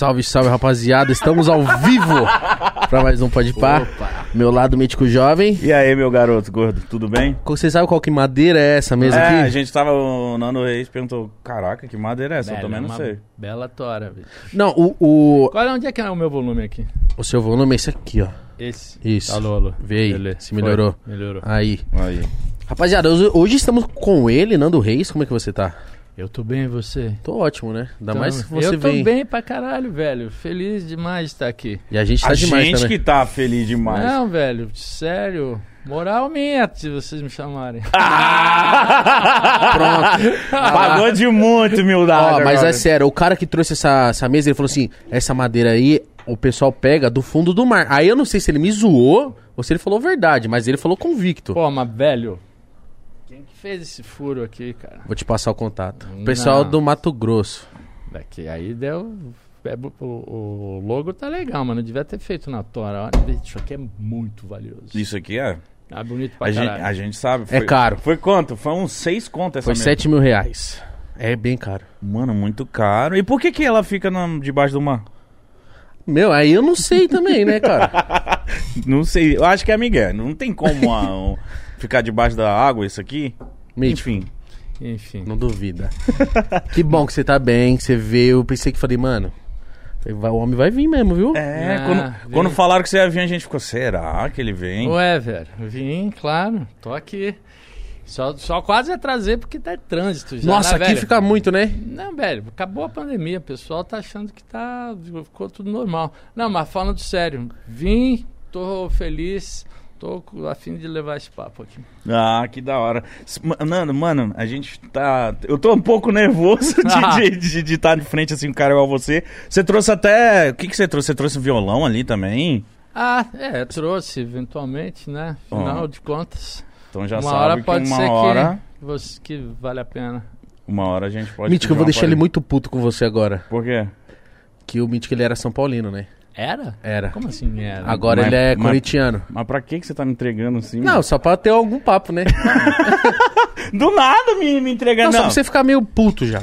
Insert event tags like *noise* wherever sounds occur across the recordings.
Salve, salve, rapaziada. Estamos ao vivo pra mais um Pode Par. Meu lado mítico jovem. E aí, meu garoto gordo, tudo bem? Você sabe qual que madeira é essa mesa é, aqui? a gente tava, o Nando Reis perguntou, caraca, que madeira é essa? eu Velho, também não uma sei. Bela tora, velho. Não, o, o, Qual é, onde é que é o meu volume aqui? o seu volume é esse aqui, ó. Esse. Isso. Alô, alô. Vê aí, Beleza. se melhorou. Foi, Melhorou. Aí. Aí. Rapaziada, hoje, hoje estamos com ele, Nando Reis. Como é que você tá? Eu tô bem, e você? Tô ótimo, né? Ainda Então, mais que você Eu tô vem. bem pra caralho, velho. Feliz demais de estar aqui. E a gente tá a demais gente também. que tá feliz demais. Não, velho, sério. Moral minha, se vocês me chamarem. *laughs* Pronto. Pagou de muito humildade. Ó, mas agora. é sério, o cara que trouxe essa, essa mesa, ele falou assim: essa madeira aí, o pessoal pega do fundo do mar. Aí eu não sei se ele me zoou ou se ele falou verdade, mas ele falou convicto. Pô, mas velho. Quem que fez esse furo aqui, cara? Vou te passar o contato. O pessoal Não. do Mato Grosso. Daqui aí deu. é, O, o logo tá legal, mas não devia ter feito na tora. Olha, isso aqui é muito valioso. Isso aqui é. Tá bonito pra A gente, caralho. a gente sabe. É caro. Foi quanto? Foi uns seis contos essa Foi. 7 mil reais. É bem caro. Mano, muito caro. E por que que ela fica na- debaixo do mar? Meu, aí eu não sei também, né, cara? *laughs* Não sei. Eu acho que é Miguel. Não tem como ah, *laughs* um, ficar debaixo da água isso aqui. Mítico, Enfim. Enfim. não duvida. *laughs* que bom que você tá bem, que você veio. Eu pensei que falei, mano, vai- o homem vai vir mesmo, viu? É, Ah, quando, vem. quando falaram que você ia vir, a gente ficou, será que ele vem? Ué, velho, vim, claro, tô aqui. Só, só quase atrasei porque tá em trânsito já. Nossa, né, aqui velho? fica muito, né? Não, velho, acabou a pandemia, o pessoal tá achando que tá. ficou tudo normal. Não, mas falando sério, vim, tô feliz, tô a fim de levar esse papo aqui. Ah, que da hora. Ma- Mano, mano, a gente tá. Eu tô um pouco *laughs* nervoso de *laughs* estar de, de tá de frente assim, um cara igual você. Você trouxe até. O que, que você trouxe? Você trouxe um violão ali também? Ah, é, trouxe eventualmente, né? Afinal Ó. de contas, Então já uma sabe hora que pode uma ser hora. que, você, que vale a pena. Uma hora a gente pode. Mítico, eu vou deixar ele muito puto com você agora. Por quê? Que o Mítico ele era São Paulino, né? Era? Era. Como assim era? Agora Mas- ele é mas- corintiano. Mas pra que, que você tá me entregando assim? Não, só pra ter algum papo, né? *laughs* Do nada me, me entregando. Não, só pra você ficar meio puto já.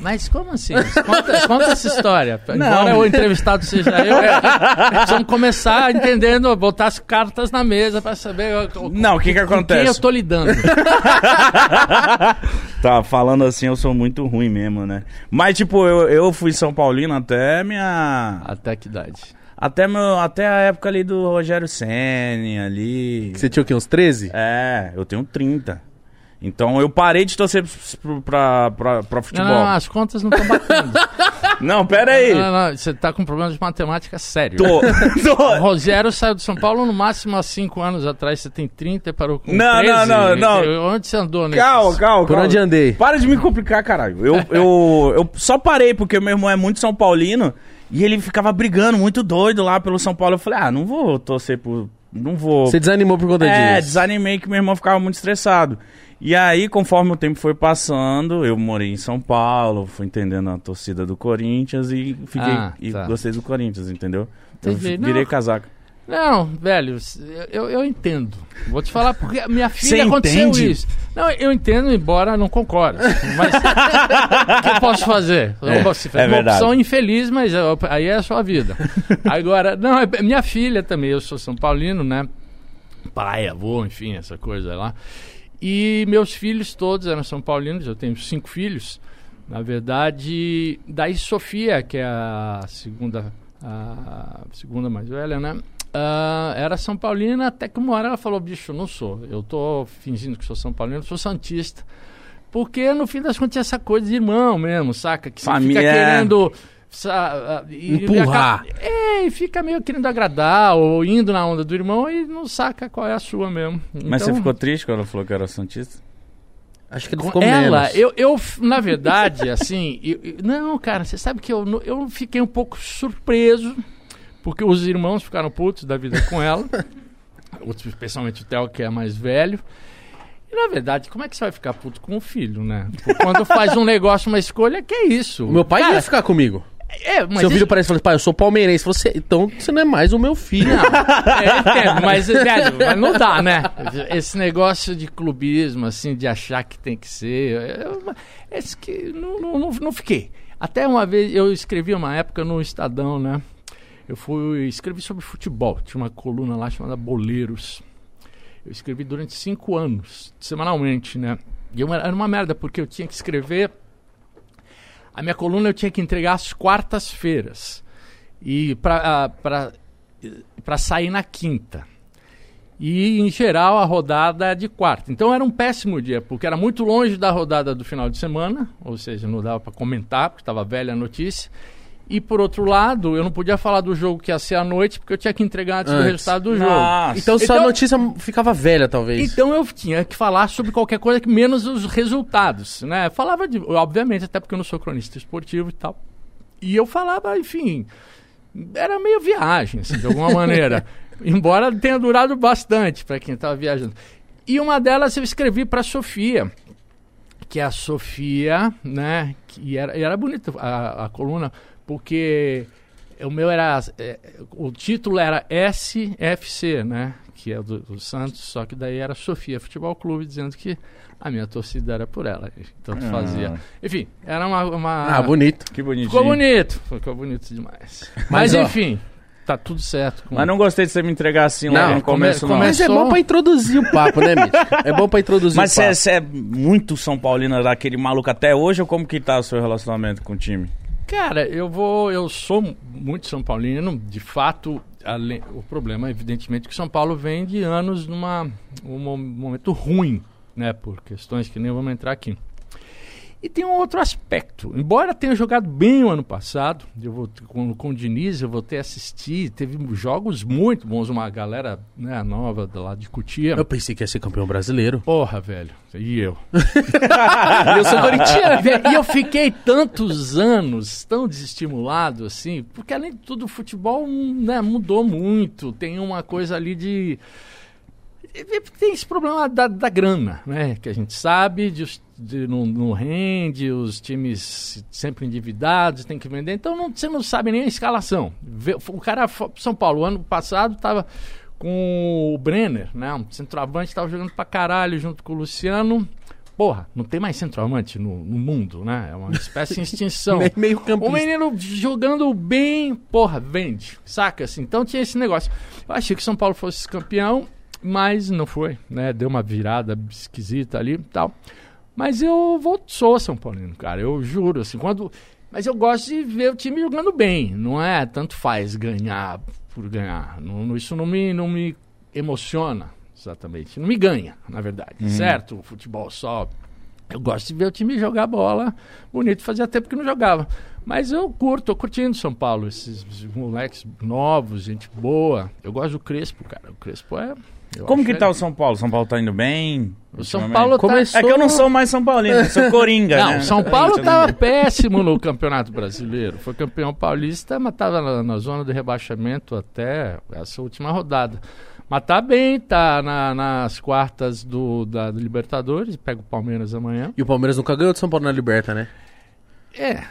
Mas como assim? Conta, conta essa história. Não. Embora o entrevistado seja eu, *laughs* precisamos começar entendendo, botar as cartas na mesa pra saber o, Não, o que que com quem acontece? eu tô lidando. *laughs* Tá, falando assim, eu sou muito ruim mesmo, né? Mas, tipo, eu, eu fui São Paulino até minha. Até que idade? Até, meu, até a época ali do Rogério Senni, ali. Você tinha o quê? Uns 13? É, eu tenho 30. Então eu parei de torcer pra, pra, pra Não, futebol. não, não, as contas não estão batendo. *laughs* Não, pera aí. Não, não, você tá com problema de matemática sério. Tô. *laughs* O tô. Rogério saiu de São Paulo no máximo há 5 anos atrás. Você tem 30 e parou com Não, 13. não, não, não. Onde você andou nesse... Calma, calma, Por calma. onde andei? Para de me complicar, caralho. Eu, *laughs* eu, eu só parei porque meu irmão é muito São Paulino e ele ficava brigando, muito doido lá pelo São Paulo. Eu falei, ah, não vou torcer por. Não vou. Você desanimou por conta É, disso? desanimei que meu irmão ficava muito estressado. E aí, conforme o tempo foi passando, eu morei em São Paulo, fui entendendo a torcida do Corinthians e fiquei Ah, e tá. gostei do Corinthians, entendeu? Eu Entendi. virei Não. casaca. Não, velho, eu, eu entendo. Vou te falar porque a minha filha Você aconteceu entende? isso. Não, eu entendo, embora não concorde. Mas o que eu posso fazer? Eu É, posso- é uma verdade. opção infeliz, mas eu- aí é a sua vida. Agora, não, é minha filha também, eu sou São Paulino, né? Pai, avô, enfim, essa coisa lá. E meus filhos todos eram São Paulinos, eu tenho cinco filhos. Na verdade, daí Sofia, que é a segunda, a segunda mais velha, né? Ah, era São Paulina, até que uma hora ela falou, bicho, não sou. Eu tô fingindo que sou São Paulino, sou Santista. Porque no fim das contas tinha essa coisa de irmão mesmo, saca? Que você Família. fica querendo. sa- ah, e- Empurrar. e acaba- é, e fica meio querendo agradar, ou indo na onda do irmão e não saca qual é a sua mesmo. Mas Então, você ficou triste quando ela falou que era Santista? Acho que ele ficou ela, menos. eu, eu, na verdade, assim, *laughs* eu- eu- não, cara, você sabe que eu, eu fiquei um pouco surpreso, porque os irmãos ficaram putos da vida com ela, *laughs* especialmente o Theo, que é mais velho. E, na verdade, como é que você vai ficar puto com o filho, né? Tipo, quando faz um negócio, uma escolha, que é isso? O meu pai Cara, ia ficar comigo. É, mas Seu filho isso- parece e fala, pai, eu sou palmeirense. Você, então você não é mais o meu filho. É, eu entendo, mas, velho, mas não dá, né? Esse negócio de clubismo, assim, de achar que tem que ser. Eu, esse que não, não, não, não fiquei. Até uma vez, eu escrevi uma época no Estadão, né? Eu fui, escrevi sobre futebol. Tinha uma coluna lá chamada Boleiros. Eu escrevi durante cinco anos, semanalmente, né? E eu, era uma merda, porque eu tinha que escrever. A minha coluna eu tinha que entregar às quartas-feiras. E para sair na quinta. E, em geral, a rodada é de quarta. Então era um péssimo dia, porque era muito longe da rodada do final de semana, ou seja, não dava para comentar, porque estava velha a notícia. E por outro lado, eu não podia falar do jogo que ia ser à noite, porque eu tinha que entregar antes, do Antes. resultado do jogo. Nossa. Então, sua Então- notícia ficava velha, talvez. Então eu tinha que falar sobre qualquer coisa que menos os resultados, né? Falava de, obviamente, até porque eu não sou cronista esportivo e tal. E eu falava, enfim, era meio viagem, assim, de alguma maneira. *laughs* Embora tenha durado bastante para quem estava viajando. E uma delas eu escrevi para Sofia, que é a Sofia, né? Que era, e era bonita a, a coluna, porque o meu era. é, o título era SFC, né? Que é do, do Santos, só que daí era Sofia Futebol Clube, dizendo que a minha torcida era por ela. Tanto Ah. fazia. Enfim, era uma. uma Ah, bonito. Que bonitinho. ficou bonito. Ficou bonito demais. Mas, Mas, ó, enfim, tá tudo certo. com- Mas não gostei de você me entregar assim Não, lá no come- começo, não. come- Mas é Começou- bom pra introduzir o papo, né, Mitch? É bom pra introduzir Mas o papo. você é muito São Paulino daquele maluco até hoje ou como que tá o seu relacionamento com o time? Cara, eu vou. Eu sou muito São Paulino, de fato. além- o problema, evidentemente, é que São Paulo vem de anos numa um mo- momento ruim, né? Por questões que nem vamos entrar aqui. E tem um outro aspecto. Embora tenha jogado bem o ano passado, eu vou, com, com o Diniz, eu voltei a assistir. Teve jogos muito bons, uma galera né, nova do lado de Cutia. Eu pensei que ia ser campeão brasileiro. Porra, velho. E eu? *laughs* eu sou corintiano. E eu fiquei tantos anos tão desestimulado assim, porque além de tudo o futebol né, mudou muito. Tem uma coisa ali de. Tem esse problema da, da grana, né? Que a gente sabe, de, os- de não, não rende, os times sempre endividados, tem que vender. Então não- você não sabe nem a escalação. O cara, São Paulo, ano passado, estava com o Brenner, né? Um centroavante, estava jogando pra caralho junto com o Luciano. Porra, não tem mais centroavante no, no mundo, né? É uma espécie em extinção. *laughs* Meio O campista. menino jogando bem, porra, vende. Saca assim? Então tinha esse negócio. Eu achei que São Paulo fosse campeão, mas não foi, né? Deu uma virada esquisita ali e tal. Mas eu vou, sou São Paulino, cara. Eu juro, assim, quando. Mas eu gosto de ver o time jogando bem. Não é tanto faz ganhar por ganhar. Não, isso não me, não me emociona, exatamente. Não me ganha, na verdade. Certo? O futebol só eu gosto de ver o time jogar bola bonito, fazia tempo que não jogava. Mas eu curto, tô curtindo São Paulo, esses moleques novos, gente boa. Eu gosto do Crespo, cara. O Crespo é. Eu Como acho que tá o São Paulo? São Paulo tá indo bem? O São? Paulo tá. Começou- É que eu não sou mais São Paulino, eu sou *laughs* Coringa, Não, né? o São Paulo Isso, tava né? péssimo no Campeonato Brasileiro. Foi campeão paulista, mas tava na, na zona de rebaixamento até essa última rodada. Mas tá bem, tá na- nas quartas do, da Libertadores, pega o Palmeiras amanhã. E o Palmeiras nunca ganhou de São Paulo na Liberta, né? É,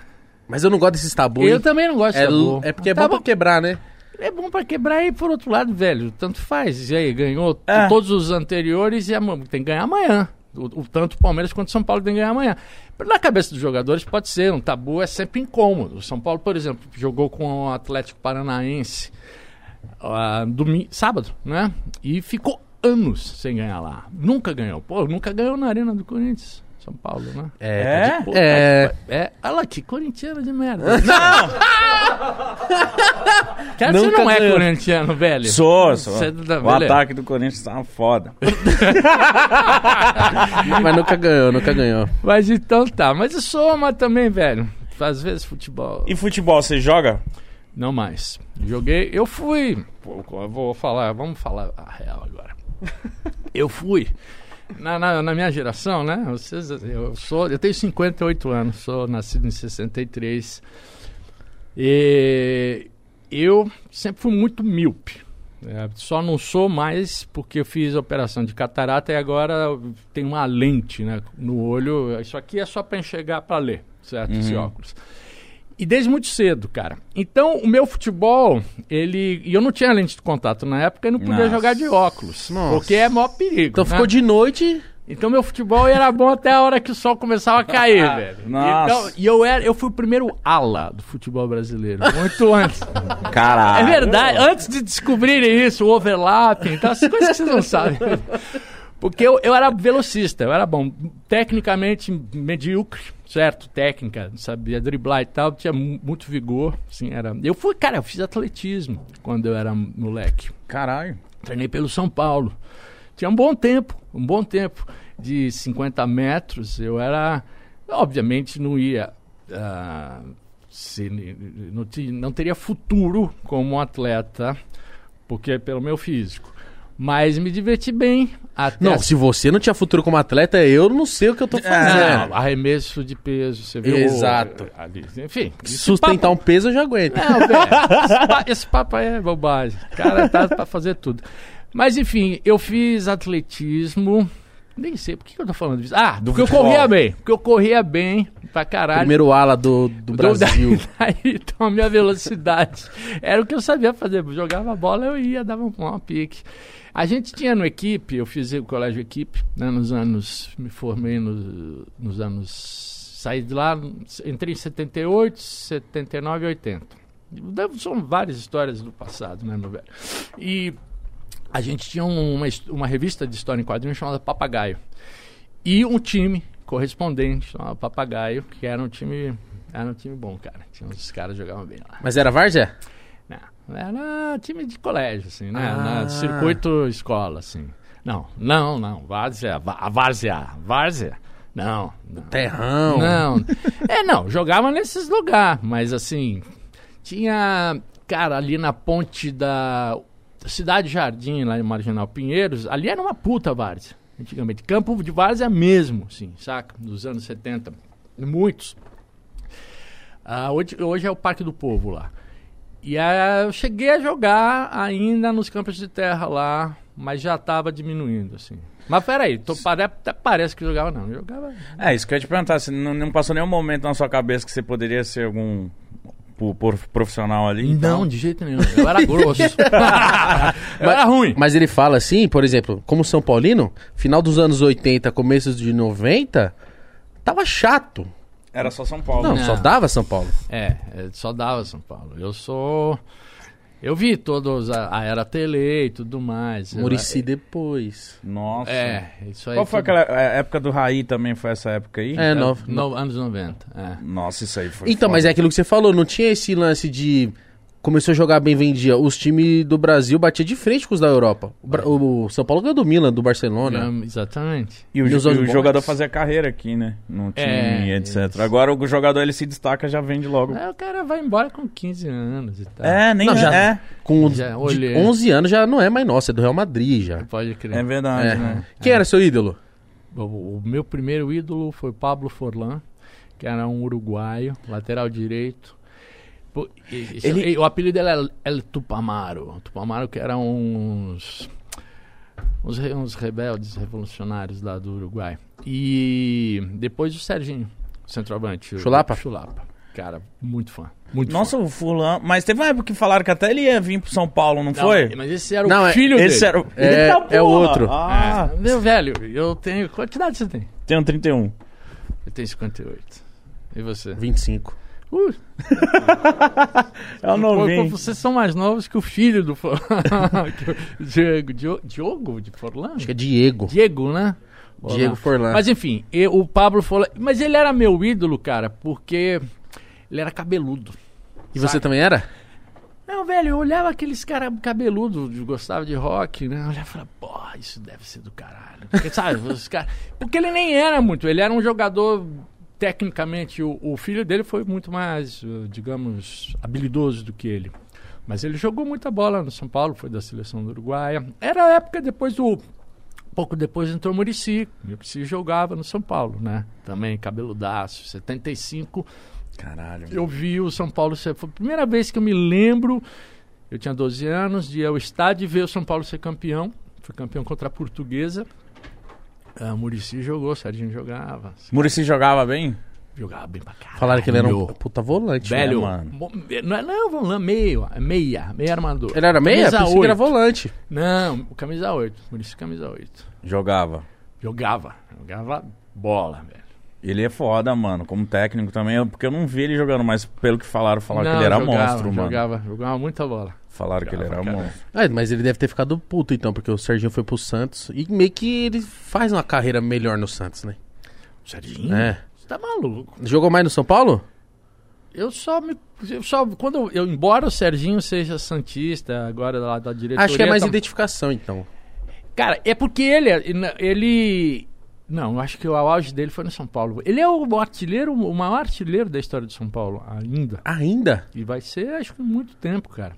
Mas eu não gosto desses tabu. eu hein? também não gosto é, de tabu. é porque é Tá bom pra quebrar, né? É bom pra quebrar e por outro lado, velho, tanto faz. E aí, ganhou É. todos os anteriores e ama- tem que ganhar amanhã. O, o- tanto o Palmeiras quanto o São Paulo tem que ganhar amanhã. Na cabeça dos jogadores pode ser, um tabu é sempre incômodo. O São Paulo, por exemplo, jogou com o Atlético Paranaense ah, domi- sábado, né? E ficou anos sem ganhar lá. Nunca ganhou. Pô, nunca ganhou na Arena do Corinthians. São Paulo, né? É? tá de- Puta É. que pa- é. Olha lá, que corintiano de merda. Não! *laughs* Cara, você não é corintiano, velho. Sou, sou. Você tá- o beleza. ataque do Corinthians tá uma foda. *laughs* Mas nunca ganhou, nunca ganhou. Mas então tá. Mas eu sou uma também, velho. Às vezes futebol. E futebol, você joga? Não mais. Joguei. Eu fui. Pô, eu vou falar. Vamos falar a real agora. *laughs* Eu fui. Na, na, na minha geração, né? Vocês, eu, sou, eu tenho 58 anos, sou nascido em 63. E eu sempre fui muito míope. É, só não sou mais porque eu fiz a operação de catarata e agora tenho uma lente né, no olho. Isso aqui é só para enxergar para ler, certo? Esse óculos. E desde muito cedo, cara. Então, o meu futebol, ele. E eu não tinha lente de contato na época e não podia Nossa. jogar de óculos. Nossa. Porque é maior perigo. Então né? ficou de noite. Então meu futebol era bom até a hora que o sol começava a cair, *laughs* velho. Nossa. Então, e eu, era, eu fui o primeiro ala do futebol brasileiro, muito *laughs* antes. Caralho. É verdade, antes de descobrirem isso, o overlapping, então, as coisas que vocês não sabem. *laughs* Porque eu, eu era velocista, eu era bom. Tecnicamente medíocre, certo? Técnica, sabia driblar e tal, tinha mu- muito vigor, assim, era... Eu fui, cara, eu fiz atletismo quando eu era moleque. Caralho. Treinei pelo São Paulo. Tinha um bom tempo, um bom tempo de 50 metros. Eu era, obviamente, não ia, ah, se- não, não teria futuro como atleta, porque é pelo meu físico. Mas me diverti bem até Não, a- se você não tinha futuro como atleta, eu não sei o que eu tô fazendo. Não, arremesso de peso, você viu? Exato. Ali, enfim, esse Sustentar um peso eu já aguento. não, velho, esse, pa- esse papo é bobagem. O cara tá pra fazer tudo. Mas enfim, eu fiz atletismo. Nem sei, por que eu tô falando disso? Ah, porque eu futebol. corria bem. Porque eu corria bem pra caralho. Primeiro ala do, do Do- Brasil. *laughs* Daí, então, a minha velocidade era o que eu sabia fazer. Jogava bola, eu ia, dava um, um pique. A gente tinha no equipe, eu fiz o colégio equipe, né, nos anos, me formei no- nos anos, saí de lá, entrei em 78, 79 e 80. Deve- São várias histórias do passado, né, meu velho? E a gente tinha um- uma, uma revista de história em quadrinhos chamada Papagaio. E um time correspondente chamado Papagaio, que era um time. Era um time bom, cara. Tinha uns caras que jogavam bem lá. Mas era Várzea? Era time de colégio, assim, né? Ah. Na circuito escola, assim. Não, não, não. Várzea, vá- a Várzea, Várzea. Não, não. Terrão. Não. É, não, jogava nesses lugares, mas assim, tinha, cara, ali na ponte da Cidade Jardim, lá em Marginal Pinheiros, ali era uma puta várzea, antigamente. Campo de várzea mesmo, assim, saca? Dos anos 70. Muitos. Ah, hoje, hoje é o Parque do Povo lá. E ah, eu cheguei a jogar ainda nos campos de terra lá, mas já tava diminuindo, assim. Mas peraí, tô, até parece que jogava, não. Jogava. É, isso que eu ia te perguntar, se não, não passou nenhum momento na sua cabeça que você poderia ser algum por- profissional ali? então? Não, de jeito nenhum. Eu era grosso. *laughs* eu era ruim. Mas ele fala assim, por exemplo, como São Paulino, final dos anos 80, começo de 90, tava chato. Era só São Paulo. Não, Não. só dava São Paulo. É, é, só dava São Paulo. Eu sou. Eu vi todos a, a era tele e tudo mais. Murici depois. Nossa. É, isso aí. Qual foi tudo- aquela é, época do Raí também? Foi essa época aí? É, no- No, anos 90. É. Nossa, isso aí foi Então, foda. mas é aquilo que você falou, não tinha esse lance de começou a jogar bem, vendia. Os times do Brasil batiam de frente com os da Europa. O, Bra- o São Paulo ganhou do Milan, do Barcelona. Um, exatamente. E o, E os e o jogador fazia carreira aqui, né? No time, É, etc. isso. Agora o jogador ele se destaca já vende logo. Aí o cara vai embora com 15 anos e tal. É, nem Não, já- é. Com Já de olhei. 11 anos já não é mais nosso, é do Real Madrid já. Pode crer. É verdade, É. né? Quem era seu ídolo? O, o meu primeiro ídolo foi Pablo Forlan, que era um uruguaio, lateral direito. E- Ele- o apelido dele era El Tupamaro. Tupamaro que eram uns, uns, uns rebeldes revolucionários lá do Uruguai. E depois o Serginho, centroavante. o- Chulapa? Chulapa. Cara, muito fã. Muito Nossa, fã. o fulano. Mas teve uma época que falaram que até ele ia vir pro São Paulo, não, Não, foi? Mas esse era o Não, é- filho Esse dele. era o. É- Eita, é o outro. Ah, É, meu velho, eu tenho. Quanto idade você tem? um 31. Eu tenho 58. E você? 25. Uh, *laughs* É o Pô, novinho. pô, vocês são mais novos que o filho do Forlan. *laughs* Diego, Dio- Diogo de Forlan? Acho que é Diego. Diego, né? Diego Forlan. Mas enfim, e- o Pablo Forlan. Mas ele era meu ídolo, cara, porque ele era cabeludo. E você também era? Não, velho, eu olhava aqueles caras cabeludos, gostava de rock, né? Eu olhava e falava, porra, isso deve ser do caralho. Porque, sabe, os caras. Porque ele nem era muito, ele era um jogador. Tecnicamente, o, o filho dele foi muito mais, uh, digamos, habilidoso do que ele. Mas ele jogou muita bola no São Paulo, foi da seleção do Uruguaia. Era a época depois do. Pouco depois entrou o Murici. Murici jogava no São Paulo, né? Também cabeludaço. 75, Caralho. eu vi o São Paulo ser. Foi a primeira vez que eu me lembro. Eu tinha 12 anos, de ir ao estádio e ver o São Paulo ser campeão. Foi campeão contra a Portuguesa. A Murici jogou, Serginho jogava. Murici jogava bem? Jogava bem pra caralho. Falaram que ele era um puta volante. Velho, né, mano? não é não, volante, meio, meia, meia armador. Ele era meia? Camisa Pensei que era 8. volante. Não, camisa 8. Murici camisa 8. Jogava. Jogava, jogava bola, velho. Ele é foda, mano, como técnico também, porque eu não vi ele jogando, mas pelo que falaram, falaram Não, que ele era jogava, monstro, mano. Jogava, jogava muita bola. Falaram que ele era cara. monstro. É, mas ele deve ter ficado puto então, porque o Serginho foi pro Santos e meio que ele faz uma carreira melhor no Santos, né? Serginho? É. Você tá maluco? Jogou mais no São Paulo? Eu só me. Eu só, quando eu, eu- embora o Serginho seja Santista, agora lá da diretoria. Acho que é mais tá- identificação, então. Cara, é porque ele. Ele. Não, eu acho que o auge dele foi no São Paulo. Ele é o artilheiro, o maior artilheiro da história de São Paulo, ainda. Ainda? E vai ser, acho que muito tempo, cara.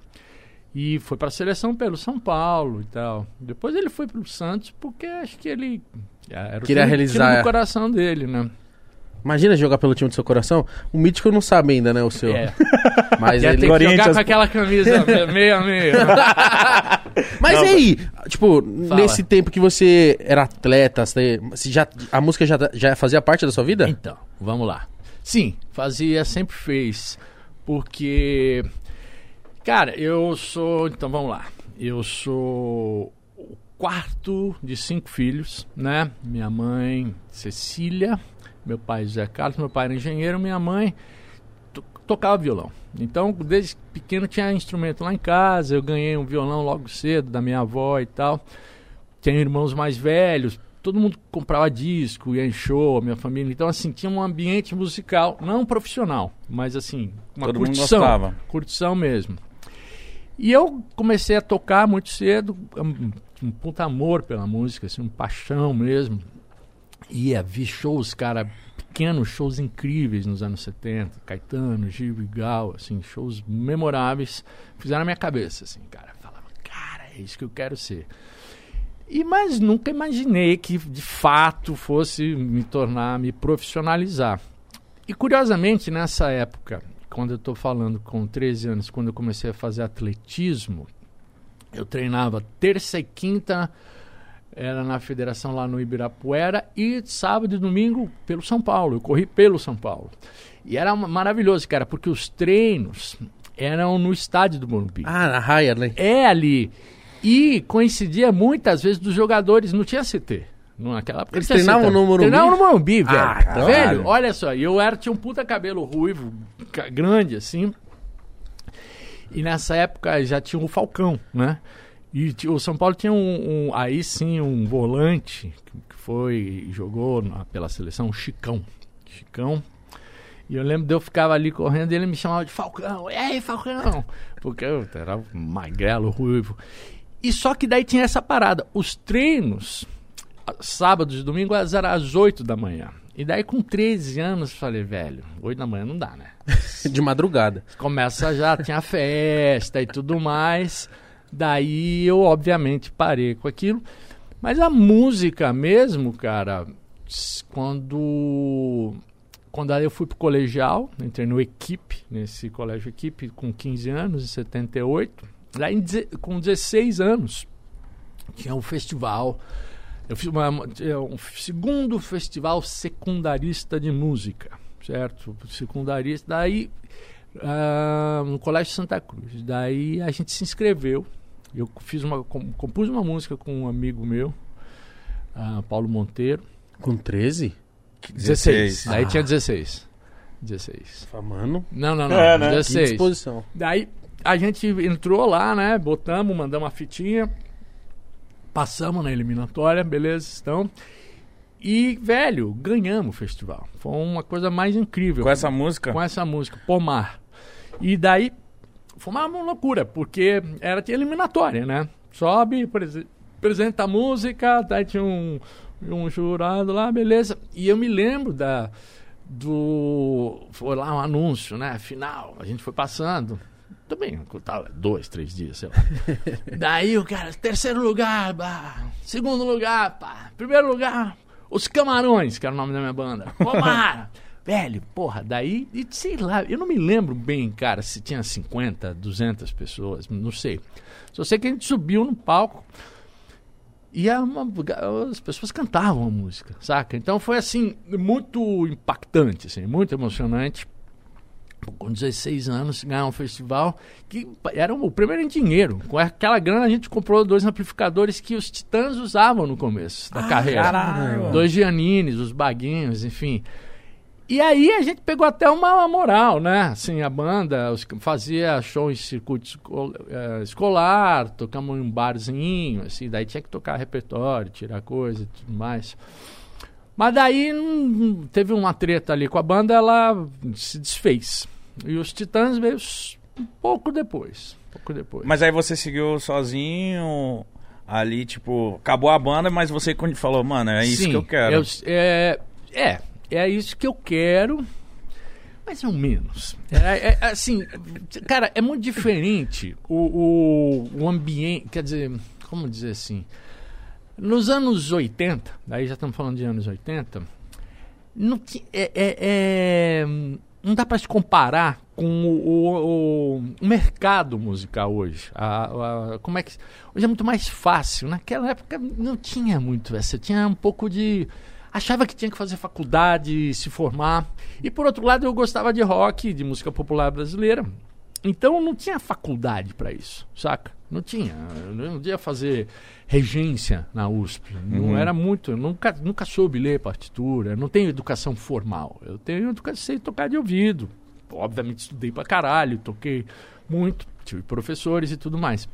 E foi pra seleção pelo São Paulo e tal. Depois ele foi pro Santos porque acho que ele. Era o Queria time- realizar- time do coração dele, né? Imagina jogar pelo time do seu coração. O Mítico não sabe ainda, né, o seu. É. *laughs* Mas ele... que jogar Corinthians- com aquela camisa *laughs* meia meia. *laughs* Mas Não, e aí? Tipo, Fala. nesse tempo que você era atleta, você já, a música já, já fazia parte da sua vida? Então, vamos lá. Sim, fazia, sempre fez. Porque, cara, eu sou. Então vamos lá. Eu sou o quarto de cinco filhos, né? Minha mãe, Cecília, meu pai, José Carlos, meu pai era engenheiro, minha mãe to- tocava violão. Então, desde pequeno tinha instrumento lá em casa, eu ganhei um violão logo cedo da minha avó e tal. Tinha irmãos mais velhos, todo mundo comprava disco, ia em show, minha família. Então, assim, tinha um ambiente musical, não profissional, mas assim, uma Todo mundo curtição. gostava. Curtição mesmo. E eu comecei a tocar muito cedo, um, um puta amor pela música, assim, um paixão mesmo. Ia, vi shows, cara, pequenos shows incríveis nos anos 70, Caetano, Gil Gal, assim, shows memoráveis, fizeram a minha cabeça, assim, cara. Falava, cara, é isso que eu quero ser. E mas nunca imaginei que de fato fosse me tornar, me profissionalizar. E curiosamente, nessa época, quando eu estou falando com 13 anos, quando eu comecei a fazer atletismo, eu treinava terça e quinta, era na federação lá no Ibirapuera, e sábado e domingo pelo São Paulo. Eu corri pelo São Paulo. E era ma- maravilhoso, cara, porque os treinos eram no estádio do Morumbi. Ah, na raia, né? É ali. E coincidia muitas vezes dos jogadores, não tinha CT. Naquela época Eles treinavam no Morumbi? Treinavam no Morumbi, velho. Ah, caralho. velho, olha só, e eu era, tinha um puta cabelo ruivo, grande assim. E nessa época já tinha o Falcão, né? E o São Paulo tinha um, um- aí sim um volante que foi jogou na- pela seleção, o Chicão. Chicão. E eu lembro de eu ficava ali correndo e ele me chamava de Falcão. E aí, Falcão? Porque eu era magrelo, ruivo. E só que daí tinha essa parada. Os treinos, sábados e domingos, eram às 8 da manhã. E daí com 13 anos, falei, velho, 8 da manhã não dá, né? *laughs* De madrugada. Começa já, tinha festa e tudo mais. Daí eu, obviamente, parei com aquilo. Mas a música mesmo, cara, quando. Quando eu fui pro colegial, entrei no Equipe, nesse colégio Equipe, com 15 anos, em 78. Daí, em deze- com 16 anos, tinha um festival. Eu fiz uma, tinha um segundo festival secundarista de música, certo? Secundarista. Daí ah, no Colégio Santa Cruz. Daí a gente se inscreveu. Eu fiz uma, com- compus uma música com um amigo meu, ah, Paulo Monteiro. Com 13? 16. Daí Ah. tinha 16. 16. Fala, Mano, Não, não, não. É, né? que 16. disposição. Daí a gente entrou lá, né? Botamos, mandamos uma fitinha. Passamos na eliminatória, beleza, estão. E, velho, ganhamos o festival. Foi uma coisa mais incrível. Com essa música? Com essa música, Pomar. E daí, foi uma loucura, porque era eliminatória, né? Sobe, prese- apresenta a música, daí tinha um, um jurado lá, beleza. E eu me lembro da do foi lá um anúncio, né? Final, a gente foi passando. Também, tava dois, três dias, sei lá. *laughs* Daí o cara, terceiro lugar, bah, segundo lugar, pá, primeiro lugar, os Camarões, que era o nome da minha banda. Omar! *laughs* Velho, porra, daí, e sei lá, eu não me lembro bem, cara, se tinha 50, 200 pessoas, não sei. Só sei que a gente subiu no palco e uma- as pessoas cantavam a música, saca? Então foi assim, muito impactante, assim, muito emocionante. Com 16 anos, ganhar um festival que era o primeiro em dinheiro. Com aquela grana a gente comprou dois amplificadores que os Titãs usavam no começo da carreira. caralho. Dois Giannines, os baguinhos, enfim. E aí a gente pegou até uma moral, né? Assim, a banda os- fazia show em circuito eh, escolar, tocamos em um barzinho, assim, daí tinha que tocar repertório, tirar coisa e tudo mais. Mas daí hum, teve uma treta ali com a banda, ela se desfez. E os Titãs veio um pouco depois. Um pouco depois. Mas aí você seguiu sozinho ali, tipo, acabou a banda, mas você quando falou, mano, é isso Sim, que eu quero. eu- é, é, é isso que eu quero, mais ou menos. É, é, assim, cara, é muito diferente o, o, o ambiente, quer dizer, como dizer assim, nos anos 80, daí já estamos falando de anos 80, não, ti- é, é- é, não dá para se comparar com o, o- o mercado musical hoje. A- a- como é que, hoje é muito mais fácil. Naquela época não tinha muito essa. Tinha um pouco de. Achava que tinha que fazer faculdade, se formar. E por outro lado, eu gostava de rock, de música popular brasileira. Então não tinha faculdade para isso, saca? Não tinha. Eu não podia fazer regência na USP. Não era muito. Eu nunca, nunca soube ler partitura. Não tenho educação formal. Eu tenho educação sei tocar de ouvido. Obviamente estudei pra caralho, toquei muito, tive professores e tudo mais.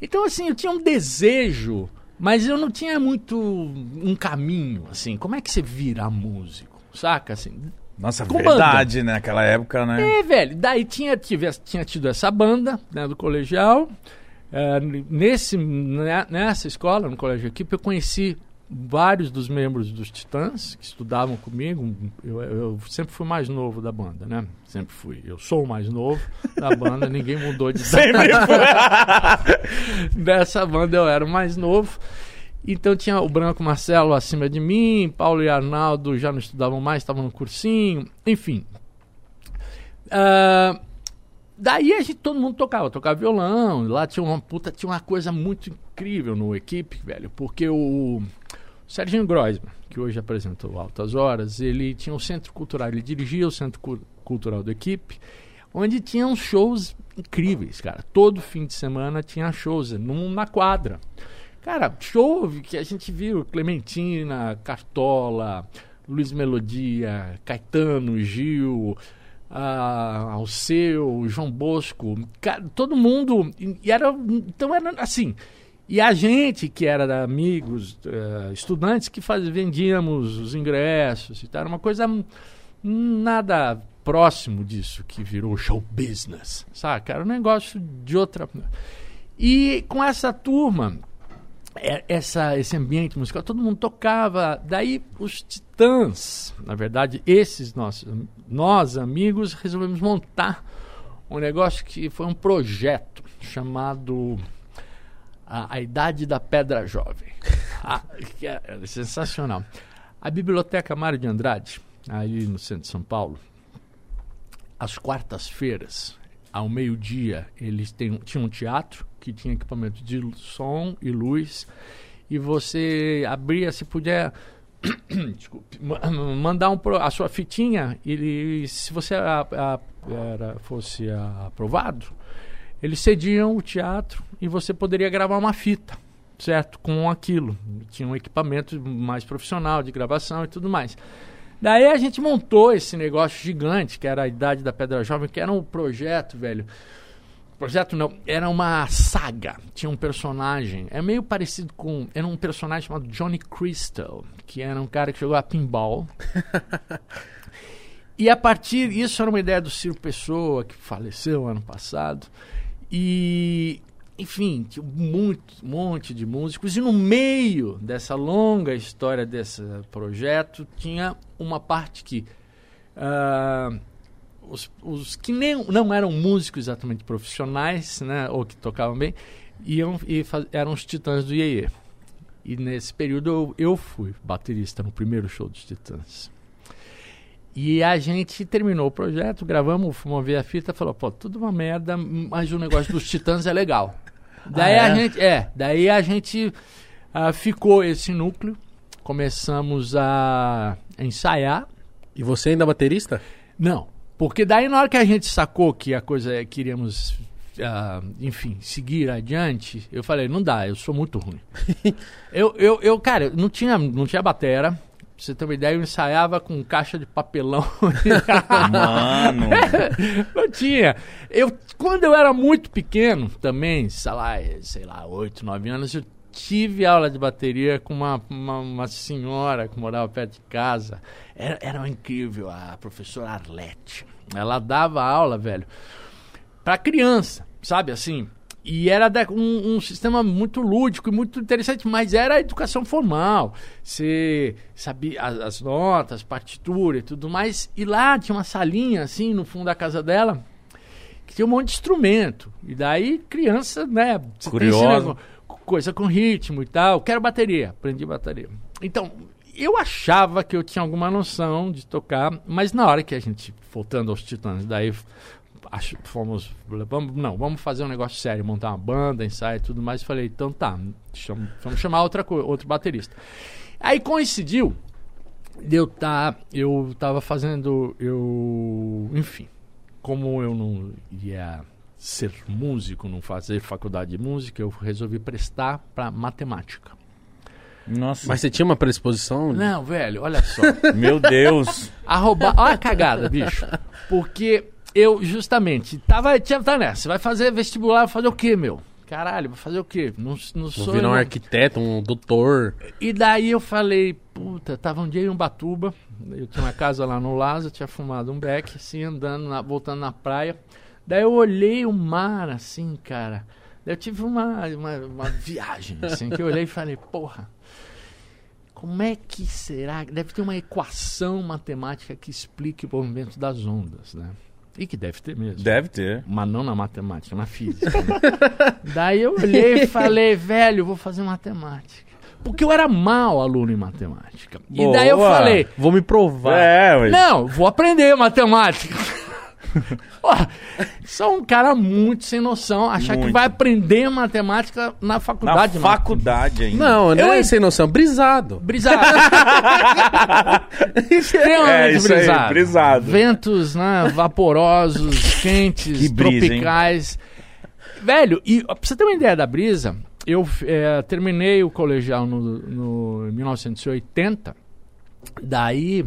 Então, assim, eu tinha um desejo, mas eu não tinha muito um caminho, assim. Como é que você vira músico, saca? Assim, Nossa, com verdade, né? Naquela época, né? é, velho, daí tinha, tive, tinha tido essa banda né, do colegial. É, nesse, né, nessa escola, no colégio equipe, eu conheci vários dos membros dos Titãs que estudavam comigo. Eu, eu sempre fui mais novo da banda, né? Sempre fui. Eu sou o mais novo da banda, ninguém mudou de *laughs* Sempre *laughs* Dessa banda eu era o mais novo. Então tinha o Branco Marcelo acima de mim, Paulo e Arnaldo já não estudavam mais, estavam no cursinho, enfim. Ah, daí a gente, todo mundo tocava, tocava violão, lá tinha uma puta, tinha uma coisa muito incrível no equipe, velho, porque o Serginho Groisman, que hoje apresentou Altas Horas, ele tinha um centro cultural, ele dirigia o centro cu- cultural da equipe, onde tinha uns shows incríveis, cara. Todo fim de semana tinha shows num, na quadra. Cara, show que a gente viu Clementina, Cartola, Luiz Melodia, Caetano, Gil, ah, Alceu, João Bosco, cara, todo mundo. E era. Então era assim. E a gente, que era amigos, eh, estudantes, que faz, vendíamos os ingressos e tal, era uma coisa nada próximo disso que virou show business, saca? Era um negócio de outra. E com essa turma, essa, esse ambiente musical, todo mundo tocava. Daí os titãs, na verdade, esses nossos, nós amigos, resolvemos montar um negócio que foi um projeto chamado A, a Idade da Pedra Jovem. *laughs* Que é sensacional. A Biblioteca Mário de Andrade, aí no centro de São Paulo, às quartas-feiras, ao meio-dia, eles têm, tinham um teatro que tinha equipamento de som e luz. E você abria, se puder, *coughs* desculpe, ma- *coughs* mandar um, a sua fitinha, ele, se você a- a- era, fosse aprovado, eles cediam o teatro e você poderia gravar uma fita, certo? Com aquilo. Tinha um equipamento mais profissional de gravação e tudo mais. Daí a gente montou esse negócio gigante, que era a Idade da Pedra Jovem, que era um projeto, velho. Projeto não, era uma saga. Tinha um personagem, é meio parecido com. Era um personagem chamado Johnny Crystal, que era um cara que jogou a pinball. *laughs* e a partir. Isso era uma ideia do Ciro Pessoa, que faleceu ano passado. E. Enfim, um monte, monte de músicos, e no meio dessa longa história desse projeto tinha uma parte que ah, os, os que nem, não eram músicos exatamente profissionais, né, ou que tocavam bem, iam e fa- eram os Titãs do Iê. E nesse período eu, eu fui baterista no primeiro show dos Titãs. E a gente terminou o projeto, gravamos, fomos ver a fita, falou, pô, tudo uma merda, mas o negócio dos Titãs é legal. *laughs* Daí Ah, a é? gente, é, daí a gente ah, ficou esse núcleo, começamos a ensaiar, E você ainda é baterista? não. Porque daí na hora que a gente sacou que a coisa queríamos, ah, enfim, seguir adiante, eu falei, não dá, eu sou muito ruim. *laughs* eu, eu, eu, cara, não tinha, não tinha batera. Pra você ter uma ideia, eu ensaiava com caixa de papelão. *laughs* Mano. não tinha. Eu, quando eu era muito pequeno, também, sei lá, sei lá, 8, 9 anos, eu tive aula de bateria com uma, uma, uma senhora que morava perto de casa. Era, era incrível, a professora Arlete. Ela dava aula, velho, pra criança, sabe assim? E era um, um sistema muito lúdico e muito interessante, mas era a educação formal. Você sabia as, as notas, partitura e tudo mais. E lá tinha uma salinha, assim, no fundo da casa dela, que tinha um monte de instrumento. E daí, criança, né? Curiosa. Coisa com ritmo e tal. Quero bateria. Aprendi bateria. Então, eu achava que eu tinha alguma noção de tocar, mas na hora que a gente, voltando aos Titãs, daí acho, fomos, vamos, não, vamos fazer um negócio sério, montar uma banda, ensaio e tudo mais. Falei, então tá, chama- vamos chamar outra outro baterista. Aí coincidiu eu tá, eu tava fazendo, eu, enfim, como eu não ia ser músico, não fazer faculdade de música, eu resolvi prestar para matemática. Nossa. Mas você tinha uma predisposição? Não, velho, olha só. *laughs* Meu Deus. Arroba... Olha a cagada, bicho. Porque eu, justamente, tava, tinha, tá nessa. Você vai fazer vestibular, vai fazer o quê, meu? Caralho, vai fazer o quê? Não, não Vou sou. virar um arquiteto, um doutor. E daí eu falei, puta, tava um dia em Ubatuba, eu tinha uma casa lá no Lázaro, tinha fumado um beck, assim, andando, na- voltando na praia. Daí eu olhei o mar, assim, cara. Daí eu tive uma, uma, uma viagem, assim, que eu olhei e falei, porra, como é que será? Deve ter uma equação matemática que explique o movimento das ondas, né? E que deve ter mesmo. Deve ter. Mas não na matemática, na física. né? *laughs* Daí eu olhei e falei, velho, vou fazer matemática. Porque eu era mau aluno em matemática. E daí eu Boa. falei, Vou me provar. É, ué. não, vou aprender matemática. *laughs* Ó, sou um cara muito sem noção. Achar que Muito. vai aprender matemática na Na faculdade. mano. faculdade ainda. Não, não Eu- é sem noção, brisado. Brisado. *laughs* Extremamente É, isso aí, brisado. brisado. Ventos, né, vaporosos, *laughs* quentes, Que brisa, hein? tropicais. Velho, e ó, pra você ter uma ideia da brisa, eu eh, terminei o colegial no, no em 1980. Daí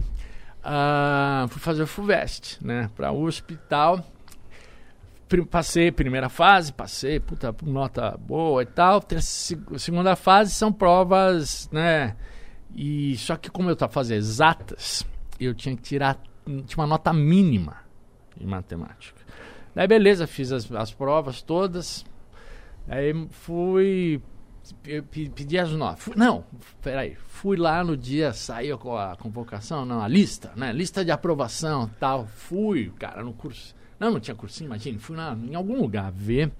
ah, fui fazer o FUVEST, né, pra USP e tal. Pri- Passei primeira fase, passei, puta, nota boa e tal. Segunda fase são provas, né? E só que como eu estava fazendo exatas, eu tinha que tirar tinha uma nota mínima em matemática. Daí beleza, fiz as, as provas todas. Aí fui pe- pe- pedir as notas. Não, peraí. Fui lá no dia, saiu com a convocação, não, a lista, né? Lista de aprovação tal. Fui, cara, no curso. Não, não tinha cursinho, imagina. Fui lá em algum lugar ver.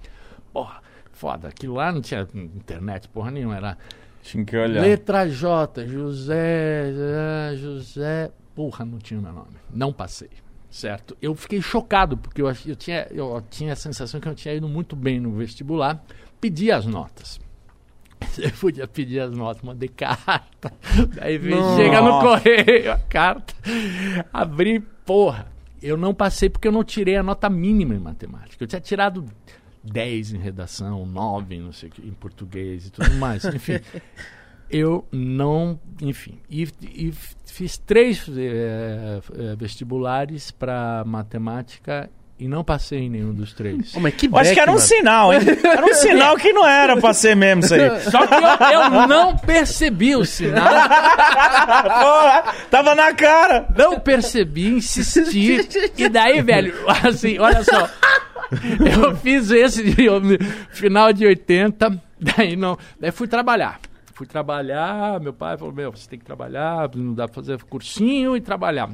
Porra, foda. Aquilo lá não tinha internet, porra nenhuma. Era Tinha que olhar. Letra J, José, José. Porra, não tinha o meu nome. Não passei. Certo? Eu fiquei chocado, porque eu, eu, tinha, eu tinha a sensação que eu tinha ido muito bem no vestibular. Pedi as notas. *laughs* Eu podia pedir as notas, mandei carta. Daí veio, Nossa. chega no correio a carta. Abri, porra. Eu não passei porque eu não tirei a nota mínima em matemática. Eu tinha tirado 10 em redação, 9 em não sei em português e tudo mais. *laughs* Enfim, eu não. Enfim. E, e fiz três eh, vestibulares para matemática e não passei em nenhum dos três. Ô, mas que Eu acho que era um Beck, sinal, hein? Era um sinal que não era pra ser mesmo isso aí. *laughs* Só que eu, eu não percebi o sinal. *laughs* Porra, tava na cara. Não percebi, insisti. E daí, velho, assim, olha só. Eu fiz esse de, final de 80, daí não. Daí fui trabalhar. Fui trabalhar, meu pai falou, meu, você tem que trabalhar, não dá pra fazer cursinho e trabalhar.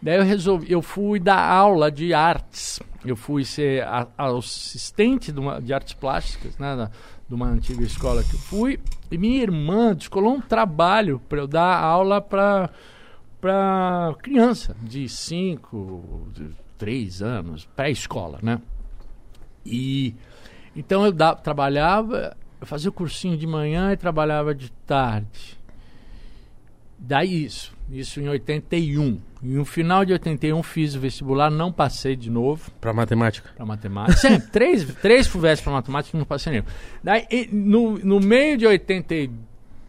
Daí eu resolvi, eu fui dar aula de artes. Eu fui ser a- assistente de, uma- de artes plásticas, né? da- de uma antiga escola que eu fui. E minha irmã descolou um trabalho para eu dar aula para para criança de 5, 3 anos, pré-escola, né? E então eu da- trabalhava, eu fazia o cursinho de manhã e trabalhava de tarde. Daí isso, isso em 81. E no final de 81 fiz o vestibular, não passei de novo Pra matemática. para matemática. Sempre, *laughs* três, três FUVEST para matemática não passei nenhum. Daí, no, no meio de 80, e-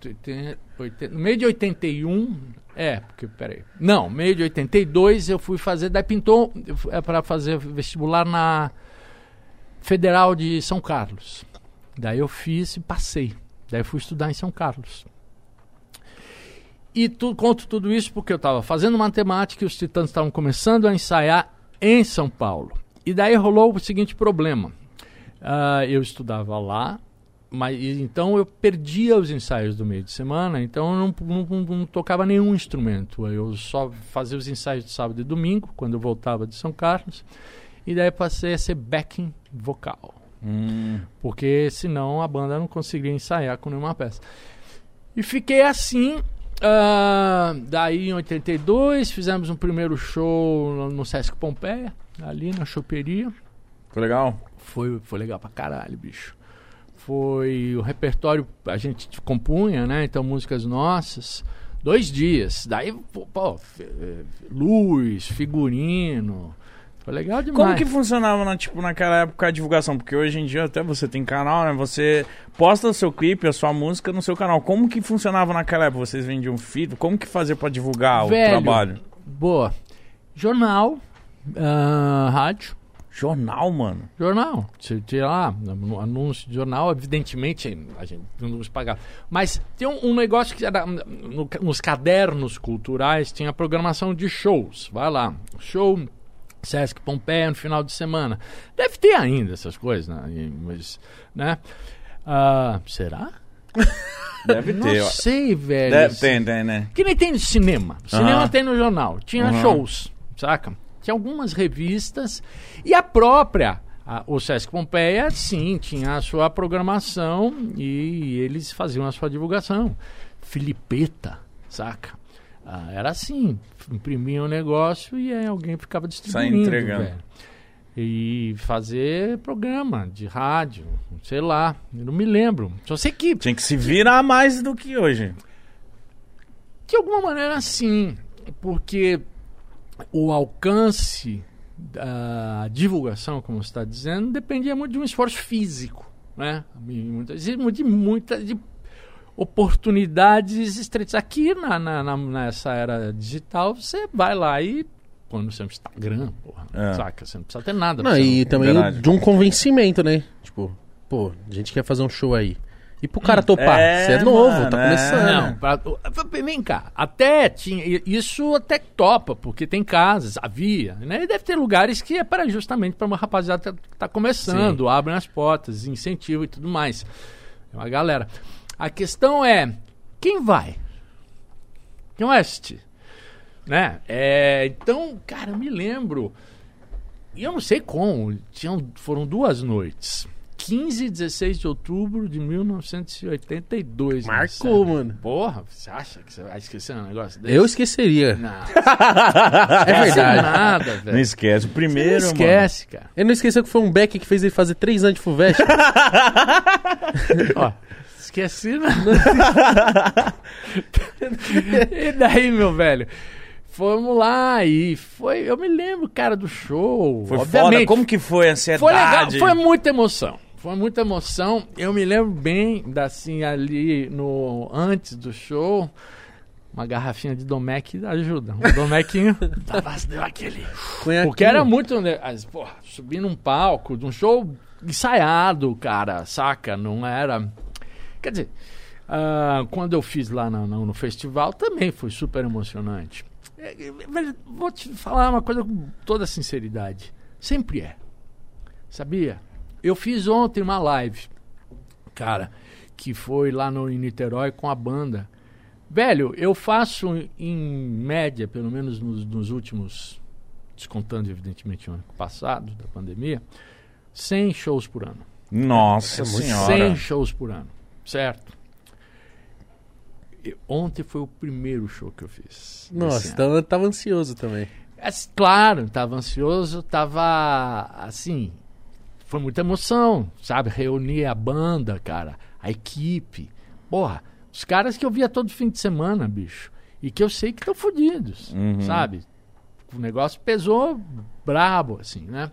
80, 80 no meio de 81, é, porque, peraí. Não, meio de 82 eu fui fazer, daí pintou é para fazer vestibular na Federal de São Carlos. Daí eu fiz e passei. Daí fui estudar em São Carlos. E tu, conto tudo isso porque eu estava fazendo matemática e os titãs estavam começando a ensaiar em São Paulo. E daí rolou o seguinte problema. Ah, eu estudava lá, mas então eu perdia os ensaios do meio de semana, então eu não, não- não- tocava nenhum instrumento. Eu só fazia os ensaios de sábado e domingo, quando eu voltava de São Carlos. E daí passei a ser backing vocal. Hum. Porque senão a banda não conseguiria ensaiar com nenhuma peça. E fiquei assim. Ah, daí em 82 fizemos um primeiro show no, Sesc Pompeia, ali na choperia. Foi legal? Foi, foi legal pra caralho, bicho. Foi o repertório, a gente compunha, né? Então, músicas nossas. Dois dias. Daí, pô, pô, fe- eh, luz, figurino. Foi legal demais. Como que funcionava, na, tipo, naquela época a divulgação? Porque hoje em dia até você tem canal, né? Você posta o seu clipe, a sua música no seu canal. Como que funcionava naquela época? Vocês vendiam feed? Como que fazia pra divulgar Velho. o trabalho? Boa. Jornal, ah, rádio. Jornal, mano. Jornal. Tinha lá, anúncio de jornal, evidentemente a gente não nos pagava. Mas tem um, um negócio que era, no- nos cadernos culturais tinha programação de shows. Vai lá, show Sesc Pompeia no final de semana. Deve ter ainda essas coisas, né? Mas, né? Ah, será? Deve Não ter. ó. sei, velho. Deve ter, tem, né? Que nem tem no cinema. Cinema tem no jornal. Tinha shows, saca? Tinha algumas revistas. E a própria, a- o Sesc Pompeia, sim, tinha a sua programação e eles faziam a sua divulgação. Filipeta, saca? Ah, era assim. Imprimia um negócio e aí alguém ficava distribuindo. entregando. velho. E fazer programa de rádio, sei lá, eu não me lembro. Só sei que Tinha que se virar mais do que hoje. De alguma maneira, sim, porque o alcance da divulgação, como você está dizendo, dependia muito de um esforço físico, né? De muita, muita de oportunidades estreitas. Aqui na, na- na- nessa era digital, você vai lá e põe no seu Instagram, porra, É. saca? Você não precisa ter nada. Não, e também Verdade. de um convencimento, né? Tipo, pô, a gente quer fazer um show aí. E pro cara topar, É, você é novo, mano, tá é. começando. Não, pra- vem cá. Até tinha. Isso até topa, porque tem casas, havia. Né? E deve ter lugares que é para justamente para uma rapaziada que tá começando, abrem as portas, incentivo e tudo mais. É uma galera. A questão é: quem vai? Quem vai assistir? Né? É, então, cara, eu me lembro. E eu não sei como. Tinham, foram duas noites. 15 e 16 de outubro de 1982. né, Marcou, mano. Porra, você acha que você vai esquecer um negócio desse? Eu esqueceria. Não, *laughs* É verdade. nada, Não velho. esquece. O Você primeiro, não esquece, cara. Eu não esqueci que foi um Beck que fez ele fazer três anos de Fuvest. *laughs* *laughs* Ó, esqueci, né? *laughs* e daí, meu velho? Fomos lá e foi. Eu me lembro, cara, do show. Foi obviamente. foda. Como que foi a ansiedade? Foi legal, foi muita emoção. Foi muita emoção. Eu me lembro bem da assim ali no antes do show, uma garrafinha de Domec ajuda. Um Domequinho dava, *laughs* deu aquele. Porque era muito, né, porra, subir num palco, de um show ensaiado, cara, saca? Não era. Quer dizer, ah, quando eu fiz lá na- na- no festival também foi super emocionante. É, é, Vou te falar uma coisa com toda sinceridade. Sempre é. Sabia? Eu fiz ontem uma live, cara, que foi lá no em Niterói com a banda. Velho, eu faço em média, pelo menos nos, nos últimos, descontando evidentemente o ano passado, da pandemia, 100 shows por ano. Nossa É senhora. 100 shows por ano, certo? E ontem foi o primeiro show que eu fiz. Nossa, então eu tava ansioso também. É, claro, estava ansioso, estava assim, foi muita emoção, sabe? Reunir a banda, cara, a equipe. Porra, os caras que eu via todo fim de semana, bicho. e que eu sei que estão fodidos, Uhum. sabe? O negócio pesou brabo, assim, né?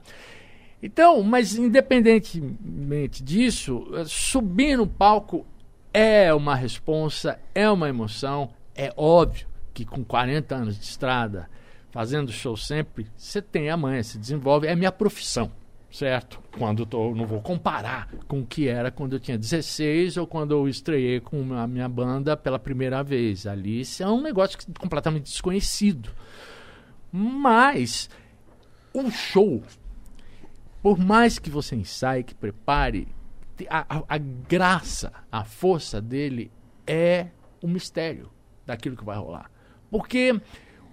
Então, mas independentemente disso, eh, subir no palco é uma responsa, é uma emoção. É óbvio que com 40 anos de estrada, fazendo show sempre, você tem a manha, se desenvolve. É minha profissão, certo? Quando tô, não vou comparar com o que era quando eu tinha 16 ou quando eu estreiei com a minha banda pela primeira vez. Ali isso é um negócio completamente desconhecido. Mas um show, por mais que você ensaie, que prepare, a, a- a graça, a força dele é o mistério daquilo que vai rolar. Porque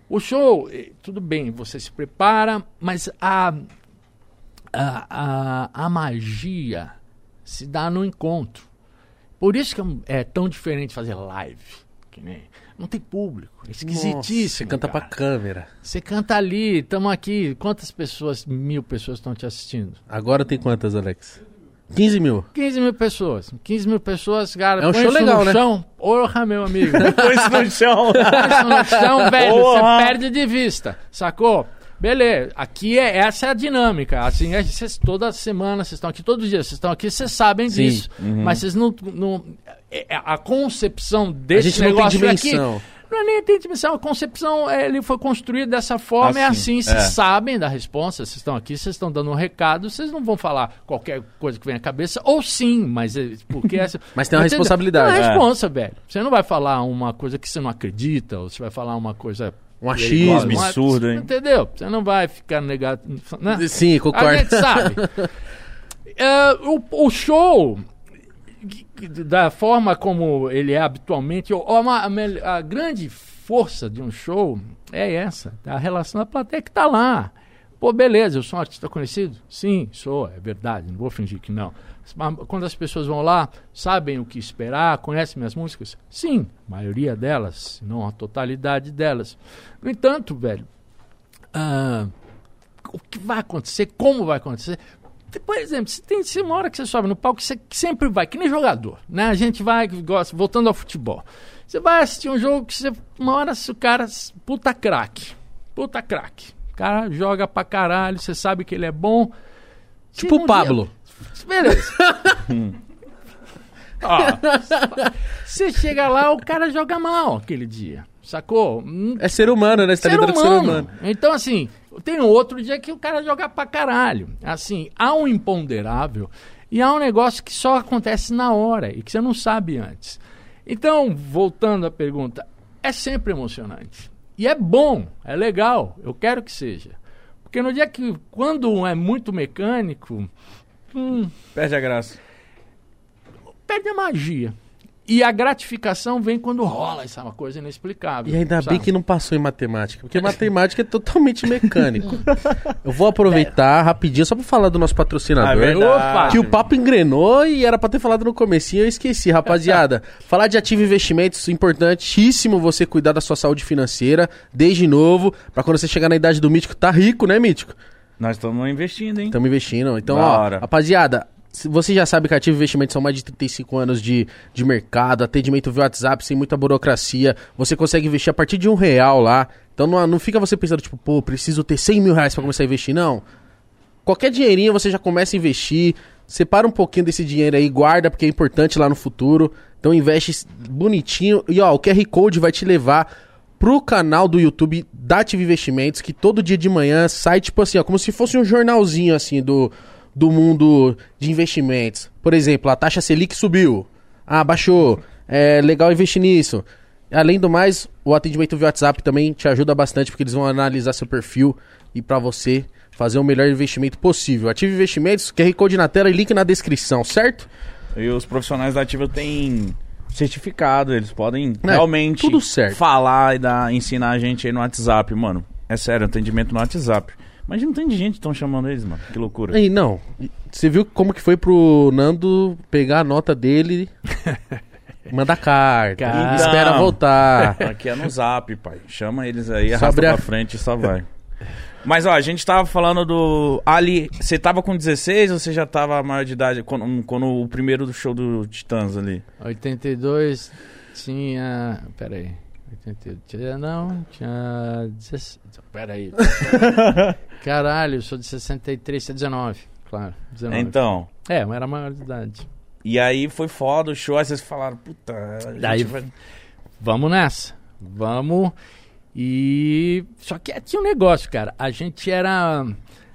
o show, eh, tudo bem, você se prepara, mas a, a, a, a magia se dá no encontro. Por isso que é é tão diferente fazer live. Que nem, não tem público. É esquisitíssimo. Você canta pra cara. câmera. Você canta ali, estamos aqui. Quantas pessoas, mil pessoas estão te assistindo? Agora tem quantas, Alex? 15 mil. 15 mil pessoas. 15 mil pessoas, cara. É um show legal, no né? chão. Porra, meu amigo. *laughs* Põe isso no chão. Põe isso no chão, *laughs* velho. Você perde de vista. Sacou? Beleza, aqui é essa é a dinâmica. Assim, é, vocês, toda semana, vocês estão aqui todos os dias, vocês estão aqui, vocês sabem Sim. disso. Mas vocês não. não a concepção A desse não tem negócio aqui dimensão. não é nem tem dimensão, a concepção é, ele foi construído dessa forma, é Assim, assim, vocês é. sabem da resposta, vocês estão aqui, vocês estão dando um recado, vocês não vão falar qualquer coisa que vem à cabeça, ou sim, mas é, porque essa, *laughs* Mas tem uma Entendeu? responsabilidade. Tem uma É. responsa, velho. Você não vai falar uma coisa que você não acredita, ou você vai falar uma coisa Um achismo. Absurdo, hein? Entendeu? Você não vai ficar negado, né? Sim, A concordo. gente sabe. *laughs* É, o, o show, da forma como ele é habitualmente, ou a, mel- a grande força de um show é essa, a relação da plateia que está lá. Pô, beleza, eu sou um artista conhecido? Sim, sou, é verdade, não vou fingir que não. Mas Quando as pessoas vão lá, sabem o que esperar, conhecem minhas músicas? Sim, a maioria delas, não a totalidade delas. No entanto, velho, ah, o que vai acontecer, como vai acontecer. Por exemplo, se tem se uma hora que você sobe no palco, você sempre vai, que nem jogador, né? A gente vai, gosta, voltando ao futebol. Você vai assistir um jogo que você, uma hora se o cara, puta craque, puta craque. O cara joga pra caralho, você sabe que ele é bom. Tipo o Pablo. dia- Beleza. *laughs* Ó, você chega lá, o cara joga mal aquele dia, sacou? É ser humano, né? Você tá ser lidando com ser humano. humano. Então, assim, tem outro dia que o cara joga pra caralho. Assim, há um imponderável e há um negócio que só acontece na hora e que você não sabe antes. Então, voltando à pergunta, é sempre emocionante. E é bom, é legal, eu quero que seja. Porque no dia que, quando é muito mecânico, hum, Perde a graça. perde a magia. E a gratificação vem quando rola essa uma coisa inexplicável. E ainda sabe? bem que não passou em matemática, porque matemática é totalmente mecânico. *laughs* Eu vou aproveitar rapidinho só pra falar do nosso é patrocinador. verdade. Opa! que o papo engrenou e era pra ter falado no comecinho, eu esqueci, rapaziada. *laughs* Falar de ativo investimentos, importantíssimo você cuidar da sua saúde financeira desde novo, pra quando você chegar na idade do mítico, tá rico, né, mítico? Nós estamos investindo, hein? Estamos investindo. Então, Da ó, hora. rapaziada, você já sabe que Ativo Investimentos são mais de 35 anos de, de mercado, atendimento via WhatsApp, sem muita burocracia. Você consegue investir a partir de um real lá. Então não, não fica você pensando, tipo, pô, preciso ter 100 mil reais pra começar a investir. Não. Qualquer dinheirinho você já começa a investir. Separa um pouquinho desse dinheiro aí, guarda, porque é importante lá no futuro. Então investe bonitinho. E ó, o QR Code vai te levar pro canal do YouTube da Ativa Investimentos, que todo dia de manhã sai, tipo assim, ó, como se fosse um jornalzinho, assim, do, do mundo de investimentos. Por exemplo, a taxa Selic subiu. Ah, baixou. É legal investir nisso. Além do mais, o atendimento via WhatsApp também te ajuda bastante, porque eles vão analisar seu perfil e para você fazer o melhor investimento possível. Ative Investimentos, QR Code na tela e link na descrição, certo? E os profissionais da Ativa têm certificado, eles podem É, realmente tudo certo. falar e dar, ensinar a gente aí no WhatsApp, mano. É sério, atendimento no WhatsApp. Imagina um tanto de gente que estão chamando eles, mano. Que loucura. Aí, não. Você viu como que foi pro Nando pegar a nota dele, mandar carta, Cara. espera Então. voltar. Aqui é no zap, pai. Chama eles aí, Só arrasta pra a- frente e só vai. Mas ó, a gente tava falando do. Ali, você tava com 16 ou você já tava maior de idade quando, quando o primeiro do show do Titãs ali? 82 tinha. Peraí. 88. Não, tinha. 16. Peraí. *laughs* Caralho, eu sou de 63, tinha 19. Claro, 19. Então, É, mas era maior de idade. e aí foi foda o show, aí vocês falaram, puta, Daí- vai... Vamos nessa. Vamos. E. Só que tinha um negócio, cara. A gente era.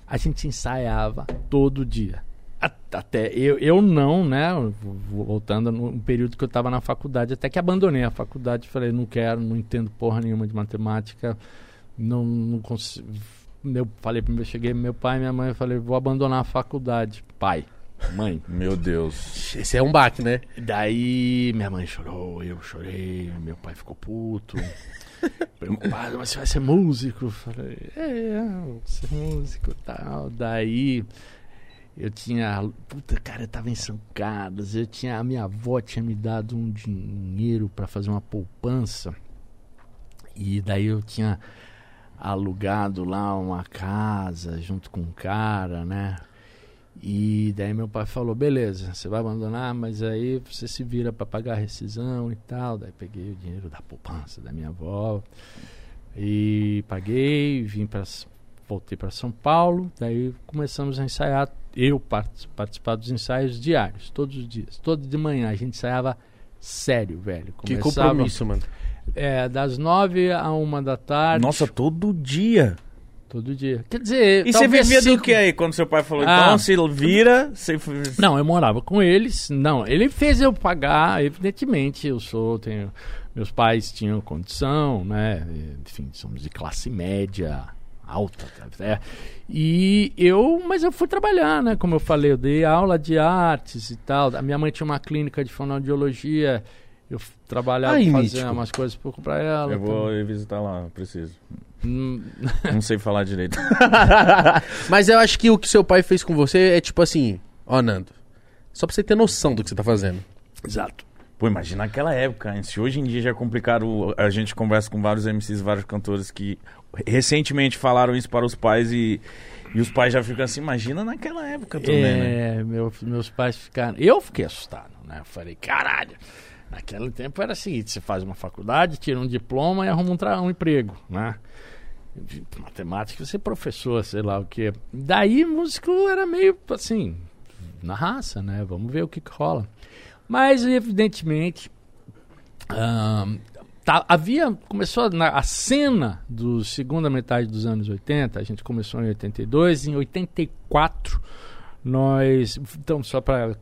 A gente ensaiava todo dia. Até eu, eu não, né? Voltando no período que eu estava na faculdade, até que abandonei a faculdade. Falei, não quero, não entendo porra nenhuma de matemática. Não, não consigo. Eu falei, eu cheguei meu pai e minha mãe, eu falei, vou abandonar a faculdade. Pai, mãe, Meu Deus. Esse é um baque, né? Daí minha mãe chorou, eu chorei, meu pai ficou puto, *laughs* preocupado, mas você vai ser músico? Eu Falei, é, eu vou ser músico e tal. Daí eu tinha, puta, cara, eu tava em São Carlos, eu tinha, a minha avó tinha me dado um dinheiro pra fazer uma poupança. E daí eu tinha alugado lá uma casa junto com um cara, né? E daí meu pai falou, beleza, você vai abandonar, mas aí você se vira para pagar a rescisão e tal. Daí peguei o dinheiro da poupança da minha avó e paguei, vim para voltei para São Paulo, daí começamos a ensaiar, eu part- participar dos ensaios diários, todos os dias, todo de manhã a gente ensaiava sério, velho. Que Começava, compromisso, mano. É, das nove a uma da tarde. Nossa, todo dia. Todo dia. Quer dizer, E você vivia do cinco- que aí? Quando seu pai falou, Ah. então se vira, você... Não, eu morava com eles. Não, ele fez eu pagar, evidentemente. Eu sou, tenho. Meus pais tinham condição, né? Enfim, somos de classe média alta, né? E eu, mas eu fui trabalhar, né? Como eu falei, eu dei aula de artes e tal. A minha mãe tinha uma clínica de fonoaudiologia. Eu trabalhava, Ai, fazia mítico. umas coisas pouco pra ela. Eu vou ir visitar lá, preciso. Hum, *laughs* Não sei falar direito. *laughs* Mas eu acho que o que seu pai fez com você é tipo assim, ó, Nando, só pra você ter noção do que você tá fazendo. Exato. Pô, imagina naquela época, hein? se hoje em dia já complicaram, a gente conversa com vários MCs, vários cantores que recentemente falaram isso para os pais e, e os pais já ficam assim, imagina naquela época também, né? É, meu- meus pais ficaram. Eu fiquei assustado, né? Eu falei, caralho. Naquele tempo era o seguinte: você faz uma faculdade, tira um diploma e arruma um, um emprego, né? De matemática, você é professor, sei lá o quê. Daí, músico era meio assim, na raça, né? Vamos ver o que, que rola. Mas, evidentemente, ahn, tá- havia. Começou na, a cena do segunda metade dos anos 80, a gente começou em 82, em 84 nós. Então, só para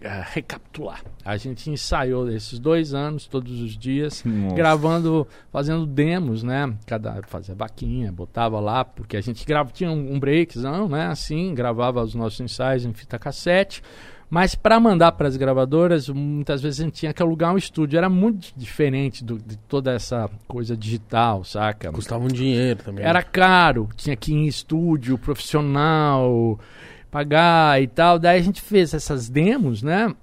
recapitular, a gente ensaiou esses dois anos, todos os dias, Nossa. gravando, fazendo demos, né? Cada fazia vaquinha, botava lá, porque a gente grava, tinha um, um breakzão, né? Assim, gravava os nossos ensaios em fita cassete. Mas para mandar para as gravadoras, muitas vezes a gente tinha que alugar um estúdio. Era muito diferente do- de toda essa coisa digital, saca? Custava um dinheiro também. Era caro, tinha que ir em estúdio profissional, pagar e tal. Daí a gente fez essas demos, né?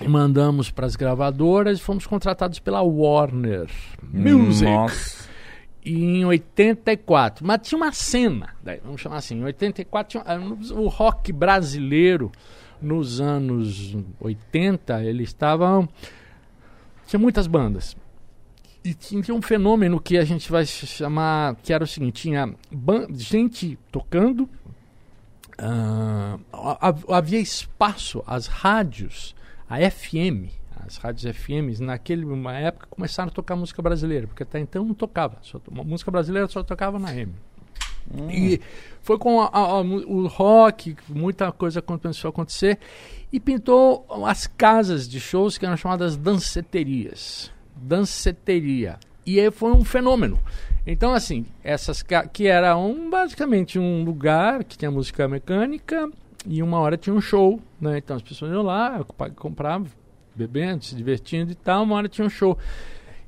E mandamos para as gravadoras e fomos contratados pela Warner Music Nossa. em 84. Mas tinha uma cena, daí, vamos chamar assim, em 84 tinha, ah, o rock brasileiro nos anos 80, ele estava tinha muitas bandas. E tinha um fenômeno que a gente vai chamar, que era o seguinte, tinha gente tocando, ha- havia espaço, as rádios, a FM, as rádios FMs, naquele uma época começaram a tocar música brasileira, porque até então não tocava, só, música brasileira só tocava na M. E foi com a- a- o rock, muita coisa começou a acontecer, e pintou as casas de shows que eram chamadas danceterias. Danceteria. E aí foi um fenômeno. Então, assim, essas que era um, basicamente um lugar que tinha música mecânica e uma hora tinha um show, né? Então as pessoas iam lá, compravam, bebendo, se divertindo e tal, uma hora tinha um show.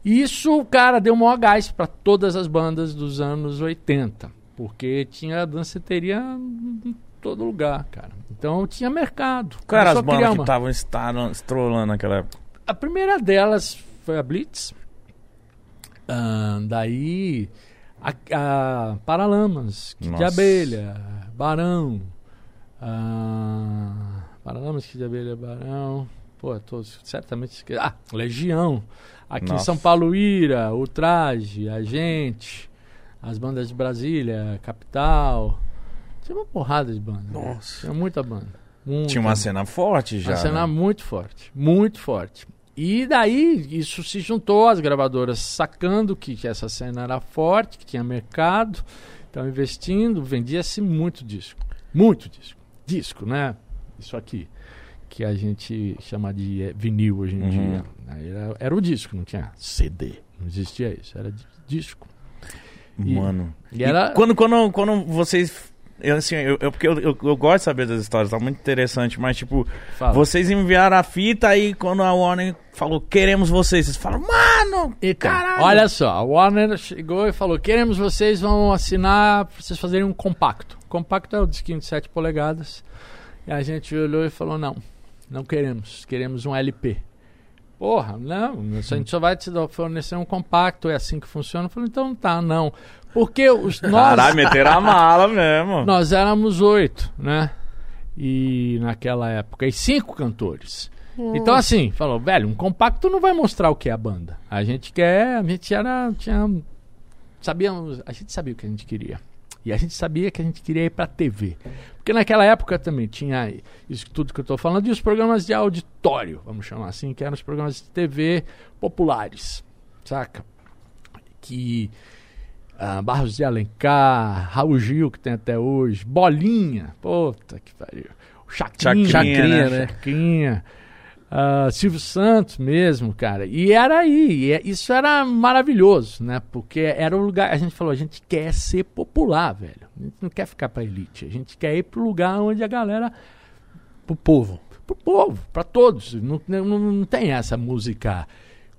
Isso, cara, deu maior gás para todas as bandas dos anos 80, porque tinha danceteria em todo lugar, cara. Então tinha mercado. Qual eram as bandas que estavam estrolando naquela época? a primeira delas foi a Blitz. Ah, daí a, a Paralamas, Kid de. Abelha, Barão. ah, Paralamas, Kid de Abelha, Barão. Pô, todos certamente esque- Ah, Legião. Aqui em Nossa. São Paulo, Ira, Ultraje, A Gente, as bandas de Brasília, Capital. Tinha uma porrada de banda. né? Nossa. Tinha muita banda. Muita Tinha uma banda. cena forte já. Uma cena né? muito forte, muito forte. E daí isso se juntou as gravadoras sacando que, que essa cena era forte, que tinha mercado, então investindo, vendia-se muito disco, muito disco, disco, né? Isso aqui que a gente chama de eh, vinil hoje em Uhum. dia. Era, era o disco, não tinha CD, não existia isso, era di- disco. E- Mano. E era Quando, quando, quando vocês. Eu, assim, eu, eu- porque eu, eu, eu gosto de saber das histórias, tá muito interessante, mas tipo, Fala. vocês enviaram a fita aí quando a Warner falou, queremos vocês, vocês falam, mano! Então, Caralho! olha só, a Warner chegou e falou: queremos vocês vão assinar pra vocês fazerem um compacto. Compacto é o disquinho de 7 polegadas. E a gente olhou e falou: não, não queremos, queremos um LP. Porra, não, a gente só vai te fornecer um compacto, é assim que funciona. Eu falei, então tá, não. Porque os *laughs* nós, Caralho, meteram a mala mesmo. nós éramos oito, né? E naquela época, e cinco cantores. Então, assim, falou, velho, um compacto não vai mostrar o que é a banda. A gente quer, a gente era, tinha, sabíamos, a gente sabia o que a gente queria. E a gente sabia que a gente queria ir pra TV. Porque naquela época também tinha isso tudo que eu tô falando, e os programas de auditório, vamos chamar assim, que eram os programas de TV populares, saca? Que ah, Barros de Alencar, Raul Gil, que tem até hoje, Bolinha, puta que pariu. Chacrinha, Chacrinha, né? Chacrinha. Ah, Silvio Santos mesmo, cara. E era aí, e é- isso era maravilhoso, né? Porque era o lugar, a gente falou, a gente quer ser popular, velho. A gente não quer ficar pra elite, a gente quer ir pro lugar onde a galera Pro povo. pro povo, pra todos. Não, não, não tem essa música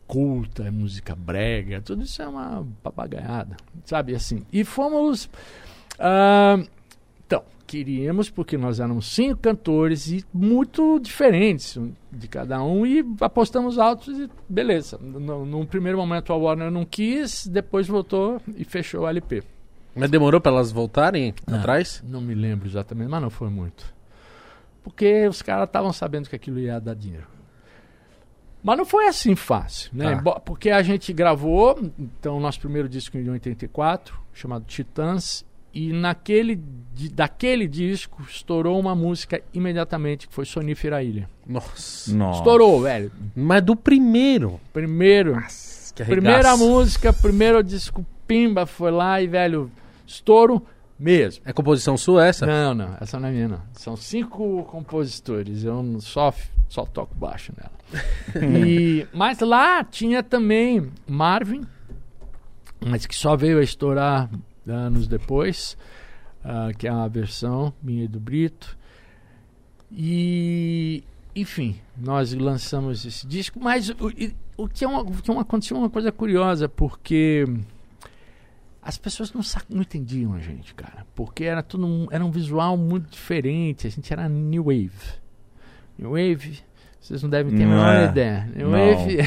culta, música brega, tudo isso é uma papagaiada, sabe? Assim. E fomos. ah, então, queríamos, porque nós éramos cinco cantores e muito diferentes de cada um, e apostamos altos e beleza. No, num primeiro momento a Warner não quis, depois voltou e fechou o LP. Mas demorou pra elas voltarem atrás? Não me lembro exatamente, mas não foi muito. Porque os caras estavam sabendo que aquilo ia dar dinheiro. Mas não foi assim fácil, né? Tá. Porque a gente gravou, então, nosso primeiro disco em 84, chamado Titãs, e naquele, daquele disco estourou uma música imediatamente, que foi Sonífera Ilha. Nossa. Nossa. Estourou, velho. Mas do primeiro. Primeiro, Que primeira música, primeiro disco, pimba, foi lá e, velho, estouro mesmo. É composição sua essa? Não, não, essa não é minha, não. São cinco compositores, eu não- só, só toco baixo nela. *laughs* E, mas lá tinha também Marvin, mas que só veio a estourar anos depois, ah, que é uma versão minha e do Brito. E, enfim, nós lançamos esse disco, mas o, o que, é uma, o que é uma, aconteceu uma coisa curiosa, porque as pessoas não, não entendiam a gente, cara. Porque era tudo um, era um visual muito diferente. A gente era New Wave. New Wave, vocês não devem ter a Não menor é. ideia. Wave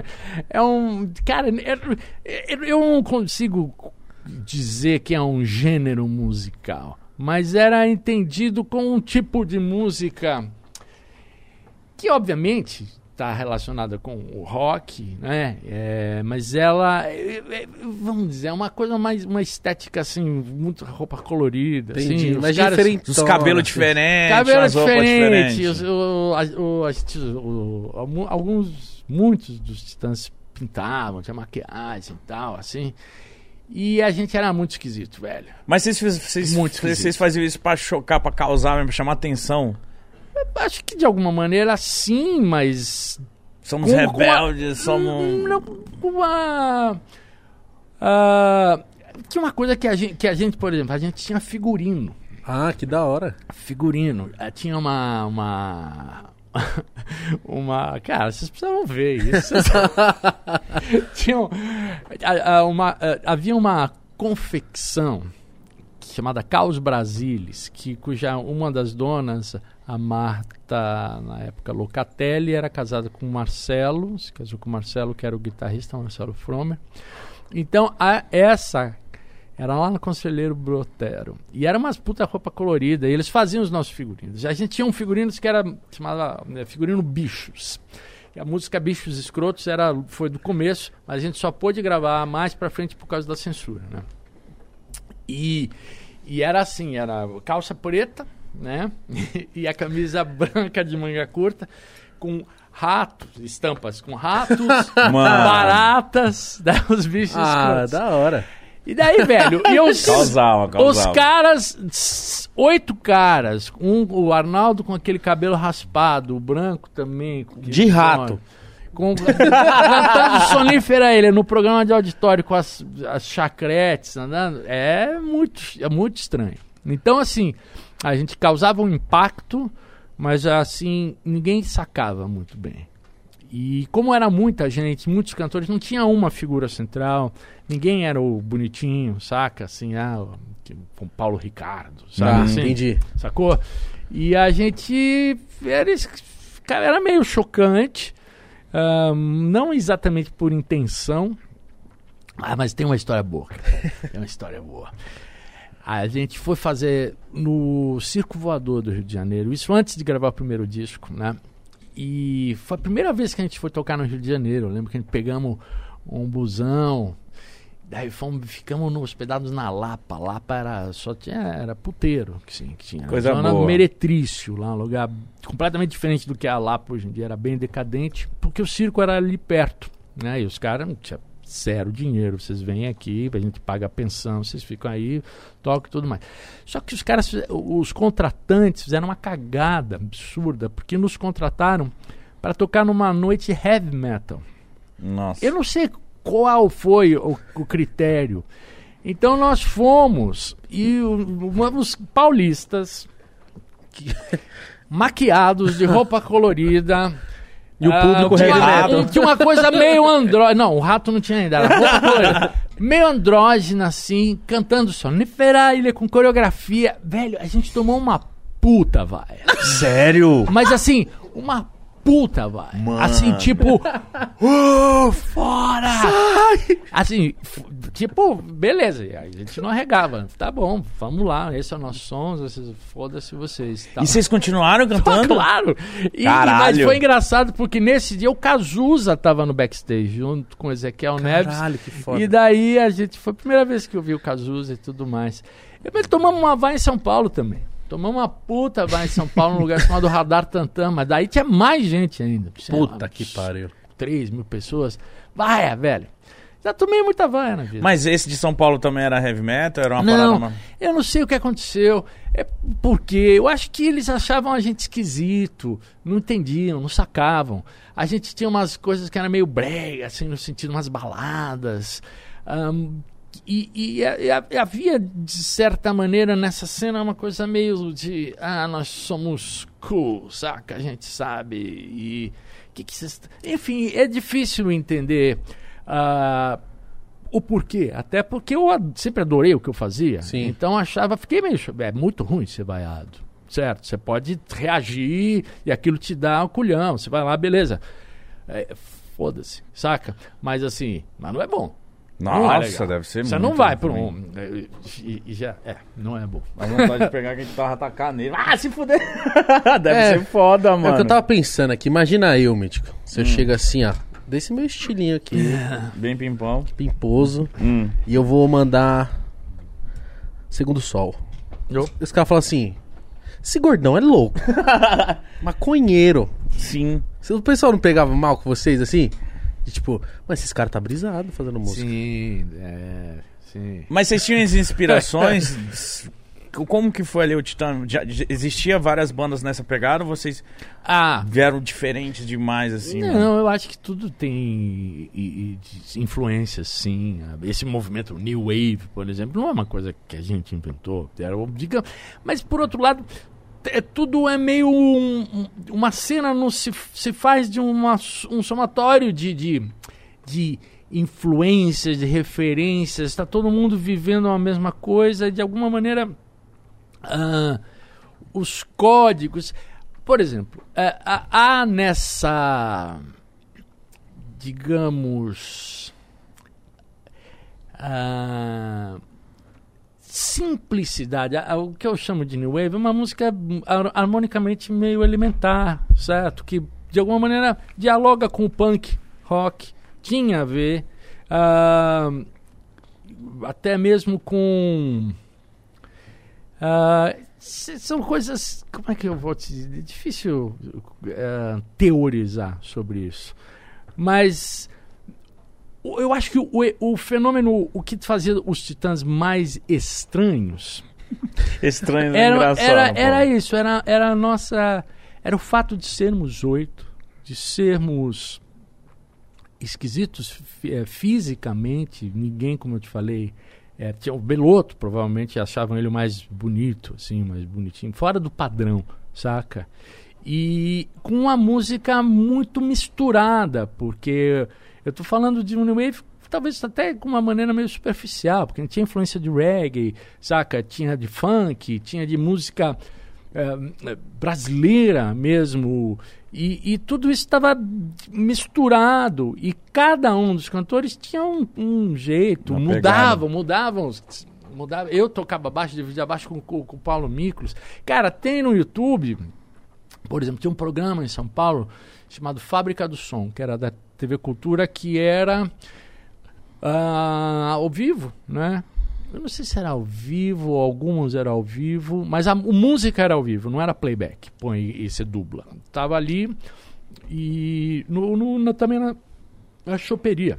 *laughs* é um. Cara, eu, eu- eu não consigo dizer que é um gênero musical. Mas era entendido como um tipo de música que obviamente está relacionada com o rock, né? É, mas ela, é, é, vamos dizer, é uma coisa mais, uma estética assim, muito roupa colorida, Entendi. assim, os Mas caras- diferente. Os cabelos diferentes, cabelo as roupas diferente, diferentes. os- o- o- o- alguns, muitos dos titãs pintavam, tinha maquiagem e tal, assim. E a gente era muito esquisito, velho. Mas vocês, vocês, Muito vocês, faziam isso pra chocar, pra causar, mesmo, pra chamar atenção? Acho que de alguma maneira sim, mas Somos Com- rebeldes, somos... Hum, Não, uma. ah, tinha uma coisa que a, gente, que a gente, por exemplo, a gente tinha figurino. Ah, que da hora. Figurino. Ah, Tinha uma. Uma. *laughs* uma cara, vocês precisavam ver isso. *laughs* tinha um- uma, havia uma confecção chamada Caos Brasilis, que, cuja uma das donas, a Marta, na época Locatelli, era casada com o Marcelo, se casou com o Marcelo, que era o guitarrista, Marcelo Fromer. Então, a, essa Era lá no Conselheiro Brotero. E era umas puta roupa colorida. E eles faziam os nossos figurinos. A gente tinha um figurinos que era chamado né, figurino Bichos. E a música Bichos Escrotos era, foi do começo, mas a gente só pôde gravar mais pra frente por causa da censura, né? E, e era assim, era calça preta, né? *laughs* e a camisa branca de manga curta com ratos, estampas com ratos, *laughs* baratas, né? os bichos Ah, escrotos. da hora. E daí, velho, e os, *laughs* Causava, os caras, oito caras, um, o Arnaldo com aquele cabelo raspado, o branco também. De rato. Com, cantando sonífera ele no programa de auditório com as, as chacretes andando. É muito, é muito estranho. Então, assim, a gente causava um impacto, mas assim, ninguém sacava muito bem. E como era muita gente, muitos cantores, não tinha uma figura central, ninguém era o bonitinho, saca? Assim, ah, o, Paulo Ricardo, sabe? Ah, assim? entendi. sacou? E a gente era, cara, era meio chocante, ahn, não exatamente por intenção, ah, mas tem uma história boa, tem uma história boa. A gente foi fazer no Circo Voador do Rio de Janeiro, isso antes de gravar o primeiro disco, né? E foi a primeira vez que a gente foi tocar no Rio de Janeiro. Eu lembro que a gente pegamos um busão, daí fomos, ficamos no- hospedados na Lapa. Lapa era só tinha era puteiro que, sim, que tinha. Coisa Zona boa. Meretrício, lá um lugar completamente diferente do que é a Lapa hoje em dia, era bem decadente, porque o circo era ali perto, né? E os caras não tinha zero dinheiro, vocês vêm aqui, a gente paga a pensão, vocês ficam aí, tocam e tudo mais. Só que os caras, os contratantes fizeram uma cagada absurda, porque nos contrataram para tocar numa noite heavy metal. Nossa. Eu não sei qual foi o, o critério. Então nós fomos e os paulistas que- *laughs* maquiados de roupa colorida. E o público Ah, tinha, *laughs* tinha uma coisa meio andrógena. Não, o rato não tinha ainda. Era roupa *laughs* colorida. meio andrógena, assim, cantando sonífera, ilha com coreografia. Velho, a gente tomou uma puta, vai. Sério? Mas assim, uma puta, vai. Mano. Assim, tipo. *laughs* "Uh, fora! Assim, f- tipo, beleza. e A gente não arregava. Tá bom, vamos lá. Esse é o nosso som. Foda-se vocês. Tá. E vocês continuaram *laughs* Pô, cantando? claro! E, Caralho. mas foi engraçado porque nesse dia o Cazuza tava no backstage junto com o Ezequiel Neves. Caralho, que foda. E daí a gente. Foi a primeira vez que eu vi o Cazuza e tudo mais. Mas tomamos uma vai em São Paulo também. Tomamos uma puta vai em São Paulo, num lugar chamado Radar Tantan. Mas daí tinha mais gente ainda. Sei lá, Puta que pariu. 3 mil pessoas. Vai, velho. Já tomei muita vaia na vida. Mas esse de São Paulo também era heavy metal? Era uma parada... Não, uma- eu não sei o que aconteceu. É porque eu acho que eles achavam a gente esquisito, não entendiam, não sacavam. A gente tinha umas coisas que eram meio brega, assim, no sentido, umas baladas. Ahn, e, e- e- havia, de certa maneira, nessa cena uma coisa meio de. Ah, nós somos cool, saca? A gente sabe. E. Que que vocês- Enfim, é difícil entender. Ah, o porquê. Até porque eu ad- sempre adorei o que eu fazia. Sim. Então achava, fiquei meio. É muito ruim ser vaiado. Certo? Você pode reagir e aquilo te dá um culhão. Você vai lá, beleza. É, Foda-se, saca? Mas assim, mas não é bom. Não é Nossa, deve ser Você muito não vai por ruim. um. é, E, e já. É, não é bom. A vontade de pegar que a gente tava atacar nele. Ah, se fuder! *laughs* Deve É, ser foda, É mano. o que eu tava pensando aqui. Imagina eu, Mítico. Você chega assim, ó. Desse meu estilinho aqui, *laughs* Bem pimpão. pimposo. Hum. E eu vou mandar. Segundo sol. Eu? Esse cara fala assim: Esse gordão é louco. *laughs* Maconheiro. Sim. Se O pessoal não pegava mal com vocês assim? De tipo, mas esse cara tá brisado fazendo música. Sim, é. Sim. Mas vocês tinham as inspirações? *laughs* Como que foi ali o Titã? Já, já existia várias bandas nessa pegada ou vocês Ah, vieram diferentes demais, assim? né? Não, eu acho que tudo tem i- i- de- influências, sim. Esse movimento New Wave, por exemplo, não é uma coisa que a gente inventou. Era, digamos, mas, por outro lado, é, tudo é meio. um- uma cena não se, se faz de uma, um somatório de, de, de influências, de referências. Está todo mundo vivendo a mesma coisa. De alguma maneira, ah, os códigos. Por exemplo, é, há- nessa, digamos, ah, simplicidade. O que eu chamo de New Wave é uma música har- harmonicamente meio elementar, certo? Que de alguma maneira dialoga com o punk rock, tinha a ver, ah, até mesmo com. S- são coisas. Como é que eu vou te dizer? É difícil ah, teorizar sobre isso. Mas eu acho que o, o fenômeno, o que fazia os titãs mais estranhos *laughs* Estranho, né? era, engraçado. era, era isso, era, era a nossa. Era o fato de sermos oito, de sermos esquisitos eh, fisicamente, ninguém, como eu te falei. Eh, tinha o Beloto, provavelmente achavam ele mais bonito, assim, mais bonitinho, fora do padrão, saca? E com uma música muito misturada, porque eu tô falando de um new wave talvez até com uma maneira meio superficial, porque tinha influência de reggae, saca? Tinha de funk, tinha de música eh, brasileira mesmo. E, e tudo isso estava misturado. E cada um dos cantores tinha um, um jeito, Uma mudavam, mudavam. Mudava. Eu tocava baixo, dividia baixo com, com, com o Paulo Miklos. Cara, tem no YouTube, por exemplo, tinha um programa em São Paulo chamado Fábrica do Som, que era da TV Cultura, que era ah, ao vivo, né? Eu não sei se era ao vivo, alguns eram ao vivo, mas a, a música era ao vivo, não era playback, põe e, e se dubla. Tava ali e no, no- na- também na, na choperia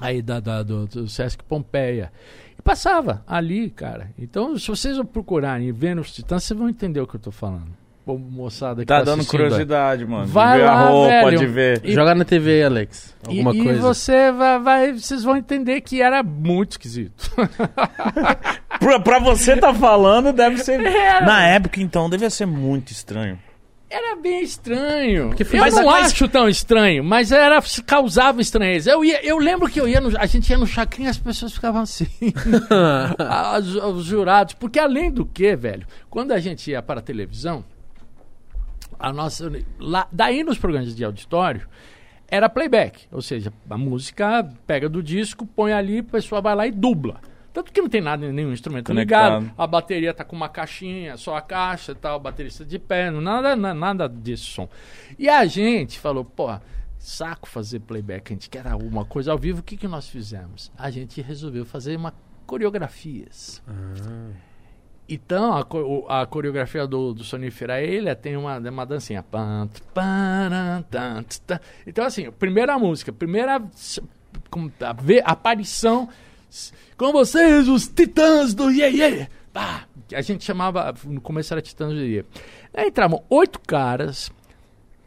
aí da, da- do, do Sesc Pompeia. E passava ali, cara. Então, se vocês procurarem e verem os Titãs, vocês vão entender o que eu tô falando. Moçada que Tá tá dando aí. curiosidade, mano. de Vai ver lá, a roupa, velho. de ver. E- Joga na TV, Alex. Alguma e, coisa. E você vai, vai- vocês vão entender que era muito esquisito. *laughs* Pra, pra você tá falando, deve ser. *laughs* Era. Na época, então, devia ser muito estranho. Era bem estranho. Porque eu mas- não mas- acho tão estranho, mas era causava estranheza. Eu, ia, eu lembro que eu ia no, a gente ia no chacrinha e as pessoas ficavam assim. *laughs* As- os jurados. Porque além do que, velho, quando a gente ia para a televisão, a nossa. Lá, daí nos programas de auditório. Era playback, ou seja, a música pega do disco, põe ali, a pessoa vai lá e dubla. Tanto que não tem nada, nenhum instrumento Conectado. ligado. A bateria tá com uma caixinha, só a caixa e tal, o baterista de pé, não- nada, na- nada desse som. E a gente falou, pô, saco fazer playback, a gente quer alguma coisa ao vivo, o que, que nós fizemos? A gente resolveu fazer uma coreografias. Então, a, co- a coreografia do, do Sonífera Ilha tem uma, uma dancinha. Então, assim, primeira música, primeira a ve- aparição com vocês, os titãs do Iê Iê. Pá, a gente chamava, no começo era Titãs do Iê. Aí entravam oito caras,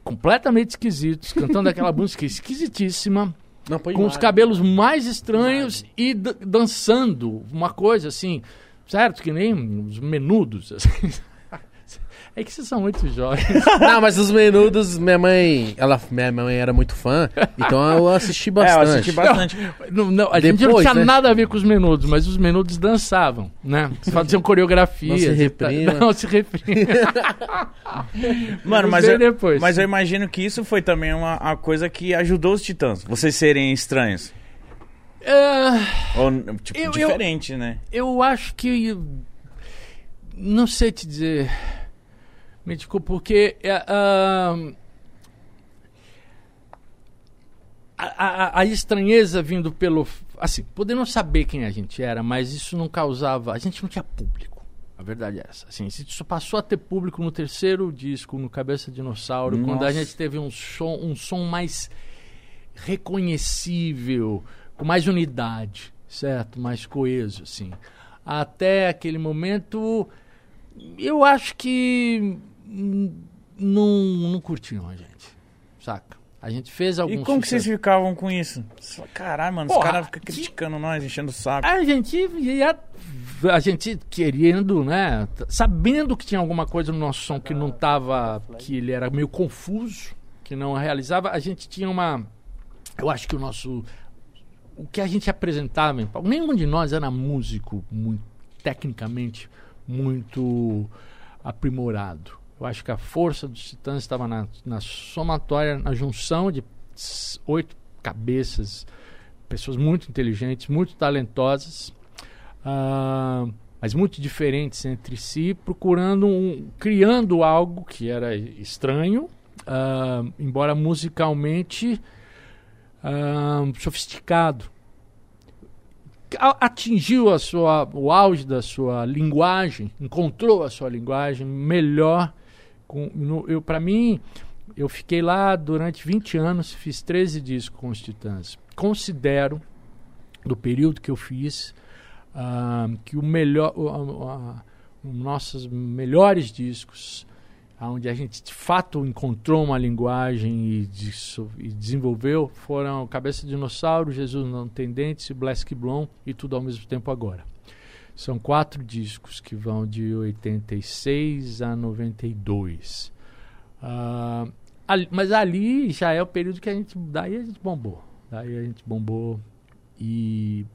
completamente esquisitos, cantando aquela *laughs* música esquisitíssima Não, com os imagem. cabelos mais estranhos e d- dançando uma coisa assim, certo? Que nem os menudos. assim. *laughs* É que vocês são muito jovens. *laughs* Não, mas os menudos, minha mãe. Ela, minha mãe era muito fã, então eu assisti É, eu bastante. assisti bastante. Não, não, a gente não Depois, tinha né? nada a ver com os menudos, mas os menudos dançavam, né? Faziam coreografias. Não se reprima. Não se reprima. *laughs* Mano, mas eu, depois. mas eu imagino que isso foi também uma, uma coisa que ajudou os titãs. Vocês serem estranhos. É, Ou, tipo, Eu- eu- diferente, né? eu acho que. Não sei te dizer. Me desculpa, porque. ahn, a, a- a estranheza vindo pelo. Assim, podendo saber quem a gente era, mas isso não causava. A gente não tinha público. A verdade é essa. Assim, isso só passou a ter público no terceiro disco, no Cabeça Dinossauro, quando a Nossa. gente teve um som, um som mais reconhecível, com mais unidade, certo? Mais coeso, assim. Até aquele momento, eu acho que não, não curtiam a gente, saca? A gente fez alguns E como que vocês ficavam com isso? Caralho, mano, os Porra, caras ficam criticando nós, enchendo o saco. A gente ia. A gente querendo, né? Sabendo que tinha alguma coisa no nosso som que não tava. que ele era meio confuso, que não realizava, a gente tinha uma. Eu acho que o nosso. O que a gente apresentava. Nenhum de nós era músico muito, tecnicamente muito aprimorado. Eu acho que a força dos titãs estava na, na somatória, na junção de oito cabeças, pessoas muito inteligentes, muito talentosas. ah, mas muito diferentes entre si, procurando um, criando algo que era estranho, ah, embora musicalmente sofisticado. Atingiu a sua, o auge da sua linguagem, encontrou a sua linguagem melhor. Com, eu, para mim, eu fiquei lá durante 20 anos, fiz 13 discos com os Titãs. Considero, do período que eu fiz, ah, que o melhor, a- os nossos melhores discos, onde a gente de fato encontrou uma linguagem e, disso- e desenvolveu, foram Cabeça de Dinossauro, Jesus Não Tem Dentes e Black Blom e Tudo ao Mesmo Tempo Agora. São quatro discos que vão de 86 a 92. Ah, ali- mas ali já é o período que a gente. Daí a gente bombou. Daí a gente bombou. E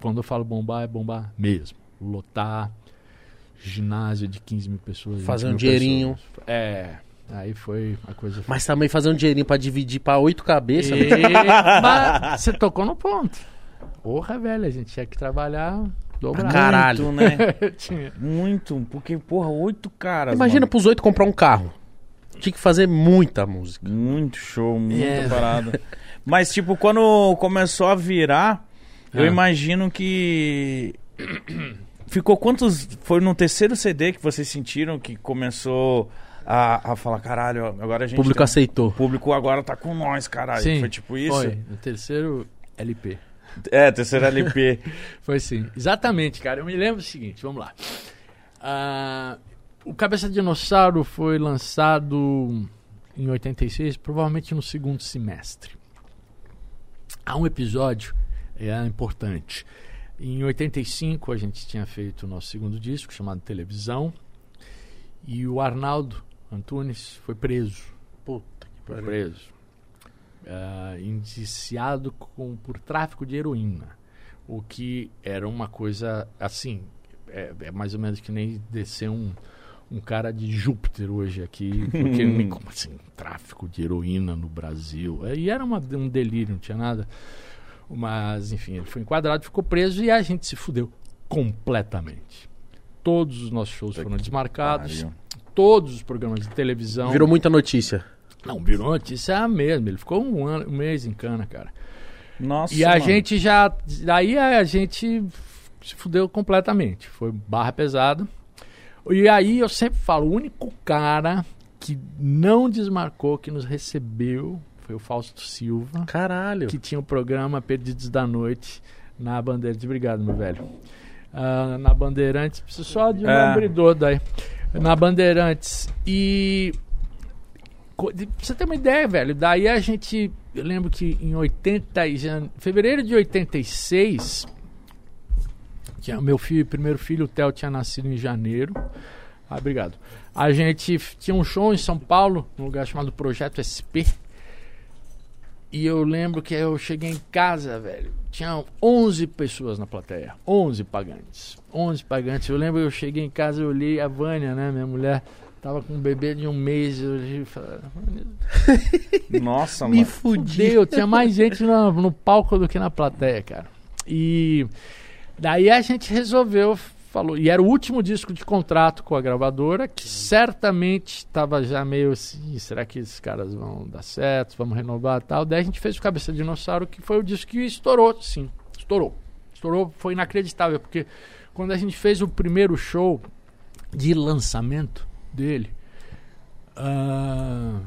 quando eu falo bombar, é bombar mesmo. Lotar ginásio de 15 mil pessoas. 20 Fazer um dinheirinho. pessoas. É. Aí foi a coisa. Mas também fazer um dinheirinho pra dividir pra oito cabeças. E- *laughs* mas você tocou no ponto. Porra, velho, a gente tinha que trabalhar dobrado. Caralho. Muito, né? *laughs* Muito. Porque, porra, oito caras. Imagina mano. pros oito comprar um carro. Tinha que fazer muita música. Muito show, muita É. parada. *laughs* Mas, tipo, quando começou a virar, eu Ah. imagino que. Ficou quantos. Foi no terceiro CD que vocês sentiram que começou a, a falar, caralho, agora a O gente. público tem- aceitou. O público agora tá com nós, caralho. Sim, foi tipo isso? Foi, no terceiro LP. É, terceiro LP. *laughs* Foi sim. Exatamente, cara. Eu me lembro o seguinte, vamos lá. Ah, o Cabeça de Dinossauro foi lançado em 86, provavelmente no segundo semestre. Há um episódio é importante. Em 85 a gente tinha feito o nosso segundo disco, chamado Televisão, e o Arnaldo Antunes foi preso. Puta que Foi preso. Ah, indiciado com, por tráfico de heroína. O que era uma coisa assim. É, é mais ou menos que nem descer um, um cara de Júpiter hoje aqui. Porque me- *laughs* como assim? Tráfico de heroína no Brasil. É, E era uma- um delírio, não tinha nada. Mas, enfim, ele foi enquadrado, ficou preso e a gente se fudeu completamente. Todos os nossos shows foram desmarcados, todos os programas de televisão. Virou muita notícia. Não, virou notícia mesmo. Ele ficou um, ano, um mês em cana, cara. Nossa. e a mano. gente já. Daí a gente se fudeu completamente. Foi barra pesada. E aí eu sempre falo: o único cara que não desmarcou, que nos recebeu, foi o Fausto Silva, Caralho. que tinha o programa Perdidos da Noite na Bandeirantes. Obrigado, meu velho. Ah, na Bandeirantes, preciso só de um É. abridor daí. Na Bandeirantes. E. Pra você ter uma ideia, velho, daí a gente. Eu lembro que em 80. e jan- fevereiro de 86. Tinha, meu filho, primeiro filho, o Theo, tinha nascido em janeiro. Ah, obrigado. A gente tinha um show em São Paulo, num lugar chamado Projeto SP. E eu lembro que eu cheguei em casa, velho. Tinha 11 pessoas na plateia. 11 pagantes. 11 pagantes. Eu lembro que eu cheguei em casa, eu olhei a Vânia, né, minha mulher. Tava com um bebê de um mês. Eu olhei e falei, *laughs* Nossa, Me mano. fudi. Fudeu, tinha mais gente no, no palco do que na plateia, cara. E daí a gente resolveu, falou, e era o último disco de contrato com a gravadora, que certamente estava já meio assim, será que esses caras vão dar certo, vamos renovar e tal. Daí a gente fez o Cabeça de Dinossauro, que foi o disco que estourou, sim, estourou. Estourou, foi inacreditável, porque quando a gente fez o primeiro show de lançamento dele, ah,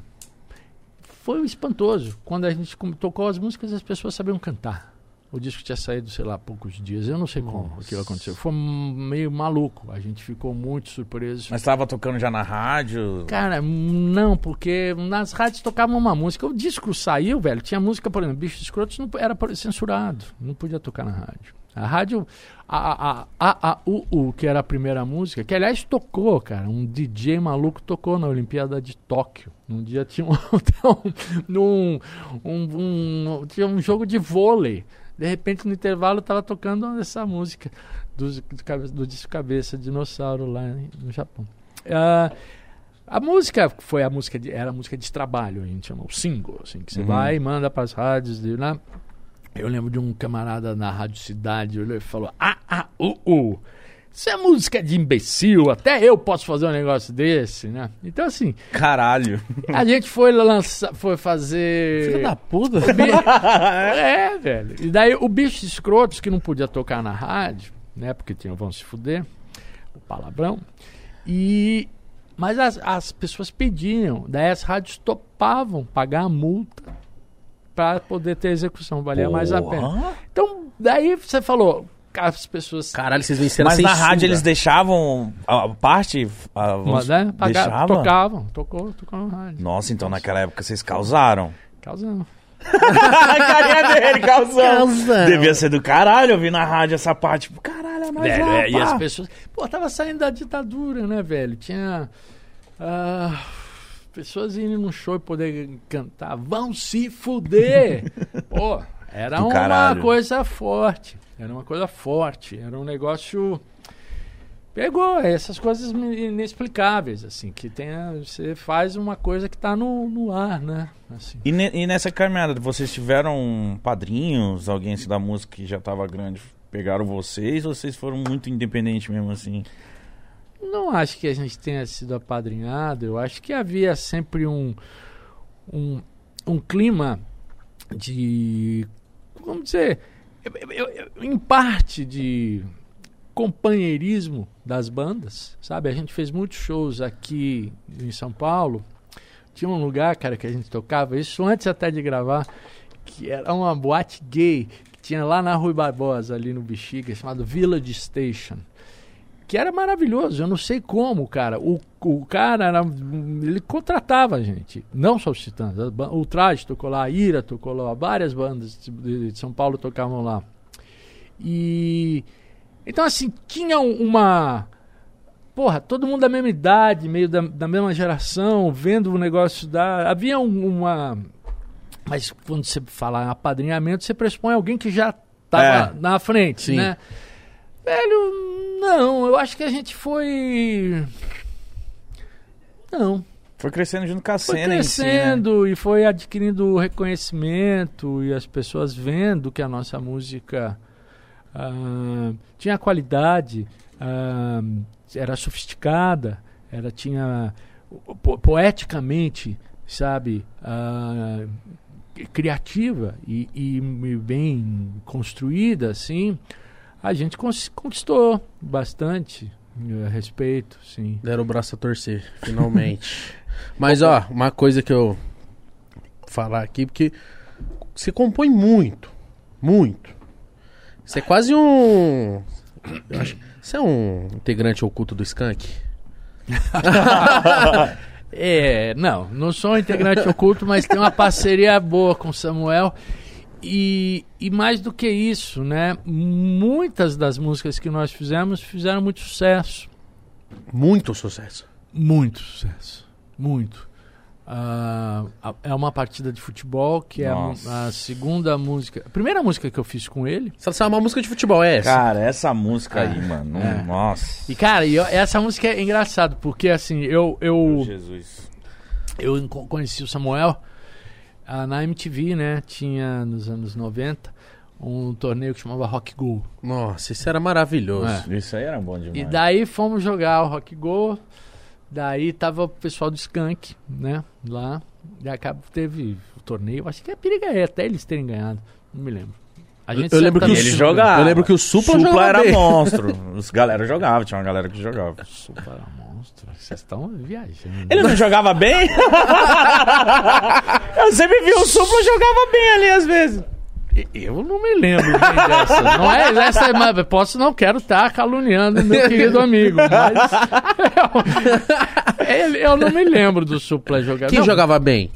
foi espantoso. Quando a gente tocou as músicas, as pessoas sabiam cantar. O disco tinha saído, sei lá, há poucos dias. Eu não sei como Nossa. aquilo aconteceu. Foi meio maluco. A gente ficou muito surpreso. Mas tava tocando já na rádio. Cara, não, porque nas rádios tocavam uma música. O disco saiu, velho. Tinha música, por exemplo, Bichos Escrotos não era censurado. Não podia tocar na rádio. A rádio, a, a, a, a U, U, que era a primeira música, que aliás tocou, cara. Um DJ maluco tocou na Olimpíada de Tóquio. Um dia tinha um, *laughs* um, um, um- tinha um jogo de vôlei. De repente, no intervalo, tava tocando essa música do, do, do disco Cabeça Dinossauro lá no Japão. Ah, a música foi a música de, era a música de trabalho, a gente chama o single, assim, que você Uhum. vai e manda para as rádios, de, né? Eu lembro de um camarada na Rádio Cidade, olhou e falou: Ah, ah, uh, uh. Isso é música de imbecil, até eu posso fazer um negócio desse, né? Então, assim, Caralho. a gente foi lançar, foi fazer. Filha da puta. *laughs* É, velho. E daí o bicho escrotos que não podia tocar na rádio, né? Porque tinham vão se fuder, o palavrão. E. Mas as, as pessoas pediam, daí as rádios topavam pagar a multa para poder ter execução, valia mais a pena. Então, daí você falou, as pessoas. Caralho, vocês venceram Mas sem na rádio eles deixavam a parte. A, Mas, né, deixava? tocavam, tocou, tocou na rádio. Nossa, então naquela época vocês causaram. Causando. *laughs* a carinha dele, causão. Causão. Devia ser do caralho ouvir na rádio essa parte. Tipo, caralho, é mais Velho, lá, é, e as pessoas. Pô, tava saindo da ditadura, né, velho? Tinha. ah, pessoas indo num show e poder cantar. Vão se fuder! *laughs* Pô, era Do uma caralho. coisa forte. Era uma coisa forte. Era um negócio. Pegou essas coisas inexplicáveis, assim, que tem você faz uma coisa que tá no, no ar, né? Assim. E, ne- e nessa caminhada, vocês tiveram padrinhos, alguém assim da música que já tava grande, pegaram vocês ou vocês foram muito independentes mesmo assim? Não acho que a gente tenha sido apadrinhado. Eu acho que havia sempre um, um, um clima de. Vamos dizer. Eu- eu- em parte de companheirismo das bandas, sabe? A gente fez muitos shows aqui em São Paulo. Tinha um lugar, cara, que a gente tocava, isso antes até de gravar, que era uma boate gay que tinha lá na Rui Barbosa, ali no Bexiga, chamado Village Station que era maravilhoso. Eu não sei como, cara. O, o cara era, ele contratava a gente, não só os Titãs. O Traje tocou lá, a Ira tocou lá, várias bandas de, São Paulo tocavam lá. E então assim tinha um- uma porra, todo mundo da mesma idade, meio da, da mesma geração, vendo o negócio da havia um- uma mas quando você fala em apadrinhamento, você pressupõe alguém que já estava É. na frente, Sim. né? Velho, não, eu acho que a gente foi. Não. Foi crescendo junto com a Foi cena em si, né? crescendo e foi adquirindo reconhecimento e as pessoas vendo que a nossa música ah, tinha qualidade, ah, era sofisticada, era tinha po- poeticamente, sabe, ah, criativa e, e bem construída, assim, a gente conquistou bastante eh, respeito, sim. Deram o braço a torcer, finalmente. *laughs* Mas, ó, uma coisa que eu vou falar aqui, porque você compõe muito, muito. Você é quase um. acho- Você é um integrante oculto do Skank? *laughs* É, não, não sou um integrante oculto, mas tenho uma parceria boa com o Samuel. E, e mais do que isso, né? Muitas das músicas que nós fizemos fizeram muito sucesso. Muito sucesso. Muito sucesso. Muito. A- é uma partida de futebol que é a, mu- Nossa. a segunda música. A primeira música que eu fiz com ele. Só sabe uma música de futebol, é essa? Cara, essa música É. aí, mano. É. Nossa. E cara, e eu- essa música é engraçado, porque assim, eu. eu Jesus. eu conheci o Samuel ah, na MTV, né? Tinha nos anos 90 um torneio que chamava Rock Go. Nossa, isso era maravilhoso. É. Isso aí era bom demais. E daí fomos jogar o Rock Go. Daí tava o pessoal do Skank, né? Lá. E acabou, teve o torneio. Acho que é periga é, até eles terem ganhado. Não me lembro. A Eu- eu lembro que o ele jogava. eu lembro que o Supla Supla era bem. monstro. *laughs* Os galera jogava, tinha uma galera que jogava. Supla era monstro. Vocês estão viajando. Ele não jogava bem? *laughs* Eu sempre vi o Supla jogava bem ali às vezes. Eu não me lembro bem dessa. Não é essa, mas posso não quero estar caluniando meu querido amigo, mas *laughs* eu, eu não me lembro do Supla jogar. Quem Não, jogava bem?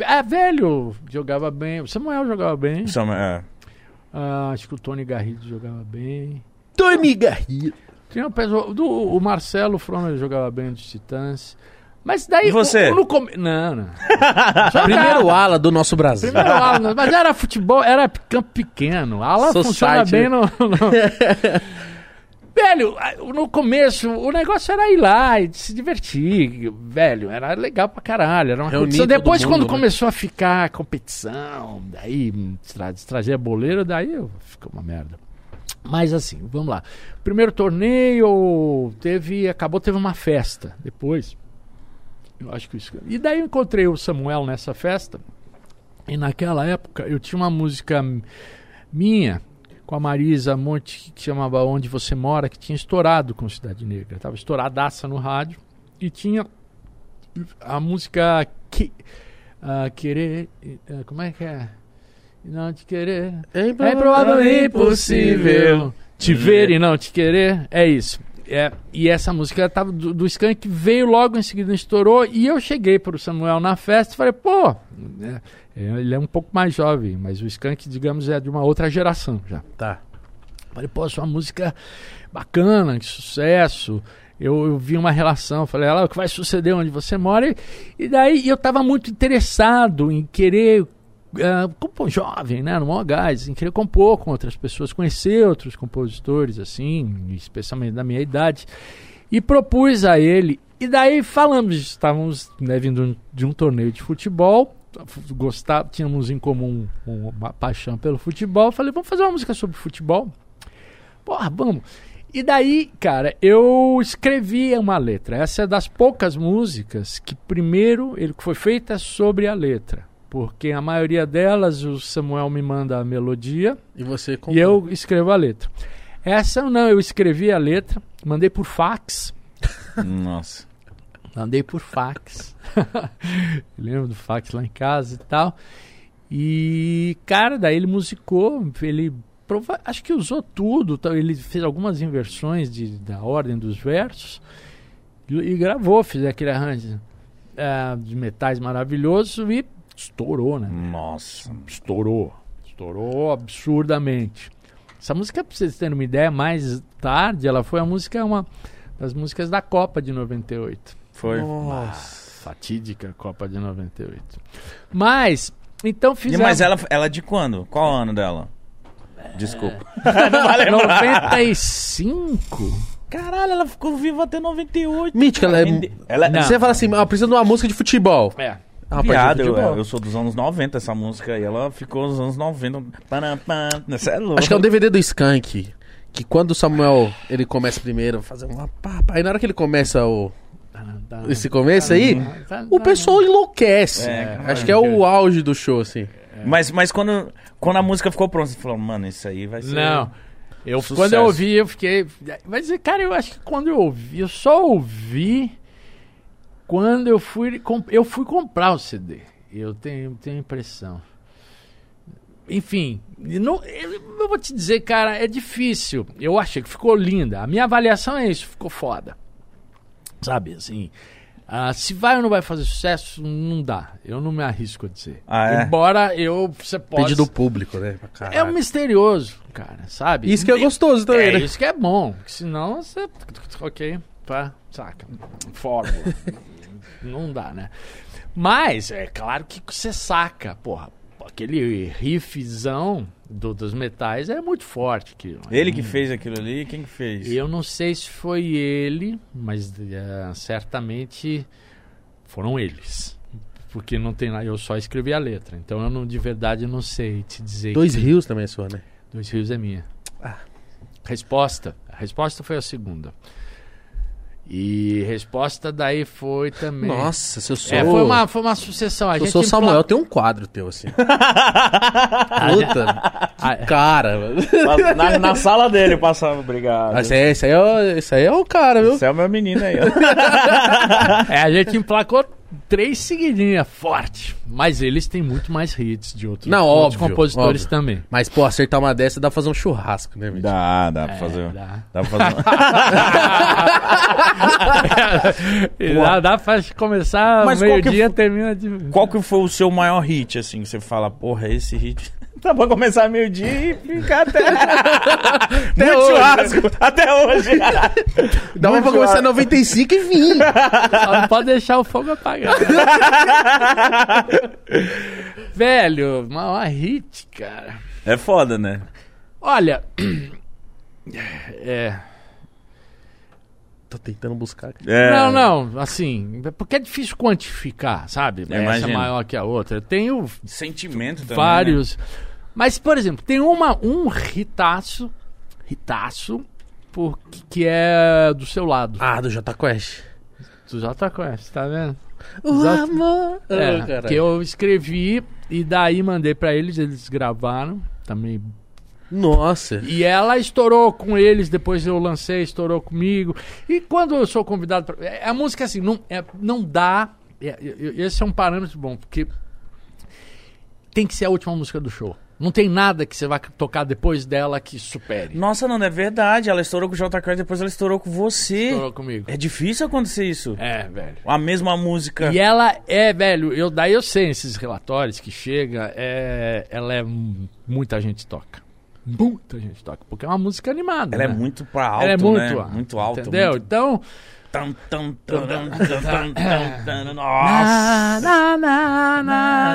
É velho, jogava bem. O Samuel jogava bem. Isso é- Ah, acho que o Tony Garrido jogava bem. Tony Garrido. Tinha um pessoal, do, o Marcelo Fromer jogava bem dos Titãs. Mas daí E você? o- o- no come- não, não. *laughs* Primeiro ala do nosso Brasil. Primeiro ala, mas era futebol, era campo pequeno. A ala Society, funciona bem no, no- *laughs* Velho, no começo, o negócio era ir lá e se divertir, velho. Era legal pra caralho. Era uma Reunir competição. todo Depois, mundo, quando né? começou a ficar competição, daí tra trazer boleiro, daí eu- ficou uma merda. Mas assim, vamos lá. Primeiro torneio teve. Acabou, teve uma festa. Depois. Eu acho que isso. E daí eu encontrei o Samuel nessa festa. E naquela época eu tinha uma música minha com a Marisa Monte que chamava Onde Você Mora, que tinha estourado com Cidade Negra. Tava estouradaça no rádio. E tinha a música que, ah, Querer. ah, como é que é? Não te querer. É É provável e impossível te ver e não te querer. É isso. É, e essa música tava do, do Skank veio logo em seguida, estourou. E eu cheguei pro Samuel na festa e falei, pô, né, ele é um pouco mais jovem, mas o Skank, digamos, é de uma outra geração já. Tá. Falei, pô, sua música bacana, de sucesso. Eu, eu vi uma relação, falei, ela o que vai suceder onde você mora. E, e daí eu estava muito interessado em querer ah, compor jovem, né, no maior gás, em querer compor com outras pessoas, conhecer outros compositores, assim, especialmente da minha idade. E propus a ele, e daí falamos, estávamos né, vindo de um torneio de futebol, gostar, tínhamos em comum uma paixão pelo futebol. Falei, vamos fazer uma música sobre futebol? Porra, vamos. E daí, cara, eu escrevi uma letra. Essa é das poucas músicas que primeiro ele foi feita sobre a letra. Porque a maioria delas o Samuel me manda a melodia E você e comprou. eu escrevo a letra. Essa não, eu escrevi a letra, mandei por fax. Nossa. Mandei por fax. *laughs* Lembro do fax lá em casa e tal. E, cara, daí ele musicou, ele prova- acho que usou tudo, ele fez algumas inversões de, da ordem dos versos e, e gravou, fez aquele arranjo ah, de metais maravilhoso e estourou, né? Nossa. Estourou. Estourou absurdamente. Essa música, pra vocês terem uma ideia, mais tarde, ela foi a música, uma das músicas da Copa de 98. Foi. Nossa. Fatídica Copa de 98. Mas, então fizemos... mas ela, ela é de quando? Qual ano dela? Desculpa. *laughs* 95? Caralho, ela ficou viva até 98. Mítica, ela é. Ela Não. Você fala assim, ah, precisa de uma música de futebol. É. Ah, rapaz, Viado, de eu, futebol. eu sou dos anos 90 essa música e ela ficou nos anos 90. Param, pam. Você é louco. Acho que é um DVD do Skank. Que quando o Samuel ele começa primeiro a fazer uma papa. Aí na hora que ele começa o, esse começo aí, o pessoal enlouquece. É, Acho que é o auge do show, assim. Mas, mas quando, quando a música ficou pronta, você falou, mano, isso aí vai ser. Não. Eu, Sucesso. quando eu ouvi, eu fiquei. Mas, cara, eu acho que quando eu ouvi, eu só ouvi quando eu fui, eu fui comprar o CD. Eu tenho, tenho a impressão. Enfim, não- eu, eu vou te dizer, cara, é difícil. Eu achei que ficou linda. A minha avaliação é isso, ficou foda. Sabe, assim. ah, se vai ou não vai fazer sucesso, não dá. Eu não me arrisco a dizer. Ah, é? Embora eu. Você possa. Pede do público, né? caralho. É um misterioso, cara, sabe? Isso que é gostoso também, É né? isso que é bom. Senão você. Ok, pá, saca. Fórmula. *laughs* Não dá, né? Mas é claro que você saca, porra. Aquele riffzão do- dos metais é muito forte. Aquilo. Ele que fez aquilo ali, quem que fez? Eu não sei se foi ele, mas é, certamente foram eles. Porque não tem lá, eu só escrevi a letra. Então eu não, de verdade não sei te dizer. Dois que- rios também é sua, né? Dois Rios é minha. Ah. Resposta. A resposta foi a segunda. E resposta daí foi também. Nossa, se eu sou. É, foi uma, foi uma sucessão. A Se eu gente sou Samuel, tem um quadro teu, assim. *laughs* Puta, que cara. Na, na sala dele passava, obrigado. Esse aí, esse aí é, o- esse aí é o cara, viu? Esse é o meu menino aí, ó. *laughs* é, a gente emplacou três seguidinhas, forte. Mas eles têm muito mais hits de outros, Não, outros óbvio, compositores óbvio. também. Mas, pô, acertar uma dessa dá pra fazer um churrasco, né, bicho? Dá, dá pra É, fazer. dá. Dá pra fazer. E *laughs* dá, dá pra começar Mas qual que meio-dia, foi- termina de. Qual que foi o seu maior hit, assim? que Você fala, porra, esse hit. Dá pra começar meio-dia e ficar até. *laughs* Muito hoje, churrasco. Até hoje. *laughs* Dá pra começar em 95 e vir. Só não pode deixar o fogo apagado. *laughs* Velho, uma, uma hit, cara. É foda, né? Olha. *clears throat* É. tentando buscar. É. Não, não, assim, porque é difícil quantificar, sabe? Essa é imagino. maior que a outra. Eu tenho Sentimento também. vários. Mas, por exemplo, tem uma, um ritaço, ritaço, por, que é do seu lado. Ah, do J Quest. Já tá conhece, tá vendo? O Exato. amor. É, Oh, que eu escrevi e daí mandei pra eles, eles gravaram também. Nossa. E ela estourou com eles, depois eu lancei, estourou comigo. E quando eu sou convidado pra. é, A música assim, não, é, não dá. é, esse é um parâmetro bom, porque tem que ser a última música do show. Não tem nada que você vai tocar depois dela que supere. Nossa, não, não é verdade. Ela estourou com o J Quest, depois ela estourou com você. Estourou comigo. É difícil acontecer isso. É, velho. A mesma música. E ela é, velho, eu, daí eu sei esses relatórios que chega, é, ela é. Muita gente toca. Muita gente toca. Porque é uma música animada. Ela é né? muito pra alto, Ela é muito, né? Muito alto. Entendeu? muito- Então. Nossa. Na, na,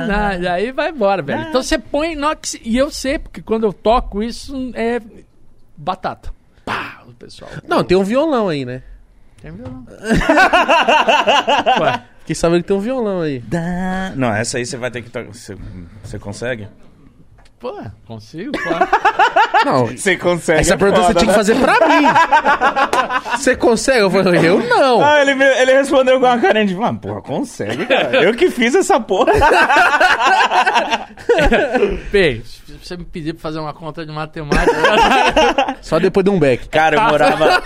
na. E aí vai embora, velho. Então você põe. Nox, e eu sei, porque quando eu toco isso é batata. Pá, o pessoal. Não, tem um violão aí, né? Tem violão. Ué, fiquei sabendo que tem um violão aí. Não, essa aí você vai ter que você consegue? Pô, consigo, claro. *laughs* Não, Você consegue. essa pergunta você tinha que fazer pra mim. Você consegue? Eu falei, eu não. Ah, ele, ele respondeu com uma carinha de. Ah, porra, consegue, cara. Eu que fiz essa porra. *laughs* Pê, se você me pedir pra fazer uma conta de matemática. *laughs* Só depois de um back. Cara, eu morava.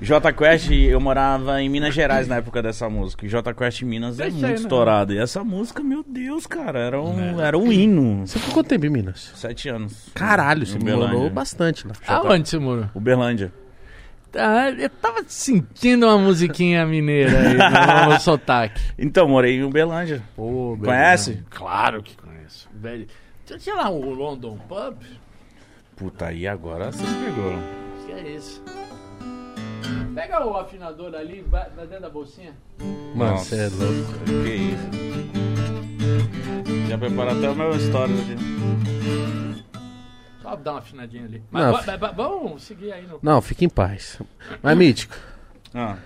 J Quest, eu morava em Minas Gerais na época dessa música. E J Quest em Minas é sei, muito né? estourado. E essa música, meu Deus, cara, era um, era um hino. Você ficou quanto tempo em Minas? Sete anos. Caralho, você morou bastante lá. Aonde você morou? Uberlândia. Ah, eu tava sentindo uma musiquinha mineira aí no, no sotaque. *laughs* Então, morei em Uberlândia. Pô, Conhece? Claro que conheço. Velho. Você tinha lá o London Pub? Puta, aí agora você me pegou. Que é isso? Pega o afinador ali, vai, dentro da bolsinha. Mano, você é louco. Que isso. Já até o meu stories aqui. Só dá uma afinadinha ali. Mas Não, fi- vamos seguir aí no. Não, fica em paz. Mas, Mítico, Ah,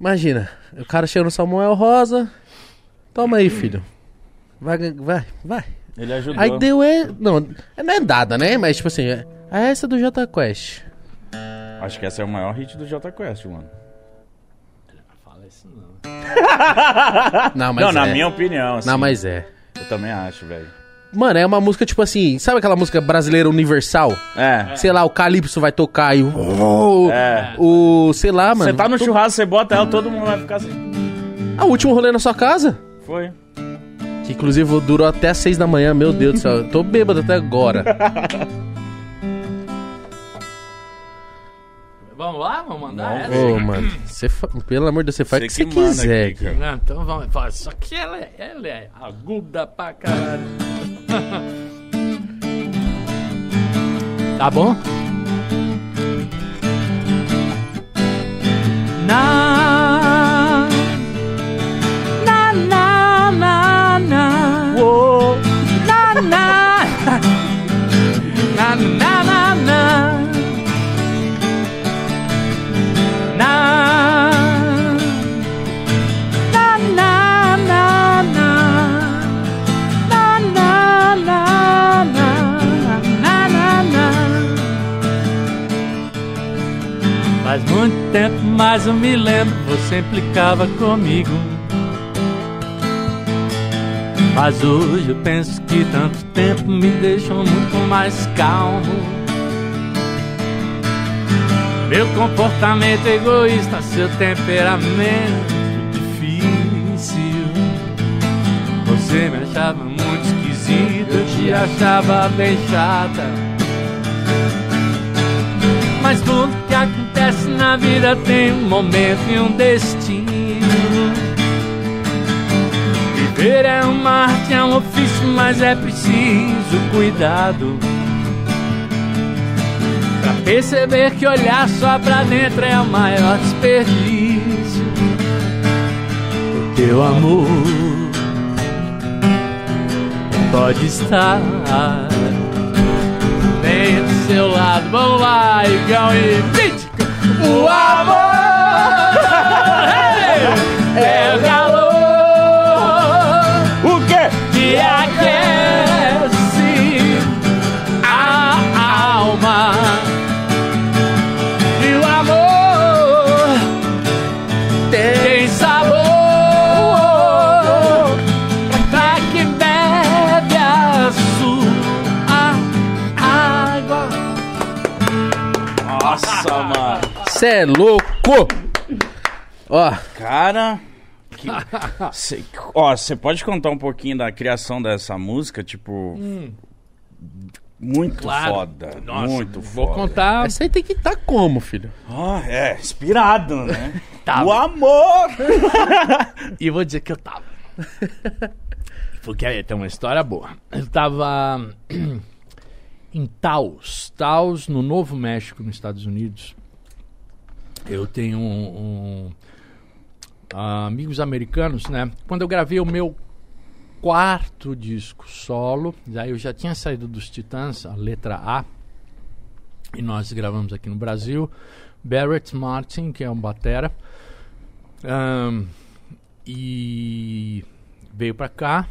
imagina. O cara chega no Samuel Rosa. Toma aí, filho. Vai, vai, vai. ele ajudou. Aí deu é. Não, não é dada, né? Mas tipo assim, é é essa do J Quest. Acho que esse é o maior hit do J Quest, mano. Fala isso não. *laughs* Não, mas não, na é. minha opinião, assim. Não, mas é. Eu também acho, velho. Mano, é uma música tipo assim, sabe aquela música brasileira universal? É. Sei lá, o Calypso vai tocar e o. É. O. Sei lá, mano. Você tá no churrasco, você bota ela, todo mundo vai ficar assim. Ah, o último rolê na sua casa? Foi. Que inclusive durou até as seis da manhã, meu Deus do céu. Eu tô bêbado até agora. *laughs* Vamos lá? Vamos mandar essa? Ô, mano, você fa- pelo amor de Deus, você faz o que Você quiser. aqui, cara. Não, então vamos. Só que ela é, ela é aguda pra caralho. *laughs* tá bom? Na na na na na Whoa. *laughs* na na na na na na tempo, mas eu me lembro, você implicava comigo. Mas hoje eu penso que tanto tempo me deixou muito mais calmo. Meu comportamento egoísta, seu temperamento difícil. Você me achava muito esquisito, eu te achava bem chata. Mas tudo que acontece na vida tem um momento e um destino. Viver é uma arte, é um ofício, mas é preciso cuidado. Pra perceber que olhar só pra dentro é o maior desperdício. O teu amor pode estar bem do seu lado. Vamos lá, Igão e Mítico. O amor. É, é o é Cê é louco! Ó, Cara. que- *laughs* Cê- ó, você pode contar um pouquinho da criação dessa música? Tipo. Muito Claro. foda. Nossa, muito vou foda. contar. essa aí tem que estar como, filho? Ah, é, inspirado, né? *laughs* Tava. O amor! *laughs* E vou dizer que eu tava. Porque aí tem uma história boa. Eu tava *clears throat* em Taos, Taos, no Novo México, nos Estados Unidos. Eu tenho um, um, ah, amigos americanos, né? Quando eu gravei o meu quarto disco solo, daí eu já tinha saído dos Titãs, a letra A, e nós gravamos aqui no Brasil. Barrett Martin, que é um batera, ahn, e veio pra cá.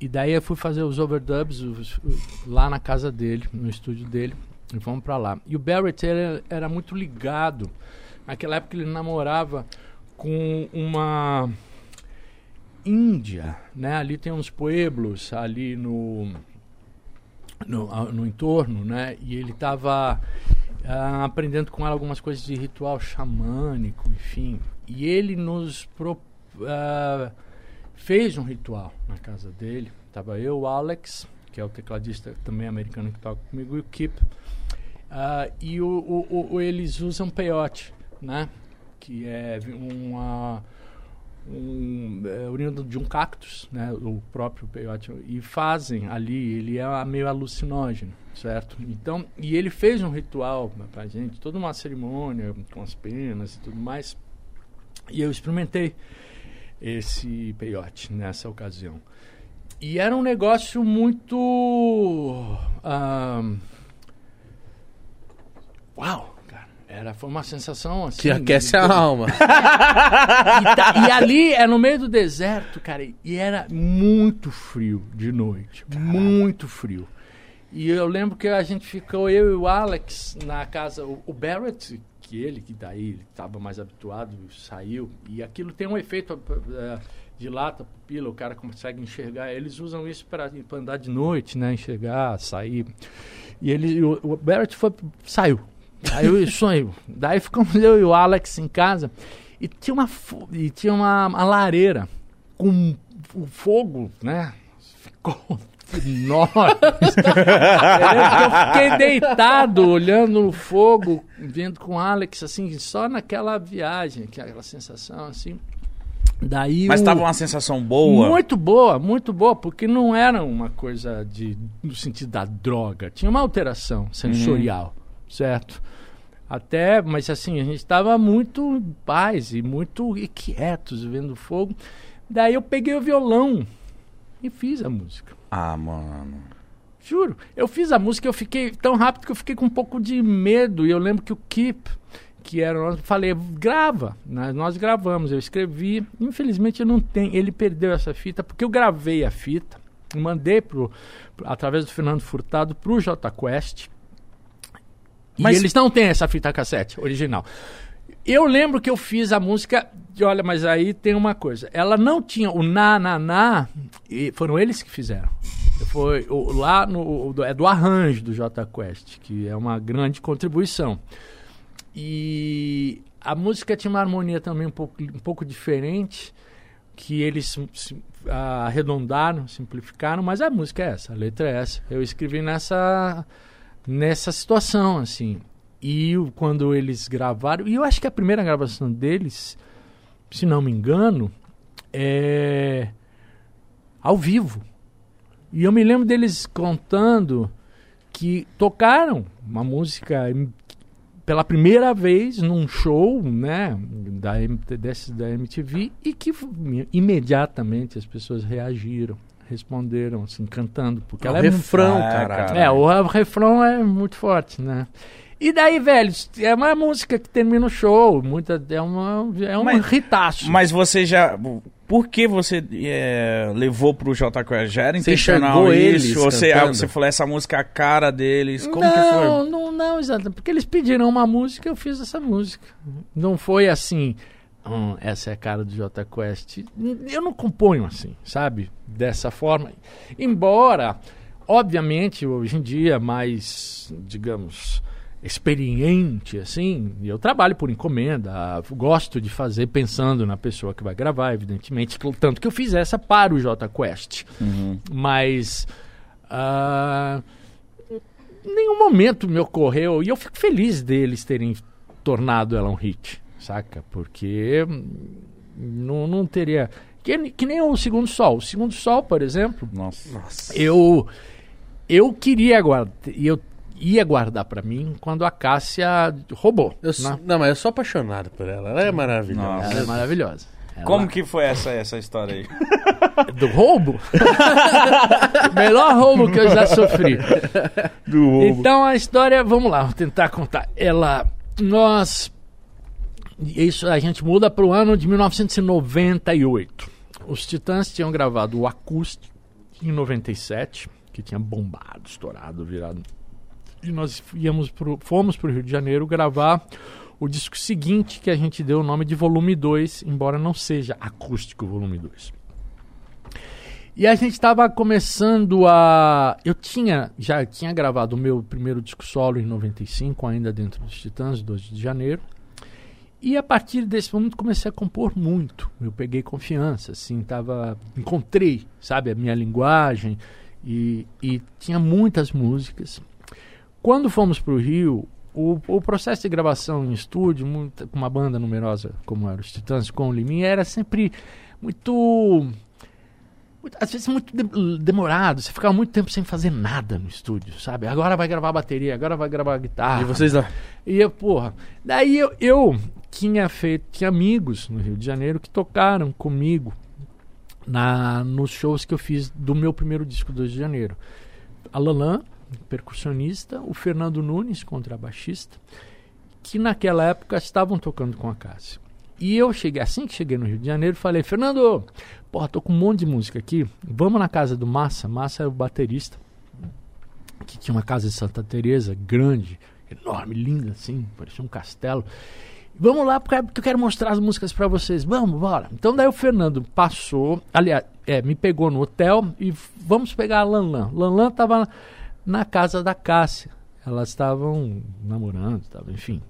E daí eu fui fazer os overdubs os- lá na casa dele, no estúdio dele, e fomos pra lá. E o Barrett era, era muito ligado. Naquela época ele namorava com uma índia, né? Ali tem uns pueblos ali no no, no entorno, né? E ele estava aprendendo com ela algumas coisas de ritual xamânico, enfim. E ele nos pro- ah, fez um ritual na casa dele. Tava eu, o Alex, que é o tecladista também americano que toca comigo, e o Kip. Ah, e o- o- o- eles usam peyote, né? Que é uma um, é, oriundo de um cactus, né, o próprio peyote, e fazem ali, ele é meio alucinógeno, certo? Então, e ele fez um ritual pra gente, toda uma cerimônia com as penas e tudo mais, e eu experimentei esse peyote nessa ocasião. E era um negócio muito... ahn, uau, cara, era, foi uma sensação assim... Que aquece a alma. *laughs* e, tá- e ali é no meio do deserto, cara, e era muito frio de noite. Muito frio. E eu lembro que a gente ficou, eu e o Alex, na casa. O, o Barrett, que ele, que daí estava mais habituado, saiu. E aquilo tem um efeito eh, dilata a pupila, o cara consegue enxergar. Eles usam isso para andar de noite, né? Enxergar, sair. E ele, o, o Barrett foi, saiu. Aí eu sonho. Daí ficamos *laughs* eu e o Alex em casa. E tinha uma, e tinha uma, uma lareira com o fogo, né? Ficou enorme. *laughs* eu fiquei deitado olhando o fogo, vendo com o Alex, assim, só naquela viagem, aquela sensação assim. Daí Mas o- tava uma sensação boa. muito boa, muito boa, porque não era uma coisa de no sentido da droga, tinha uma alteração sensorial, certo? Até, mas assim, a gente estava muito em paz e muito quietos vendo fogo. Daí eu peguei o violão e fiz a música. Ah, mano. Juro. Eu fiz a música, eu fiquei tão rápido que eu fiquei com um pouco de medo. E eu lembro que o Kip, que era nós, falei, grava. Nós, nós gravamos, eu escrevi. Infelizmente eu não tenho. Ele perdeu essa fita, porque eu gravei a fita, mandei pro, pro- através do Fernando Furtado pro J Quest. Mas- E eles não têm essa fita cassete original. Eu lembro que eu fiz a música. de, Olha, mas aí tem uma coisa. Ela não tinha o na, na, na. E foram eles que fizeram. Foi o- lá no. é do arranjo do J Quest, que é uma grande contribuição. E a música tinha uma harmonia também um pouco, um pouco diferente, que eles sim- arredondaram, simplificaram, mas a música é essa, a letra é essa. Eu escrevi nessa, nessa situação, assim. E quando eles gravaram, e eu acho que a primeira gravação deles, se não me engano, é ao vivo. E eu me lembro deles contando que tocaram uma música pela primeira vez num show, né, da, desse, da MTV e que imediatamente as pessoas reagiram, responderam assim cantando, porque É o ela é muito- refrão, Ah, caralho. cara. é, o, o refrão é muito forte, né? E daí, velho, é uma música que termina o show, muita, é, uma, é um Mas- ritaço. Mas você já. Por que você é, levou pro J Quest? Já era Você intencional isso? eles Ou você, você falou essa música é a cara deles? Como não, que foi? Não, não, exatamente. Porque eles pediram uma música, eu fiz essa música. Não foi assim, "Hum, essa é a cara do J Quest. Eu não componho assim, sabe? Dessa forma. Embora, obviamente, hoje em dia, mais, digamos, experiente, assim, eu trabalho por encomenda, gosto de fazer pensando na pessoa que vai gravar, evidentemente, tanto que eu fiz essa para o J Quest. Mas ah, em nenhum momento me ocorreu, e eu fico feliz deles terem tornado ela um hit, saca? Porque hum, não, não teria. Que, que nem o Segundo Sol. O Segundo Sol, por exemplo, Nossa. eu eu queria guardar, e eu ia guardar pra mim quando a Cássia roubou. Eu né? não, mas eu sou apaixonado por ela. Ela é maravilhosa. Nossa. Ela é maravilhosa. Ela- Como que foi essa, essa história aí? *laughs* Do roubo? *laughs* Melhor roubo que eu já sofri. Do Então a história, vamos lá, vou tentar contar. Ela, nós, isso a gente muda para o ano de 1998. Os Titãs tinham gravado o acústico em 97, que tinha bombado, estourado, virado. E nós íamos pro, fomos para o Rio de Janeiro gravar o disco seguinte, que a gente deu o nome de Volume 2, embora não seja acústico Volume 2. E a gente estava começando a. Eu tinha já tinha gravado o meu primeiro disco solo em 95, ainda dentro dos Titãs, 2 de janeiro. E a partir desse momento comecei a compor muito. Eu peguei confiança, assim, tava, encontrei, sabe, a minha linguagem e, e tinha muitas músicas. Quando fomos para o Rio, o, o processo de gravação em estúdio, muita- com uma banda numerosa como era os Titãs, com o Liminha, era sempre muito muito- às vezes muito de- demorado, você ficava muito tempo sem fazer nada no estúdio, sabe? Agora vai gravar a bateria, agora vai gravar a guitarra. E vocês lá? E eu, porra, daí eu, eu tinha feito, tinha amigos no Rio de Janeiro que tocaram comigo na, nos shows que eu fiz do meu primeiro disco 2 de janeiro. A Lalan, percussionista, o Fernando Nunes, contrabaixista, que naquela época estavam tocando com a Cássia. E eu cheguei, assim que cheguei no Rio de Janeiro, falei, Fernando, porra, tô com um monte de música aqui, vamos na casa do Massa, Massa era o baterista, que tinha uma casa em Santa Teresa grande, enorme, linda assim, parecia um castelo. Vamos lá porque eu quero mostrar as músicas pra vocês. Vamos, bora. Então daí o Fernando passou, aliás, é, me pegou no hotel e vamos pegar a Lanlan. Lanlan tava na casa da Cássia. Elas estavam namorando, estavam, enfim,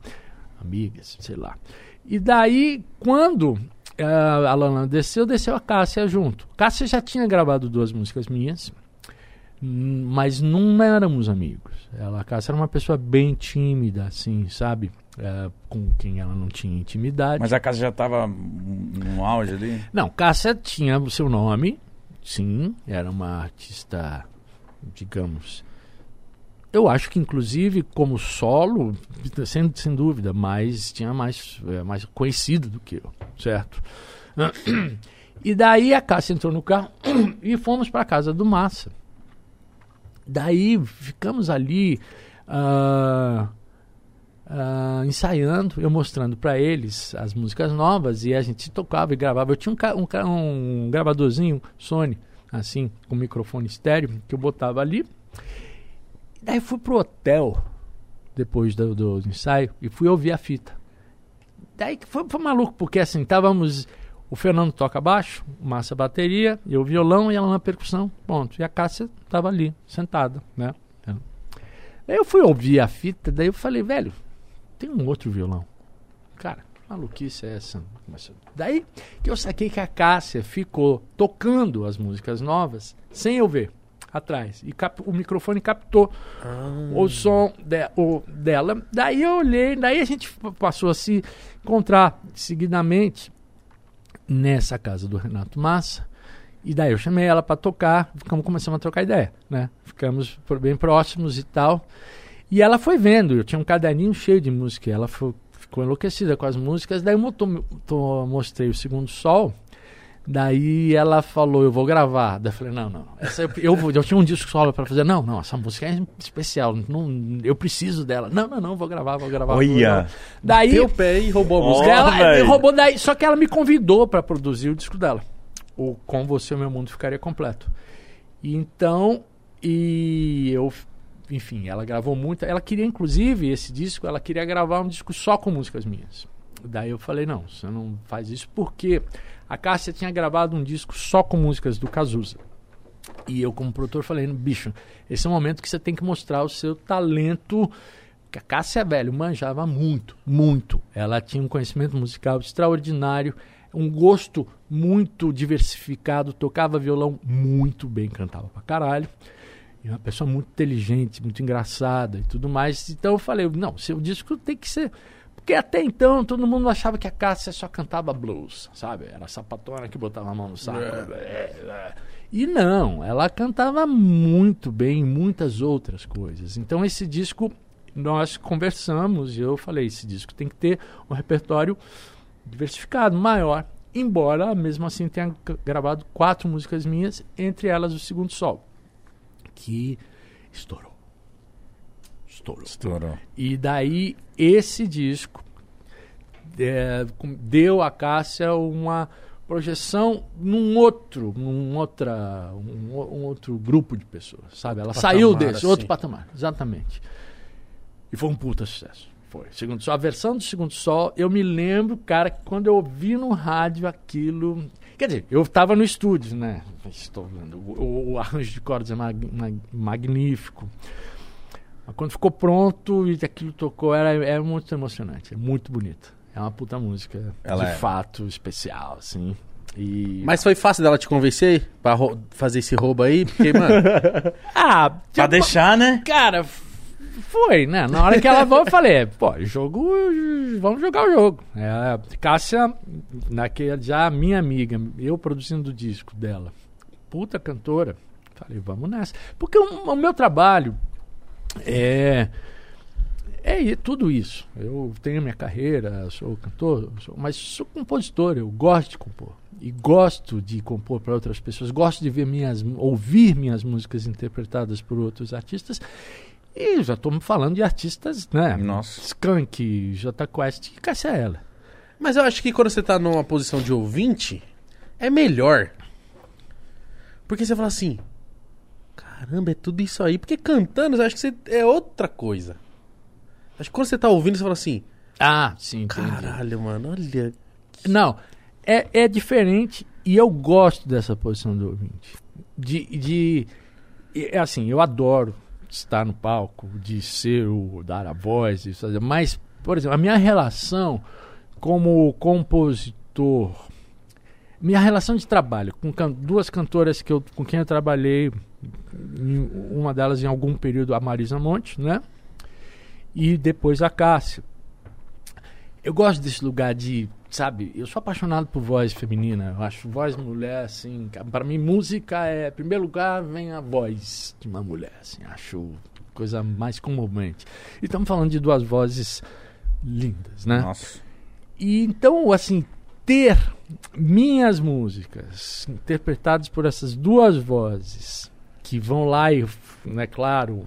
amigas, sei lá. E daí, quando eh, a Lanlan desceu, desceu a Cássia junto. Cássia já tinha gravado duas músicas minhas, hum, mas não éramos amigos. Ela, a Cássia era uma pessoa bem tímida, assim, sabe? Eh, com quem ela não tinha intimidade. Mas a casa já tava no auge ali? Não, Cássia tinha o seu nome, sim, era uma artista, digamos. Eu acho que, inclusive, como solo, sem, sem dúvida, mais, tinha mais, é, mais conhecido do que eu, certo? *clears throat* E daí a Cássia entrou no carro *clears throat* e fomos para a casa do Massa. Daí ficamos ali ah, ah, ensaiando, eu mostrando para eles as músicas novas e a gente tocava e gravava. Eu tinha um, um, um gravadorzinho Sony, assim, com microfone estéreo, que eu botava ali. Daí fui pro hotel, depois do, do ensaio, e fui ouvir a fita. Daí foi, foi maluco, porque assim, estávamos. O Fernando toca baixo, Massa bateria, eu violão e ela na percussão. Ponto. E a Cássia estava ali, sentada, né? Eu fui ouvir a fita, daí eu falei, velho, tem um outro violão. Cara, que maluquice é essa? Daí que eu saquei que a Cássia ficou tocando as músicas novas sem eu ver atrás. E cap- o microfone captou o som de- o- dela. Daí eu olhei, daí a gente passou a se encontrar seguidamente nessa casa do Renato Massa. E daí eu chamei ela para tocar, ficamos começamos a trocar ideia, né? Ficamos por- bem próximos e tal. E ela foi vendo, eu tinha um caderninho cheio de música, ela foi- ficou enlouquecida com as músicas. Daí eu mo- to- to- mostrei o Segundo Sol, daí ela falou, eu vou gravar. Daí eu falei, não, não, essa eu, eu, eu tinha um disco solo para fazer. Não, não, essa música é especial, não, eu preciso dela. Não, não, não, vou gravar, vou gravar. Olha! Daí Teu pé e roubou a música. ela velho. roubou daí, só que ela me convidou para produzir o disco dela. O Com Você o Meu Mundo Ficaria Completo. Então, e eu, enfim, ela gravou muito. Ela queria, inclusive, esse disco, ela queria gravar um disco só com músicas minhas. Daí eu falei, não, você não faz isso porque a Cássia tinha gravado um disco só com músicas do Cazuza. E eu, como produtor, falei, bicho, esse é o momento que você tem que mostrar o seu talento Porque a Cássia, velho, manjava muito, muito. Ela tinha um conhecimento musical extraordinário, um gosto muito diversificado, tocava violão muito bem, cantava pra caralho. E uma pessoa muito inteligente, muito engraçada e tudo mais. Então eu falei, não, seu disco tem que ser. Porque até então todo mundo achava que a Cássia só cantava blues, sabe? Era a sapatona que botava a mão no saco. É. E não, ela cantava muito bem muitas outras coisas. Então esse disco nós conversamos e eu falei, esse disco tem que ter um repertório diversificado, maior. Embora mesmo assim tenha gravado quatro músicas minhas, entre elas o Segundo Sol, que estourou. Estourou. Estourou. E daí esse disco é, deu a Cássia uma projeção num outro, num outra, um, um outro grupo de pessoas, sabe? Ela Patamar, saiu desse assim. outro patamar, exatamente. E foi um puta sucesso. Foi. Segundo Sol, a versão do Segundo Sol, eu me lembro, cara, que quando eu ouvi no rádio aquilo. Quer dizer, eu estava no estúdio, né? Estou vendo. O, o- arranjo de cordas é mag- mag- magnífico. Mas quando ficou pronto e aquilo tocou, era, é muito emocionante, é muito bonito. É uma puta música, Ela de é. fato, especial, assim. E... Mas foi fácil dela te convencer pra fazer esse roubo aí? Porque, mano. *laughs* Ah, Pra tipo, deixar, né? Cara, foi, né? Na hora que ela falou, eu falei, pô, jogo, vamos jogar o jogo. É, Cássia, naquele, já minha amiga, eu produzindo o disco dela, puta cantora, falei, vamos nessa. Porque o, o meu trabalho é, é tudo isso. Eu tenho minha carreira, sou cantor, sou- mas sou compositor, eu gosto de compor. E gosto de compor para outras pessoas, gosto de ver minhas, ouvir minhas músicas interpretadas por outros artistas. E já estou falando de artistas, né? Nossa. Skank, J Quest e Cássia Eller. Mas eu acho que quando você tá numa posição de ouvinte, é melhor. Porque você fala assim. Caramba, é tudo isso aí. Porque cantando, eu acho que você é outra coisa. Acho que quando você tá ouvindo, você fala assim. Ah, sim, entendi. Caralho, mano, olha. Não, é, é diferente e eu gosto dessa posição do ouvinte. De, de, é assim, eu adoro estar no palco, de ser o, dar a voz, de mas, por exemplo, a minha relação como compositor, minha relação de trabalho com can- duas cantoras que eu, com quem eu trabalhei, em- uma delas em algum período, a Marisa Monte, né? E depois a Cássia. Eu gosto desse lugar de, sabe, eu sou apaixonado por voz feminina. Eu acho voz mulher, assim, pra mim música é, em primeiro lugar, vem a voz de uma mulher, assim, acho coisa mais comovente. E estamos falando de duas vozes lindas, né? Nossa. E então, assim, ter minhas músicas interpretadas por essas duas vozes que vão lá e, né, claro,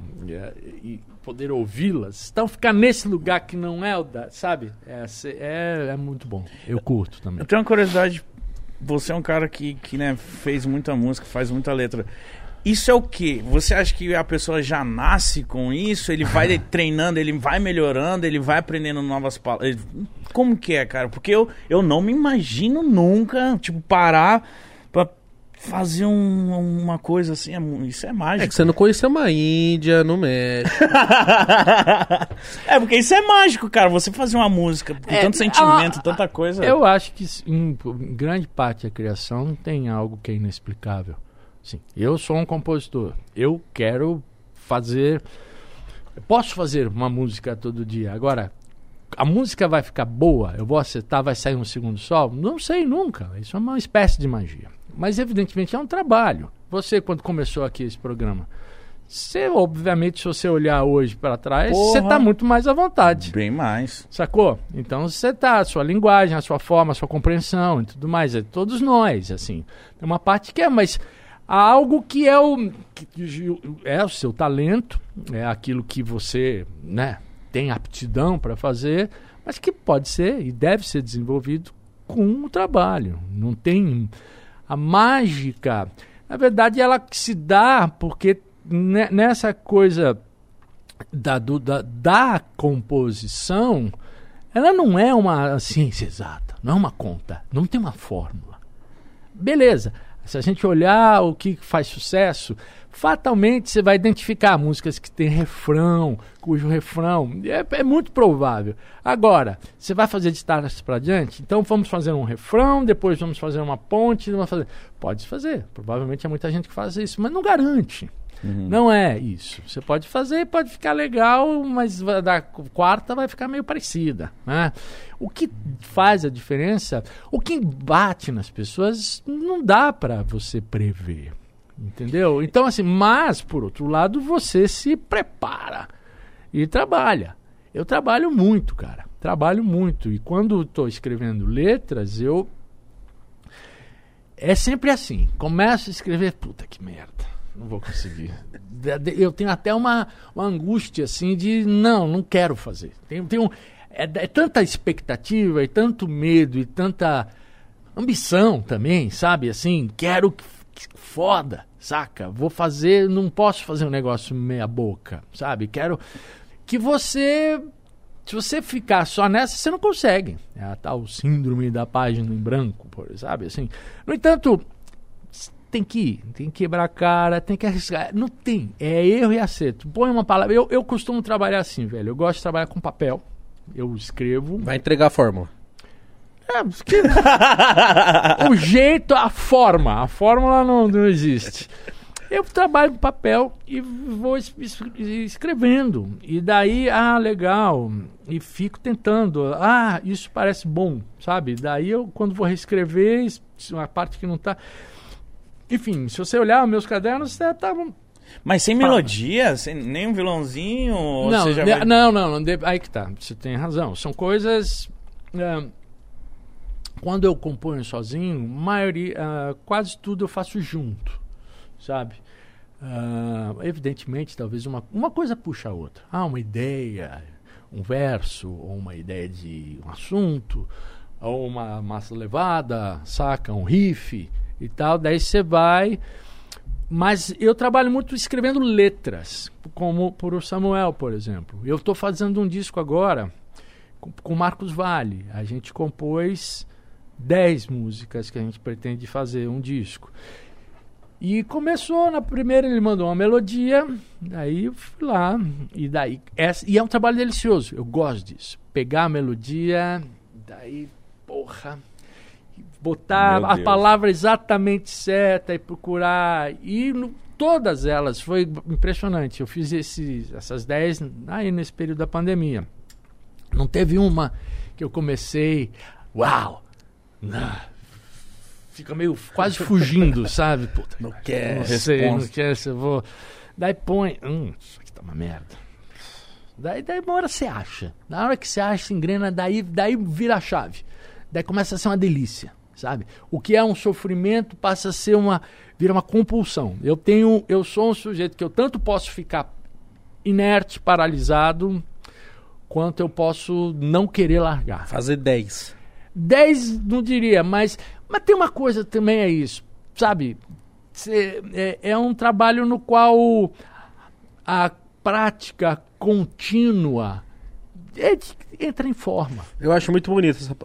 e poder ouvi-las, então ficar nesse lugar que não é o da, sabe? É, é, é muito bom. Eu curto também. Eu tenho uma curiosidade. Você é um cara que, que né, fez muita música, faz muita letra. Isso é o quê? Você acha que a pessoa já nasce com isso? Ele vai *laughs* treinando, ele vai melhorando, ele vai aprendendo novas palavras. Como que é, cara? Porque eu, eu não me imagino nunca, tipo, parar fazer um- uma coisa assim. é isso é É mágico. que você não conheceu uma Índia no México. *laughs* é, porque isso é mágico, cara. Você fazer uma música com É, tanto sentimento, a- tanta coisa. Eu acho que em, em grande parte da criação tem algo que é inexplicável. Sim, eu sou um compositor. Eu quero fazer. Eu posso fazer uma música todo dia. Agora, a música vai ficar boa? Eu vou acertar, vai sair um segundo sol? Não sei nunca. Isso é uma espécie de magia. Mas, evidentemente, é um trabalho. Você, quando começou aqui esse programa, você, obviamente, se você olhar hoje para trás, você Porra. está muito mais à vontade. Bem mais. Sacou? Então você tá, a sua linguagem, a sua forma, a sua compreensão e tudo mais. É todos nós, assim. Tem uma parte que é, mas há algo que é o, que é o seu talento, é aquilo que você né, tem aptidão para fazer, mas que pode ser e deve ser desenvolvido com o trabalho. Não tem. A mágica, na verdade, ela se dá porque ne- nessa coisa da, do- da, da composição, ela não é uma ciência exata, não é uma conta, não tem uma fórmula. Beleza. Se a gente olhar o que faz sucesso, fatalmente você vai identificar músicas que tem refrão, cujo refrão é, é muito provável. Agora, você vai fazer de trás para diante? Então vamos fazer um refrão, depois vamos fazer uma ponte, vamos fazer. Pode fazer. Provavelmente é muita gente que faz isso, mas não garante. Uhum. Não é isso. Você pode fazer, pode ficar legal, mas da quarta vai ficar meio parecida. Né? O que faz a diferença, o que bate nas pessoas, não dá para você prever. Entendeu? Então, assim, mas, por outro lado, você se prepara e trabalha. Eu trabalho muito, cara. Trabalho muito. E quando estou escrevendo letras, eu. É sempre assim. Começo a escrever, puta que merda. Não vou conseguir. Eu tenho até uma, uma angústia assim de não, não quero fazer. Tenho, tenho, é, é tanta expectativa e tanto medo e tanta ambição também, sabe? Assim, quero que, que foda, saca? Vou fazer, não posso fazer um negócio meia boca, sabe? Quero que você se você ficar só nessa, você não consegue. É a tal síndrome da página em branco, sabe? Assim. No entanto, tem que ir, tem que quebrar a cara, tem que arriscar. Não tem, é erro e acerto. Põe uma palavra. Eu, eu costumo trabalhar assim, velho. Eu gosto de trabalhar com papel. Eu escrevo. Vai entregar a fórmula. É, que- *laughs* o jeito, a forma. A fórmula não, não existe. Eu trabalho com papel e vou es- es- escrevendo. E daí, ah, legal. E fico tentando. Ah, isso parece bom, sabe? Daí eu, quando vou reescrever, es- uma parte que não tá. Enfim, se você olhar meus cadernos, tá. tá Mas sem melodia, sem nem um violãozinho? ou não, você ne- vai- não, não, não, aí que tá. Você tem razão. São coisas. é, quando eu componho sozinho, maioria, ah, quase tudo eu faço junto, sabe? Ah, evidentemente, talvez uma, uma coisa puxa a outra. Ah, uma ideia, um verso, ou uma ideia de um assunto, ou uma massa levada, saca? Um riff e tal. Daí você vai. Mas eu trabalho muito escrevendo letras, como por o Samuel, por exemplo. Eu estou fazendo um disco agora com, com Marcos Vale. A gente compôs 10 músicas que a gente pretende fazer um disco. E começou, na primeira ele mandou uma melodia, daí eu fui lá, e daí. Essa, e é um trabalho delicioso, eu gosto disso. Pegar a melodia, daí, porra, botar Meu a Deus. palavra exatamente certa e procurar. E no- todas elas, foi impressionante. Eu fiz esse, essas 10 aí nesse período da pandemia. Não teve uma que eu comecei, uau! Ah, fica meio quase fugindo, *laughs* sabe? Puta, Não quer. não sei, não quer se eu vou. Daí põe, hum, isso aqui tá uma merda. Daí, daí uma hora você acha. Na hora que você acha, se engrena, daí, daí vira a chave. Daí começa a ser uma delícia, sabe? O que é um sofrimento passa a ser uma. vira uma compulsão. Eu tenho. Eu sou um sujeito que eu tanto posso ficar inerte, paralisado, quanto eu posso não querer largar. Fazer 10. 10 não diria, mas, mas tem uma coisa também é isso, sabe? Cê- é, é um trabalho no qual a prática contínua é entra em forma. Eu acho muito bonito essa,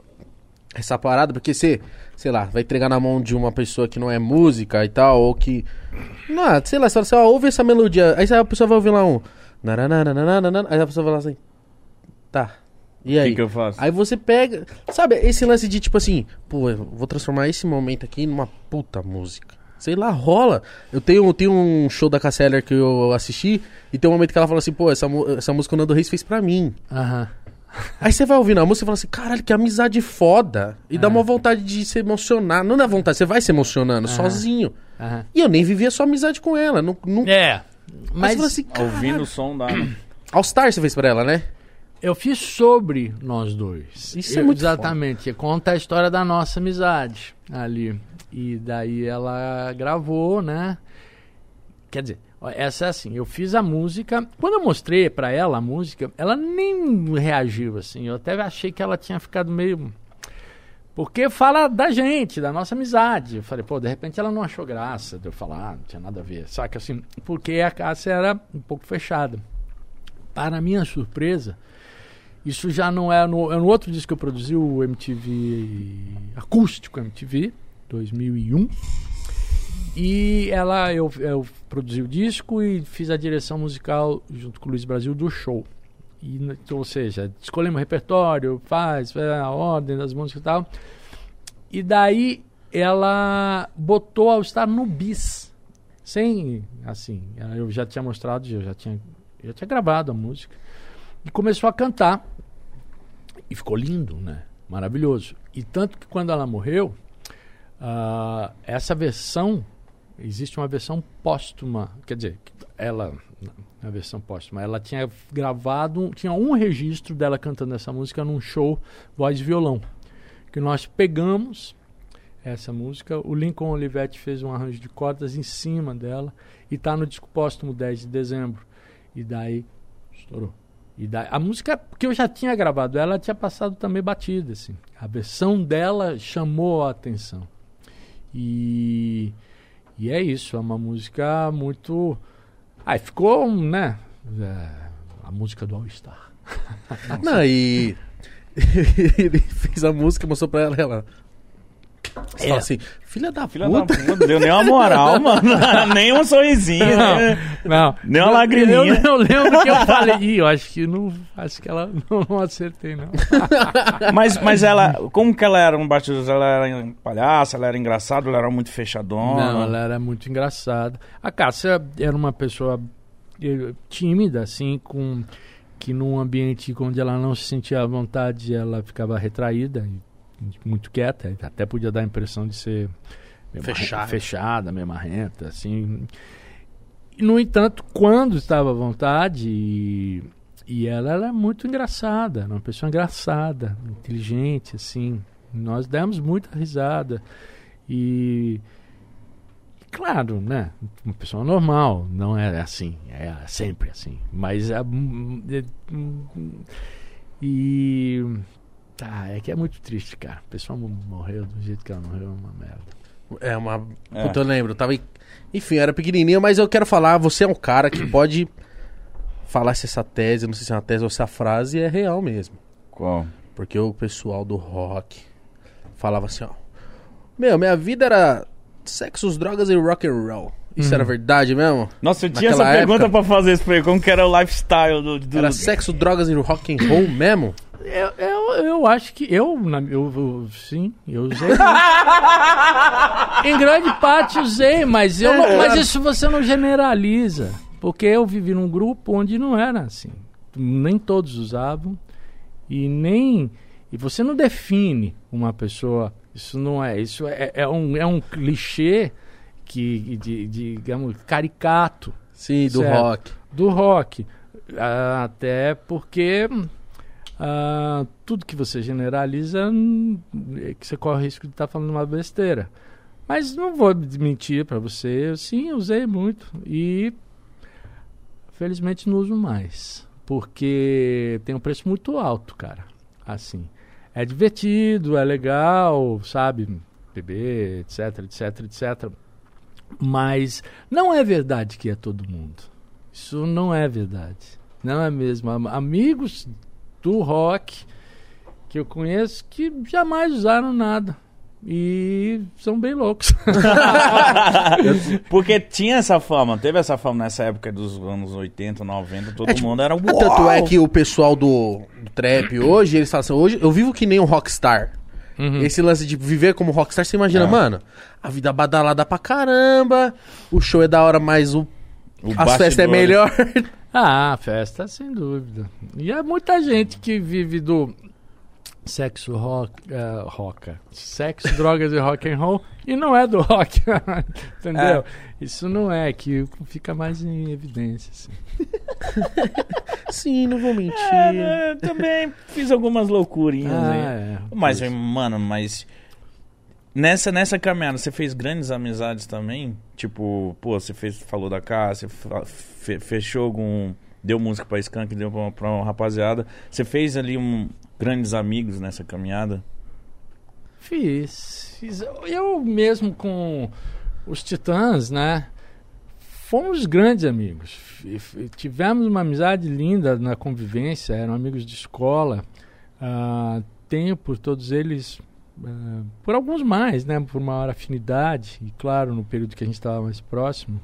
essa parada, porque você, sei lá, vai entregar na mão de uma pessoa que não é música e tal, ou que. Não, sei lá, você ó, ouve essa melodia. Aí a pessoa vai ouvir lá um. Aí a pessoa vai lá assim. Tá. E O aí? que, que eu faço? Aí você pega. Sabe, esse lance de tipo assim, pô, eu vou transformar esse momento aqui numa puta música. Sei lá, rola. Eu tenho, tenho um show da Casseller que eu assisti e tem um momento que ela fala assim, pô, essa, essa música o Nando Reis fez pra mim. Aham. *laughs* Aí você vai ouvindo a música e fala assim, caralho, que amizade foda. E dá uma vontade de se emocionar. Não dá vontade, você vai se emocionando sozinho. aham. E eu nem vivia só amizade com ela. Não, não... É. Mas Mas você fala assim, Ouvindo o som da. né? All Star você fez pra ela, né? Eu fiz sobre nós dois. Isso é Eu- muito Exatamente. Conta a história da nossa amizade ali. E daí ela gravou, né? Quer dizer, essa é assim, eu fiz a música. Quando eu mostrei pra ela a música, ela nem reagiu assim. Eu até achei que ela tinha ficado meio. Porque fala da gente, da nossa amizade. Eu falei, pô, de repente ela não achou graça de eu falar, ah, não tinha nada a ver. Saca assim, porque a Cássia era um pouco fechada. Para minha surpresa, isso já não é no, é no outro disco que eu produzi, o MTV Acústico MTV, 2001. E ela, eu, eu produzi o disco e fiz a direção musical junto com o Luiz Brasil do show. E, n- ou seja, escolhemos o repertório, faz, faz a ordem das músicas e tal. E daí ela botou ao estar no bis. Sem, assim, eu já tinha mostrado, eu já tinha, eu já tinha gravado a música. E começou a cantar. E ficou lindo, né? Maravilhoso. E tanto que quando ela morreu, ah, essa versão, existe uma versão póstuma, quer dizer, ela, a versão póstuma, ela tinha gravado, tinha um registro dela cantando essa música num show voz e violão, que nós pegamos essa música, o Lincoln Olivetti fez um arranjo de cordas em cima dela e tá no disco póstumo 10 de dezembro. E daí estourou. E daí, a música que eu já tinha gravado, ela tinha passado também batida, assim. A versão dela chamou a atenção. E, e é isso, é uma música muito. Aí ficou, né? é, a música do All Star. Não, e. *laughs* ele fez a música, mostrou pra ela ela. Você É. fala assim, filha da Filha da puta. puta, deu nem uma moral, *laughs* mano. *laughs* nem um sorrisinho, né? Não, Nem uma lagriminha. Eu, eu lembro que eu falei, Ih, eu acho que não. Acho que ela *laughs* não, não acertei, não. Mas, mas ela, como que ela era no bastidores? Ela era palhaça, ela era engraçada, ela era muito fechadona? Não, ela era muito engraçada. A Cássia era uma pessoa eh, tímida, assim, com que num ambiente onde ela não se sentia à vontade, ela ficava retraída, e muito quieta, até podia dar a impressão de ser Fechada. fechada, meio marrenta, assim. No entanto, quando estava à vontade, e, e ela, ela é muito engraçada, era uma pessoa engraçada, inteligente, assim. Nós demos muita risada. E claro, né? Uma pessoa normal, não é assim, é sempre assim. Mas é, hum, é, hum, e tá, é que é muito triste, cara. A pessoa mo- morreu do jeito que ela morreu, é uma merda. É uma. É. Puta, eu lembro. eu Tava. em- Enfim, eu era pequenininho, mas eu quero falar. Você é um cara que pode falar se essa tese, não sei se é uma tese ou se a frase é real mesmo. Qual? Porque o pessoal do rock falava assim, ó. Meu, minha vida era sexos, drogas e rock and roll. Isso Uhum. era verdade mesmo? Nossa, eu tinha Naquela essa pergunta época- pra fazer isso pra ele. Como que era o lifestyle do... do... Era sexo, drogas e rock and roll mesmo? Eu, eu, eu acho que eu, na- eu, eu- sim, eu usei. *laughs* em grande parte usei, mas eu não- mas isso você não generaliza, porque eu vivi num grupo onde não era assim. Nem todos usavam e nem e você não define uma pessoa. Isso não é, isso é, é um é um clichê que de, de digamos caricato Sim, do Certo. rock. do rock. Ah, até porque ah, tudo que você generaliza é que você corre o risco de estar falando uma besteira. Mas não vou mentir para você, eu sim usei muito e felizmente não uso mais, porque tem um preço muito alto, cara. Assim, é divertido, é legal, sabe, beber, etc, etc, etc. Mas não é verdade que é todo mundo. Isso não é verdade. Não é mesmo. Am- Amigos do rock que eu conheço que jamais usaram nada. E são bem loucos. *laughs* *laughs* Porque tinha essa fama, teve essa fama nessa época dos anos 80, 90, todo É, tipo, mundo era Ah, Tanto é que o pessoal do, do trap hoje, eles falam assim, hoje eu vivo que nem um rockstar. Uhum. Esse lance de viver como rockstar, você imagina, É. mano, a vida badalada pra caramba, o show é da hora, mas o, O as festas é melhor. *laughs* Ah, festa, sem dúvida. E há muita gente que vive do sexo rock, eh, roca, sexo, drogas e rock and roll e não é do rock, *laughs* entendeu? Isso não é que fica mais em evidência. Assim. *laughs* Sim, não vou mentir. É, eu também fiz algumas loucurinhas Ah, aí. é. Mas, Isso. mano, mas. Nessa, nessa caminhada, você fez grandes amizades também? Tipo, pô, você fez, falou da casa, você fechou algum. Deu música pra Skank, deu pra, pra uma rapaziada. Você fez ali um, grandes amigos nessa caminhada? Fiz, fiz. Eu mesmo com os Titãs, né? Fomos grandes amigos. Tivemos uma amizade linda na convivência, eram amigos de escola. Ah, tenho por todos eles eh, por alguns mais, né? Por maior afinidade. E claro, no período que a gente estava mais próximo.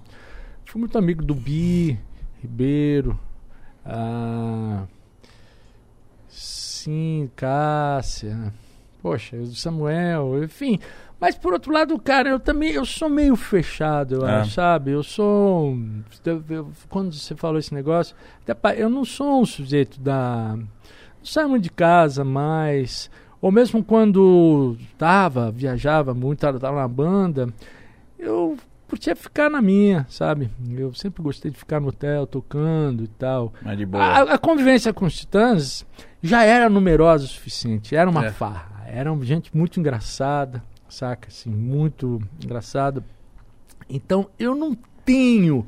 Fui muito amigo do Bi, Ribeiro, ah, sim, Cássia, poxa, o Samuel, enfim. Mas por outro lado, cara, eu também eu sou meio fechado, eu É. acho, sabe? Eu sou. eu- eu- quando você falou esse negócio, eu não sou um sujeito da. Não saio muito de casa mais. Ou mesmo quando tava, viajava muito, tava na banda, eu curtia ficar na minha, sabe? Eu sempre gostei de ficar no hotel tocando e tal. Mas de boa. A, a convivência com os Titãs já era numerosa o suficiente, era uma É. farra, era gente muito engraçada, saca? Assim, muito engraçada. Então eu não tenho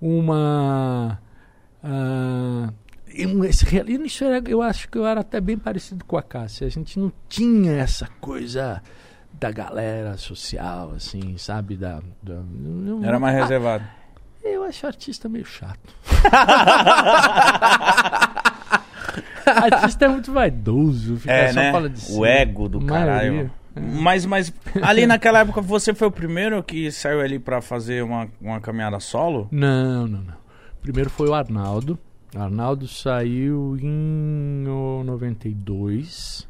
uma. real- isso era- eu acho que eu era até bem parecido com a Cássia. A gente não tinha essa coisa da galera social, assim, sabe? Da, da- Era mais Ah, reservado. eu acho artista meio chato. *laughs* *laughs* artista é muito vaidoso, fica É, só né? fala de si. O ego do caralho. Mas, mas ali naquela época você foi o primeiro que saiu ali pra fazer uma, uma caminhada solo? Não, não, não. Primeiro foi o Arnaldo. Arnaldo saiu em oh, 92.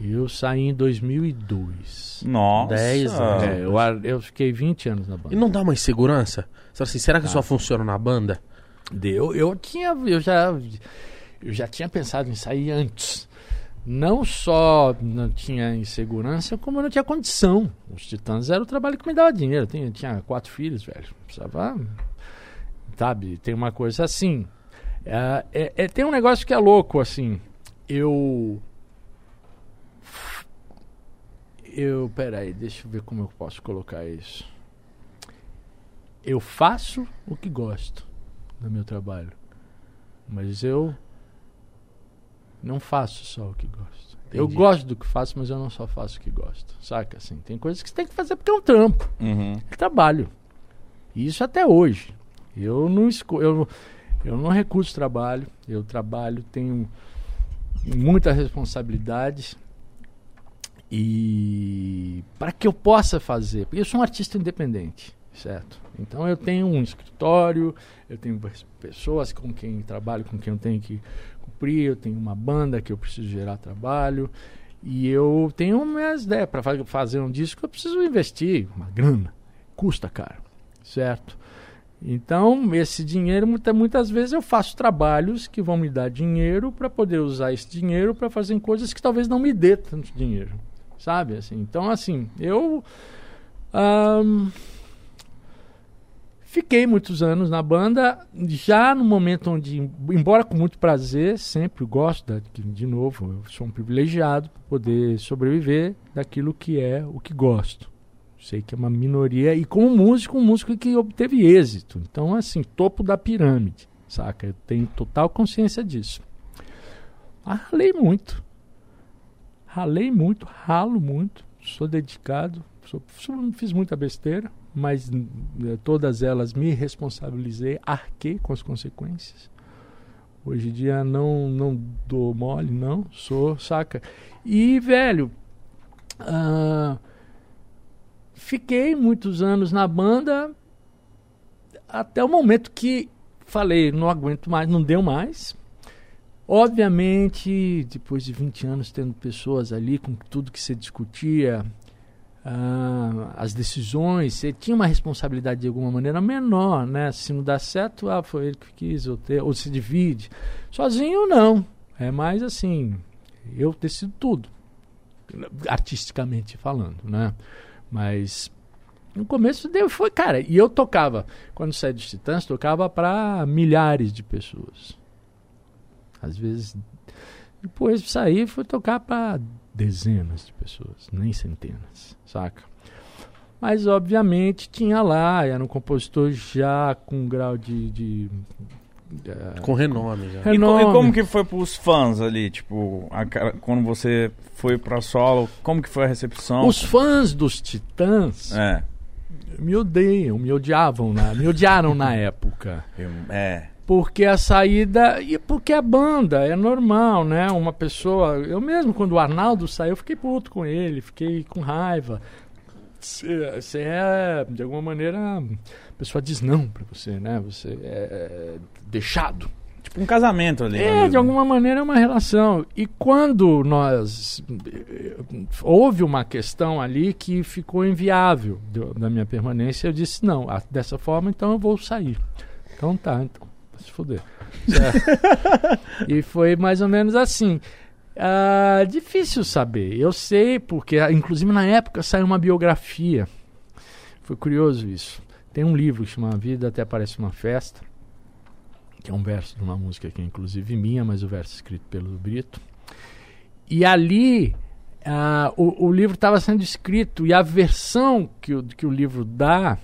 Eu saí em 2002. Nossa. Dez anos. É, eu, eu fiquei 20 anos na banda. E não dá uma insegurança? Você fala assim, será que Tá. só funciona na banda? Eu, eu tinha, eu já, eu já tinha pensado em sair antes. Não só não tinha insegurança, como eu não tinha condição. Os Titãs era o trabalho que me dava dinheiro. Eu tinha, tinha quatro filhos, velho. Precisava, sabe? Tem uma coisa assim. É, é- é- tem um negócio que é louco, assim. Eu. Eu. Peraí, deixa eu ver como eu posso colocar isso. Eu faço o que gosto no meu trabalho. Mas eu não faço só o que gosto. Eu Entendi. gosto do que faço, mas eu não só faço o que gosto. Saca assim? Tem coisas que você tem que fazer porque é um trampo, Uhum. é trabalho. E isso até hoje. Eu não esco eu, eu não recuso trabalho. Eu trabalho, tenho muita responsabilidade. E para que eu possa fazer, porque eu sou um artista independente, certo? Então eu tenho um escritório, eu tenho pes- pessoas com quem trabalho, com quem eu tenho que cumprir, eu tenho uma banda que eu preciso gerar trabalho e eu tenho minhas ideias para fazer um disco, eu preciso investir uma grana, custa caro, certo? Então, esse dinheiro, muita- muitas vezes eu faço trabalhos que vão me dar dinheiro para poder usar esse dinheiro para fazer coisas que talvez não me dê tanto dinheiro, sabe? Assim, então, assim, eu ahn, fiquei muitos anos na banda, já no momento onde, embora com muito prazer, sempre gosto, que, de novo, eu sou um privilegiado para poder sobreviver daquilo que é o que gosto. Sei que é uma minoria. E como músico, um músico que obteve êxito. Então, assim, topo da pirâmide, saca? Eu tenho total consciência disso. Mas ralei muito. Ralei muito, ralo muito. Sou dedicado. Sou- fiz muita besteira, mas eh, todas elas me responsabilizei, arquei com as consequências. Hoje em dia não, não dou mole, não. Sou, saca? E, velho. ah, fiquei muitos anos na banda até o momento que falei, não aguento mais, não deu mais. Obviamente, depois de 20 anos tendo pessoas ali com tudo que você discutia, ah, as decisões, você tinha uma responsabilidade de alguma maneira menor, né? Se não dá certo, ah, foi ele que quis, ou, ter, ou se divide. Sozinho, não. É mais assim, eu decido tudo, artisticamente falando, né? Mas no começo deu, foi, cara, e eu tocava, quando saí dos Titãs, tocava para milhares de pessoas. Às vezes, depois de sair, fui tocar para dezenas de pessoas, nem centenas, saca? Mas, obviamente, tinha lá, era um compositor já com um grau de. de eh, Com renome já. E, co- e renome. como que foi pros fãs ali, tipo, a quando você foi pra solo, como que foi a recepção? Os fãs dos Titãs É, me odeiam, me odiavam, na, me odiaram na época. eu- é. Porque a saída. E porque a banda é normal, né? Uma pessoa. Eu mesmo, quando o Arnaldo saiu, eu fiquei puto com ele, fiquei com raiva. Você é, de alguma maneira, a pessoa diz não pra você, né? Você é deixado. Tipo um casamento ali. É, de alguma maneira é uma relação. E quando nós. Houve uma questão ali que ficou inviável da minha permanência, eu disse: não, dessa forma então eu vou sair. Então tá, então, se fuder. e foi mais ou menos assim. Uh, difícil saber. Eu sei porque, inclusive na época saiu uma biografia. Foi curioso isso. Tem um livro que chama Vida Até Parece uma Festa, que é um verso de uma música que é inclusive minha, mas o verso é escrito pelo Brito. E ali uh, o, o, livro estava sendo escrito e a versão que o, que o livro dá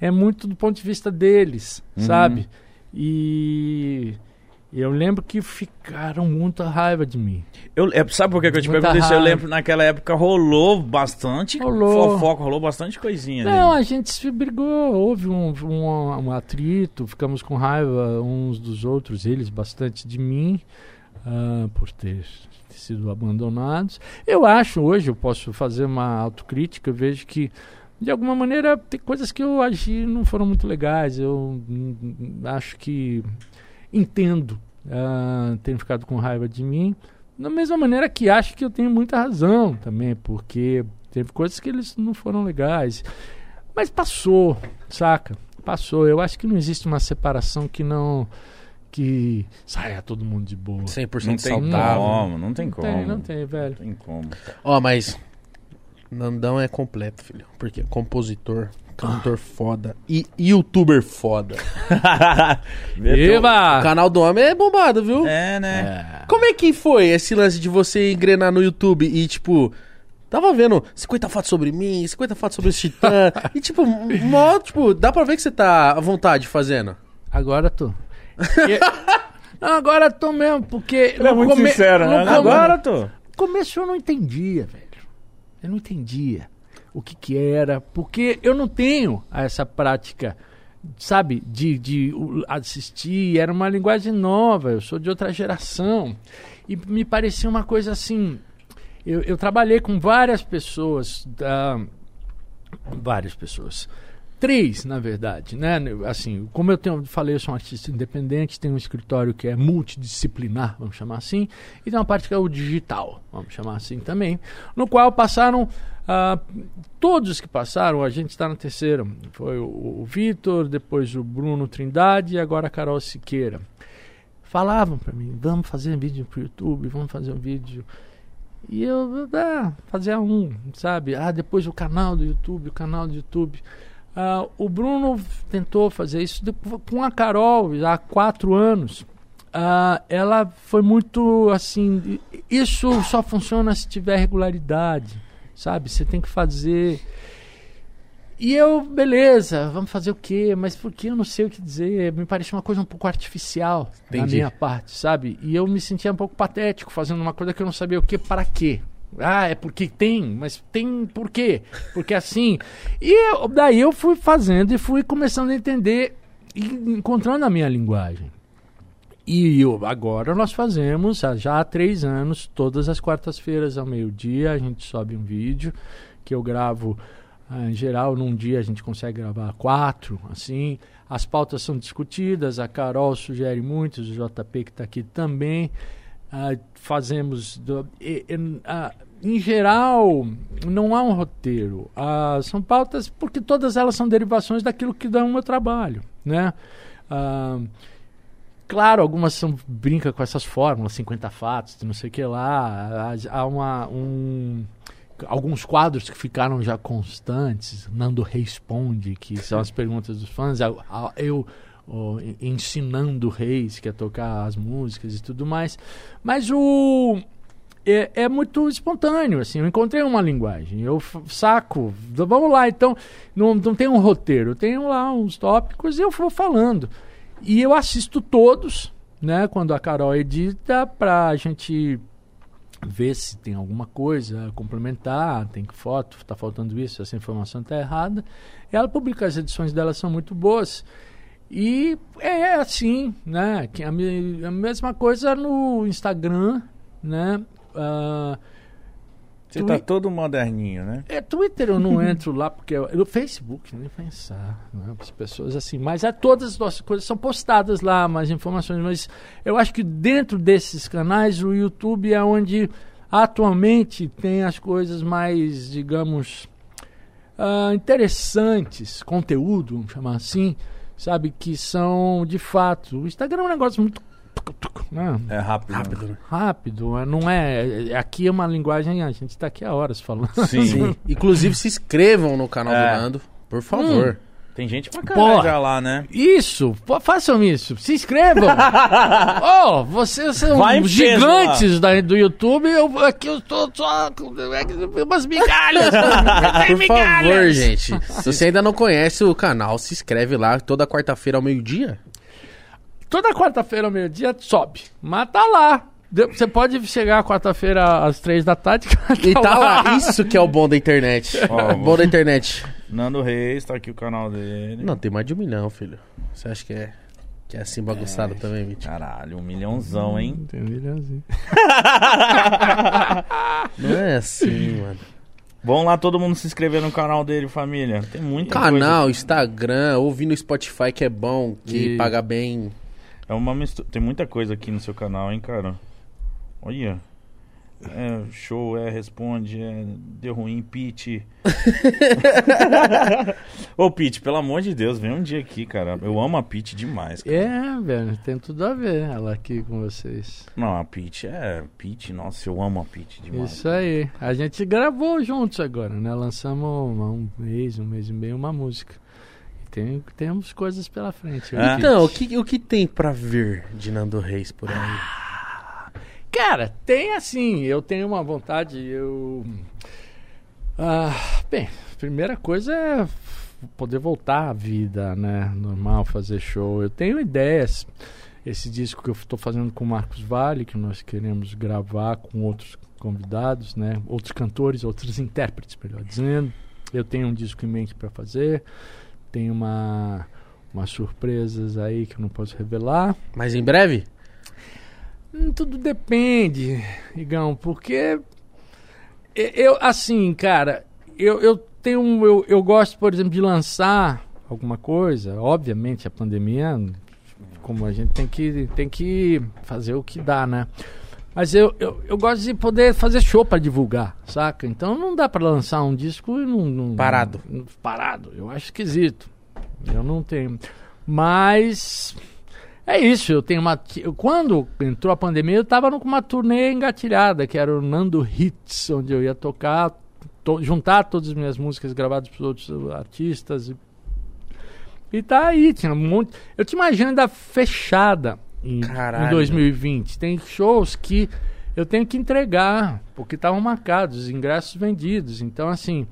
é muito do ponto de vista deles, uhum. sabe? E eu lembro que ficaram muita raiva de mim. Eu, é, sabe por que, que eu te perguntei isso? Eu lembro naquela época rolou bastante rolou. fofoca, rolou bastante coisinha. Não, ali. a gente se brigou, houve um, um, um, atrito, ficamos com raiva uns dos outros, eles bastante de mim, uh, por ter sido abandonados. Eu acho, hoje eu posso fazer uma autocrítica, eu vejo que de alguma maneira tem coisas que eu agi não foram muito legais. Eu hum, acho que entendo uh, terem ficado com raiva de mim. Da mesma maneira que acho que eu tenho muita razão também, porque teve coisas que eles não foram legais. Mas passou, saca? Passou. Eu acho que não existe uma separação que não que saia todo mundo de boa. 100% não saudável. Como, não tem como. Não tem, não tem, velho. Não tem como. Ó, oh, mas Nandão é completo, filho. Porque é compositor, cantor foda e youtuber foda. *laughs* Eba! O canal do homem é bombado, viu? É, né? É. Como é que foi esse lance de você engrenar no YouTube e, tipo, Tava vendo 50 fotos sobre mim, 50 fotos sobre esse titã. e, tipo, *laughs* mó, tipo, dá pra ver que você tá à vontade fazendo. Agora tô. *laughs* Não, agora tô mesmo, porque. Ele é muito come... sincero, né? Agora tô. No começo eu não entendia, velho. Eu não entendia o que, que era, porque eu não tenho essa prática, sabe, de, de assistir. Era uma linguagem nova, eu sou de outra geração. E me parecia uma coisa assim. Eu, eu trabalhei com várias pessoas, uh, várias pessoas três, na verdade, né? Assim, como eu tenho, falei, eu sou um artista independente, tenho um escritório que é multidisciplinar, vamos chamar assim, e tem uma parte que é o digital, vamos chamar assim também, no qual passaram uh, todos que passaram, a gente está na terceira, foi o, o Vitor, depois o Bruno Trindade e agora a Carol Siqueira. Falavam para mim, vamos fazer um vídeo para o YouTube, vamos fazer um vídeo e eu, ah, fazia um, sabe? Ah, depois o canal do YouTube, o canal do YouTube. Uh, o Bruno tentou fazer isso com a Carol há quatro anos. Uh, ela foi muito assim. Isso só funciona se tiver regularidade, sabe? Você tem que fazer. E eu, beleza, vamos fazer o quê? Mas por que eu não sei o que dizer? Me parecia uma coisa um pouco artificial Entendi. da minha parte, sabe? E eu me sentia um pouco patético fazendo uma coisa que eu não sabia o que para quê. Ah, é porque tem, mas tem por quê? Porque assim. E eu, daí eu fui fazendo e fui começando a entender e encontrando a minha linguagem. E eu, agora nós fazemos, já há três anos, todas as quartas-feiras ao meio-dia, a gente sobe um vídeo que eu gravo. Ah, em geral, num dia a gente consegue gravar quatro, assim. As pautas são discutidas, a Carol sugere muitos, o JP que está aqui também. Uh, fazemos. Do, e, e, uh, em geral, não há um roteiro. Uh, são pautas porque todas elas são derivações daquilo que dá o meu trabalho. Né? claro, algumas são, brinca com essas fórmulas, 50 fatos, não sei o que lá. Há uma, um, alguns quadros que ficaram já constantes. Nando responde, que são as perguntas dos fãs. Eu ensinando reis que é tocar as músicas e tudo mais. Mas o é, é, muito espontâneo, assim. Eu encontrei uma linguagem, eu saco. Vamos lá, então. Não, não tem um roteiro, eu tenho lá uns tópicos e eu vou falando. E eu assisto todos, né? Quando a Carol edita, pra gente ver se tem alguma coisa complementar, tem que foto, tá faltando isso, essa informação tá errada. Ela publica as edições dela são muito boas. E é assim, né? Que a, me- a mesma coisa no Instagram, né? Ah, Você Twi- tá todo moderninho, né? é, Twitter eu não entro lá porque eu, no Facebook nem pensar, né? As pessoas assim, mas é, todas as nossas coisas são postadas lá, mais informações, mas eu acho que dentro desses canais o YouTube é onde atualmente tem as coisas mais, digamos, ah, interessantes, conteúdo, vamos chamar assim, sabe, que são de fato. O Instagram é um negócio muito né? É rápido. né? Rápido, né? rápido, é, não é, é- aqui é uma linguagem, a gente está aqui há horas falando. Sim. *laughs* Sim. Inclusive, se inscrevam no canal É. do Nando, por favor. Tem gente pra caralho Porra. já lá, né? Isso, pô, façam isso, se inscrevam. *laughs* oh, vocês são Vai em peso gigantes da, do YouTube, eu, aqui eu tô só com umas migalhas. *laughs* Tem Por migalhas. favor, gente. Se você ainda não conhece o canal, se inscreve lá toda quarta-feira ao meio-dia. Toda quarta-feira ao meio-dia sobe, mas tá lá. Você pode chegar quarta-feira às três da tarde. *laughs* que E tá lá. Isso que é o bom da internet. Ó, bom da internet. Nando Reis, tá aqui o canal dele. Não, tem mais de um milhão, filho. Você acha que é, que é assim bagunçado também, Mitch? Caralho, um milhãozão, hein? Tem um milhãozinho. *laughs* Não é assim, mano. Vamos lá todo mundo se inscrever no canal dele, família. Tem muita Canal, Instagram, ouvir no Spotify que é bom, que E- paga bem. coisa. É uma mistura. Tem muita coisa aqui no seu canal, hein, cara? Olha. É, show, é, responde, é, deu ruim, Pete. *laughs* Ô, Pete, pelo amor de Deus, vem um dia aqui, cara. Eu amo a Pete demais, cara. É, velho, tem tudo a ver ela aqui com vocês. Não, a Pete é. Pete, nossa, eu amo a Pete demais. Isso aí. A gente gravou juntos agora, né? Lançamos há um mês, um mês e meio uma música. E tem, temos coisas pela frente. e Então, o que, o que tem pra ver de Nando Reis por aí? Cara, tem assim, eu tenho uma vontade, eu. Ah, bem, primeira coisa é poder voltar à vida, né? Normal, fazer show. Eu tenho ideias. Esse disco que eu estou fazendo com o Marcos Vale, que nós queremos gravar com outros convidados, né? Outros cantores, outros intérpretes, melhor dizendo. Eu tenho um disco em mente para fazer. Tenho uma umas surpresas aí que eu não posso revelar. Mas em breve? Hum, Tudo depende, Igão, porque eu, assim, cara, eu, eu tenho. Eu, eu gosto, por exemplo, de lançar alguma coisa. Obviamente, a pandemia, como a gente tem que, tem que fazer o que dá, né? Mas eu, eu, eu gosto de poder fazer show pra divulgar, saca? Então não dá pra lançar um disco e não. não- Parado. não- parado. Eu acho esquisito. Eu não tenho. Mas. É isso, eu tenho uma. Quando entrou a pandemia, eu tava com uma turnê engatilhada, que era o Nando Hits, onde eu ia tocar, to- juntar todas as minhas músicas gravadas por outros artistas. E, e tá aí, tinha um monte. Eu tinha uma agenda fechada em, em 2020. Tem shows que eu tenho que entregar, porque estavam marcados, os ingressos vendidos. Então, assim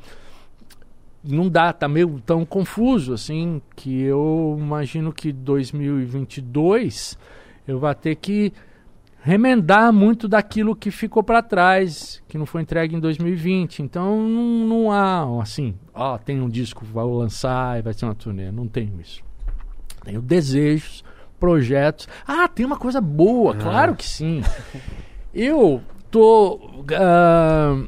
não dá, tá meio tão confuso assim, que eu imagino que 2022 eu vou ter que remendar muito daquilo que ficou para trás, que não foi entregue em 2020. Então não, não há assim, ó, tem um disco, vou lançar e vai ser uma turnê. Não tenho isso. Tenho desejos, projetos. Ah, tem uma coisa boa, claro que sim. Eu tô. ah,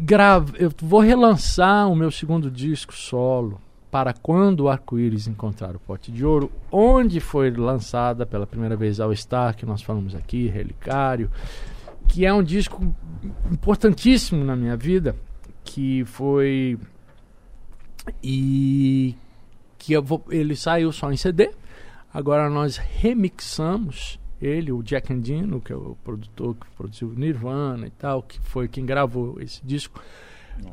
grava, eu vou relançar o meu segundo disco solo para quando o arco-íris encontrar o pote de ouro, onde foi lançada pela primeira vez All Star, que nós falamos aqui, Relicário, que é um disco importantíssimo na minha vida, que foi e que eu vou, ele saiu só em CD. Agora nós remixamos ele, o Jack Endino, que é o produtor que produziu Nirvana e tal, que foi quem gravou esse disco,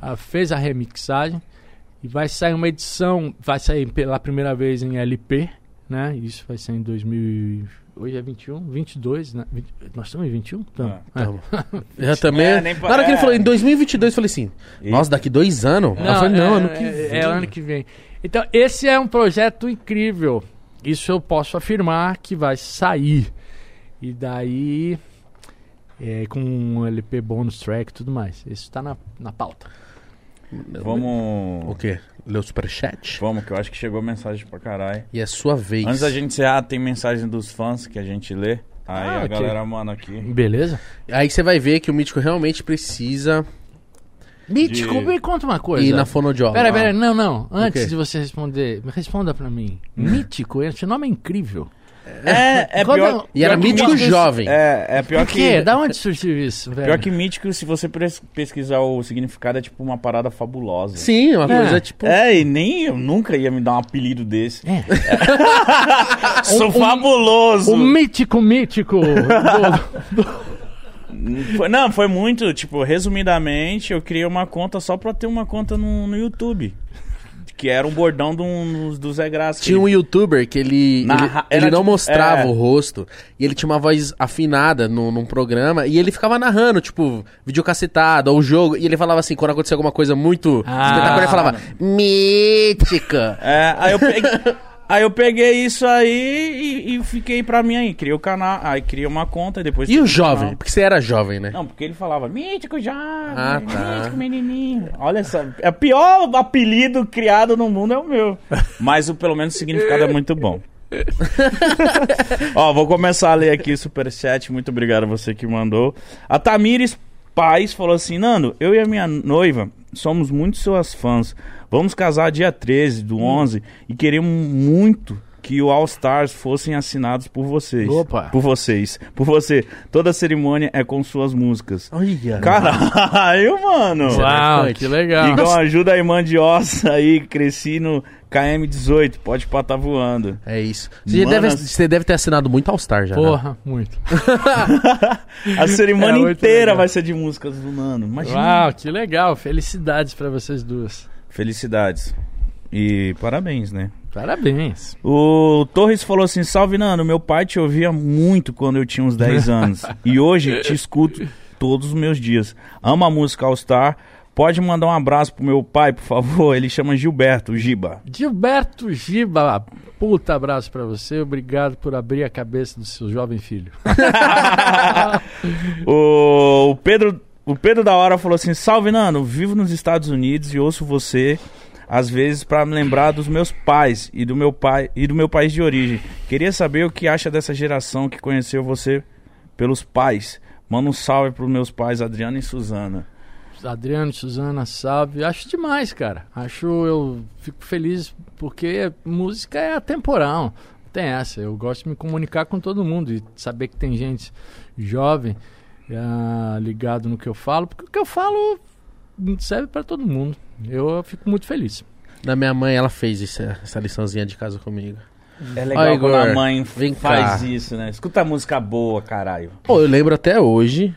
ah, fez a remixagem e vai sair uma edição, vai sair pela primeira vez em LP, né? Isso vai ser em 2000, e- hoje é 21, 22, né? 20 nós estamos em 21? Então, É. Tamo. *laughs* Eu também. É, nem Na hora que ele é. falou em 2022, eu falei assim: Nossa, daqui dois anos? Ela falou, não, é, ano que é- vem. É ano que vem. Então, esse é um projeto incrível. Isso eu posso afirmar que vai sair. E daí, é, com um LP bônus track e tudo mais. Isso está na, na pauta. O Vamos. quê? Leu o superchat? Vamos, que eu acho que chegou mensagem pra caralho. E é sua vez. Antes da gente encerrar, tem mensagem dos fãs que a gente lê. Aí Ah, a ok. galera manda aqui. Beleza? Aí você vai ver que o Mítico realmente precisa Mítico, De- me conta uma coisa. ir na fonoaudióloga. Peraí, peraí, não, não. Antes quê? de você responder, me responda pra mim. Mítico, esse nome é incrível. É, é Quando pior. eu- E era pior mítico mítico- jovem. É, é pior Por quê? que. Da onde surgiu isso, velho? Pior que mítico, se você pesquisar o significado, é tipo uma parada fabulosa. Sim, uma É. coisa tipo. É, e nem eu nunca ia me dar um apelido desse. É. *laughs* Sou um- fabuloso! O mítico, mítico. do- *laughs* Foi- não, foi muito, tipo, resumidamente, eu criei uma conta só pra ter uma conta no, no YouTube. Que era um bordão do, do Zé Graça. Tinha um youtuber que ele, Narra- ele, ele não tipo- mostrava é. o rosto e ele tinha uma voz afinada no, num programa e ele ficava narrando, tipo, videocacetado ou jogo. E ele falava assim, quando acontecia alguma coisa muito Ah. espetacular, ele falava, mítica. É, aí eu peguei, *laughs* aí eu peguei isso aí e, e fiquei pra mim aí. Criei o canal, aí criei uma conta e depois. E o jovem? canal. Porque você era jovem, né? Não, porque ele falava, mítico jovem, Ah, tá. mítico menininho. Olha só, é o pior apelido criado no mundo é o meu. Mas o, pelo menos o significado é muito bom. *laughs* Ó, vou começar a ler aqui o superchat. Muito obrigado a você que mandou. A Tamires Paz falou assim: Nando, eu e a minha noiva somos muito suas fãs. Vamos casar dia 13 do 11 e queremos muito que o All Stars fossem assinados por vocês. Opa. Por vocês. Por você. Toda a cerimônia é com suas músicas. Olha. Caralho, mano. Uau. Uau, que legal. Então ajuda a irmã de ossa aí, cresci no KM18, pode pá tá voando. É isso. Você, Mano, deve, você deve ter assinado muito All Star já. né? Porra, muito. *laughs* A cerimônia É, inteira vai ser de músicas do Nano. Imagina. Uau, que legal. Felicidades pra vocês duas. Felicidades. E parabéns, né? Parabéns. O Torres falou assim: Salve Nano, meu pai te ouvia muito quando eu tinha uns 10 *laughs* anos. e hoje te escuto todos os meus dias. Amo a música All Star. Pode mandar um abraço pro meu pai, por favor. Ele chama Gilberto, Giba. Gilberto Giba, puta abraço pra você. Obrigado por abrir a cabeça do seu jovem filho. *laughs* O Pedro, o Pedro da Hora falou assim: Salve Nano, vivo nos Estados Unidos e ouço você às vezes para me lembrar dos meus pais e do meu pai e do meu país de origem. Queria saber o que acha dessa geração que conheceu você pelos pais. Manda um salve pros meus pais, Adriano e Suzana. Adriano, Suzana, salve. Acho demais, cara. Acho, eu fico feliz porque música é atemporal. Tem essa. Eu gosto de me comunicar com todo mundo e saber que tem gente jovem ah, ligado no que eu falo, porque o que eu falo serve pra todo mundo. Eu fico muito feliz. Da minha mãe, ela fez isso, essa liçãozinha de casa comigo. É legal legal quando quando a mãe vem faz cá. isso, né? Escuta música boa, caralho. Pô, eu lembro até hoje,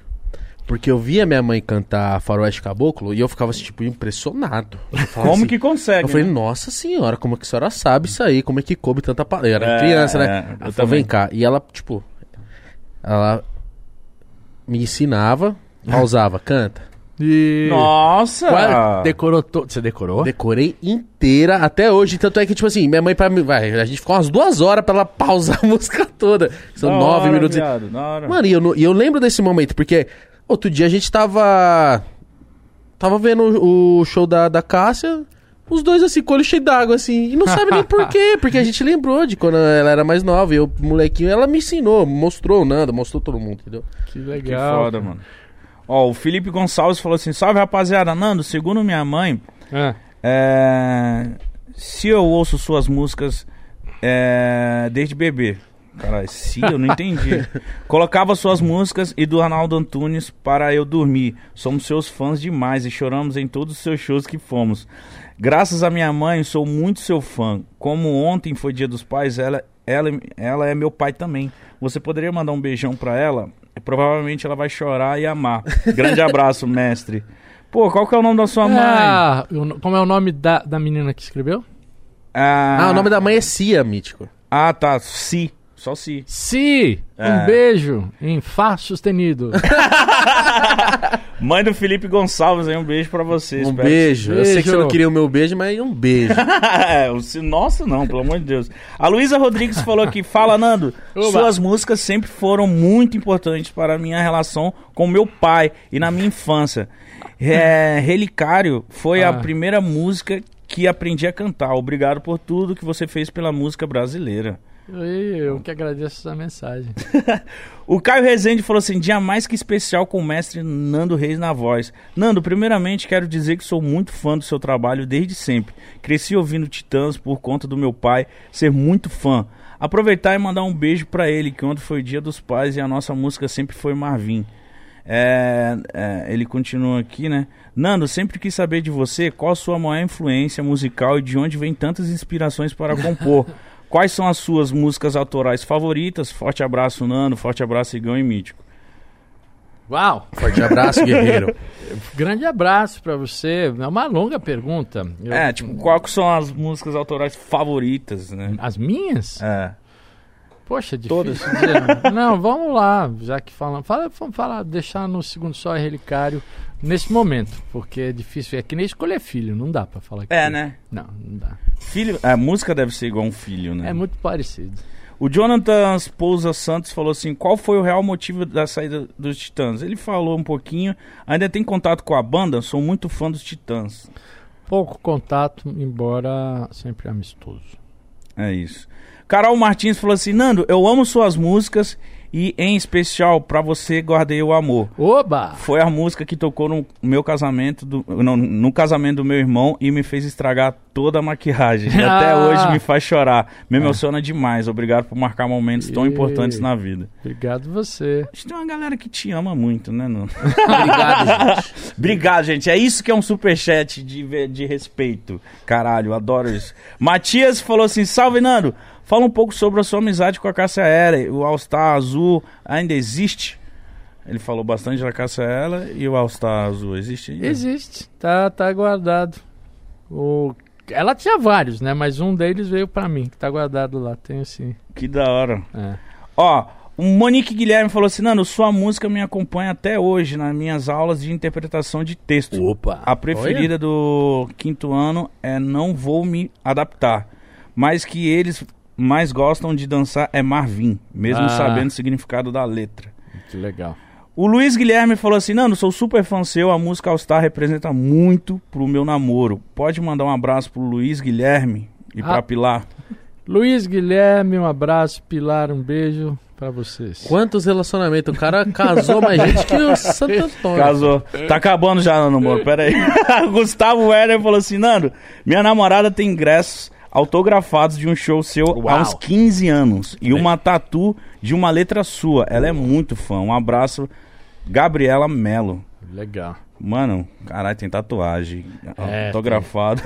porque eu via minha mãe cantar Faroeste Caboclo e eu ficava assim, tipo, impressionado. Como assim- que consegue? Eu falei, né? nossa senhora, como é que a senhora sabe isso aí? Como é que coube tanta palavra? Eu era É, criança, né? é, Ela falou, vem cá. E ela, tipo, ela me ensinava, pausava, canta. E Nossa! Quase decorou todo. Você decorou? Decorei inteira até hoje. Tanto é que, tipo assim, minha mãe pra mim. Vai, a gente ficou umas duas horas pra ela pausar a *laughs* música toda. São Da nove hora, minutos. viado, da hora. Mano, e eu, e eu lembro desse momento, porque outro dia a gente tava. Tava vendo o, o show da, da Cássia, os dois assim, com o olho cheio d'água, assim, e não sabe nem por *laughs* quê, porque a gente lembrou de quando ela era mais nova, e eu, molequinho, ela me ensinou, mostrou o Nanda, mostrou todo mundo, entendeu? Que Que legal. foda, mano. Ó, o Felipe Gonçalves falou assim: Salve rapaziada, Nando, segundo minha mãe, É. é, se eu ouço suas músicas é, desde bebê. Caralho, se eu não entendi. *laughs* Colocava suas músicas e do Arnaldo Antunes para eu dormir. Somos seus fãs demais e choramos em todos os seus shows que fomos. Graças a minha mãe, sou muito seu fã. Como ontem foi dia dos pais, ela, ela, ela é meu pai também. Você poderia mandar um beijão pra ela? Provavelmente ela vai chorar e amar. Grande abraço, *laughs* mestre. Pô, qual que é o nome da sua mãe? Ah, o- como é o nome da, da menina que escreveu? Ah, o nome da mãe é Cia, mítico. Ah, tá. Si. Só si. Si, É. um beijo em Fá sustenido. *laughs* Mãe do Felipe Gonçalves aí, um beijo pra você. Um espero- beijo. Eu sei que você Beijo. não queria o meu beijo, mas um beijo. *laughs* É, o se- Nossa, não, pelo amor de Deus. A Luísa Rodrigues falou aqui: Fala, Nando. Oba. Suas músicas sempre foram muito importantes para a minha relação com meu pai e na minha infância. É, *laughs* Relicário foi a Ah. primeira música que aprendi a cantar. Obrigado por tudo que você fez pela música brasileira. Eu que agradeço essa mensagem. *laughs* O Caio Rezende falou assim: dia mais que especial com o mestre Nando Reis na voz. Nando, primeiramente quero dizer que sou muito fã do seu trabalho desde sempre. Cresci ouvindo Titãs por conta do meu pai ser muito fã. Aproveitar e mandar um beijo pra ele, que ontem foi o dia dos pais e a nossa música sempre foi Marvin. É, é, ele continua aqui, né? Nando, sempre quis saber de você qual a sua maior influência musical e de onde vem tantas inspirações para compor. *laughs* Quais são as suas músicas autorais favoritas? Forte abraço, Nando. Forte abraço, Igão e Mítico. Uau! Forte abraço, guerreiro. *laughs* Grande abraço pra você. É uma longa pergunta. Eu- É, tipo, quais são as músicas autorais favoritas, né? As minhas? É. Poxa, difícil dizer. Não, vamos lá, já que falam. Fala, vamos falar, deixar no segundo só relicário nesse momento, porque é difícil. É que nem escolher filho, não dá pra falar que É, né? Não, não dá. Filho, a música deve ser igual um filho, né? É muito parecido. O Jonathan Pousa Santos falou assim: qual foi o real motivo da saída dos Titãs? Ele falou um pouquinho. Ainda tem contato com a banda? Sou muito fã dos Titãs. Pouco contato, embora sempre amistoso. É isso. Carol Martins falou assim: Nando, eu amo suas músicas e, em especial, pra você guardei o amor. Oba! Foi a música que tocou no meu casamento, do, não, no casamento do meu irmão e me fez estragar toda a maquiagem. E *laughs* até Ah. hoje me faz chorar. Me emociona demais. Obrigado por marcar momentos tão E- importantes na vida. Obrigado você. A gente tem uma galera que te ama muito, né, Nando? *laughs* Obrigado, gente. Obrigado, gente. É isso que é um superchat de, de respeito. Caralho, adoro isso. Matias falou assim: Salve, Nando. Fala um pouco sobre a sua amizade com a Cássia Eller. O All Star Azul ainda existe? Ele falou bastante da Cássia Eller e o All Star Azul existe ainda? Existe, tá, tá guardado. O... Ela tinha vários, né? Mas um deles veio pra mim, que tá guardado lá. Tenho sim. Que da hora. É. Ó, o Monique Guilherme falou assim: Nando, sua música me acompanha até hoje nas minhas aulas de interpretação de texto. Opa. A preferida do quinto ano é Não Vou Me Adaptar. Mas que eles mais gostam de dançar é Marvin, mesmo Ah. sabendo o significado da letra. Que legal. O Luiz Guilherme falou assim: Nando, sou super fã seu, a música All Star representa muito pro meu namoro. Pode mandar um abraço pro Luiz Guilherme e pra Ah. Pilar. Luiz Guilherme, um abraço. Pilar, um beijo pra vocês. Quantos relacionamentos? O cara casou mais gente que o Santo Antônio. Casou. Tá acabando já, Nando Moro, pera aí. *laughs* Gustavo Werner falou assim: Nando, minha namorada tem ingressos autografados de um show seu há Uau. uns 15 anos e uma tatu de uma letra sua. Ela é muito fã. Um abraço, Gabriela Mello. Legal. Mano, caralho, tem tatuagem. É, autografado.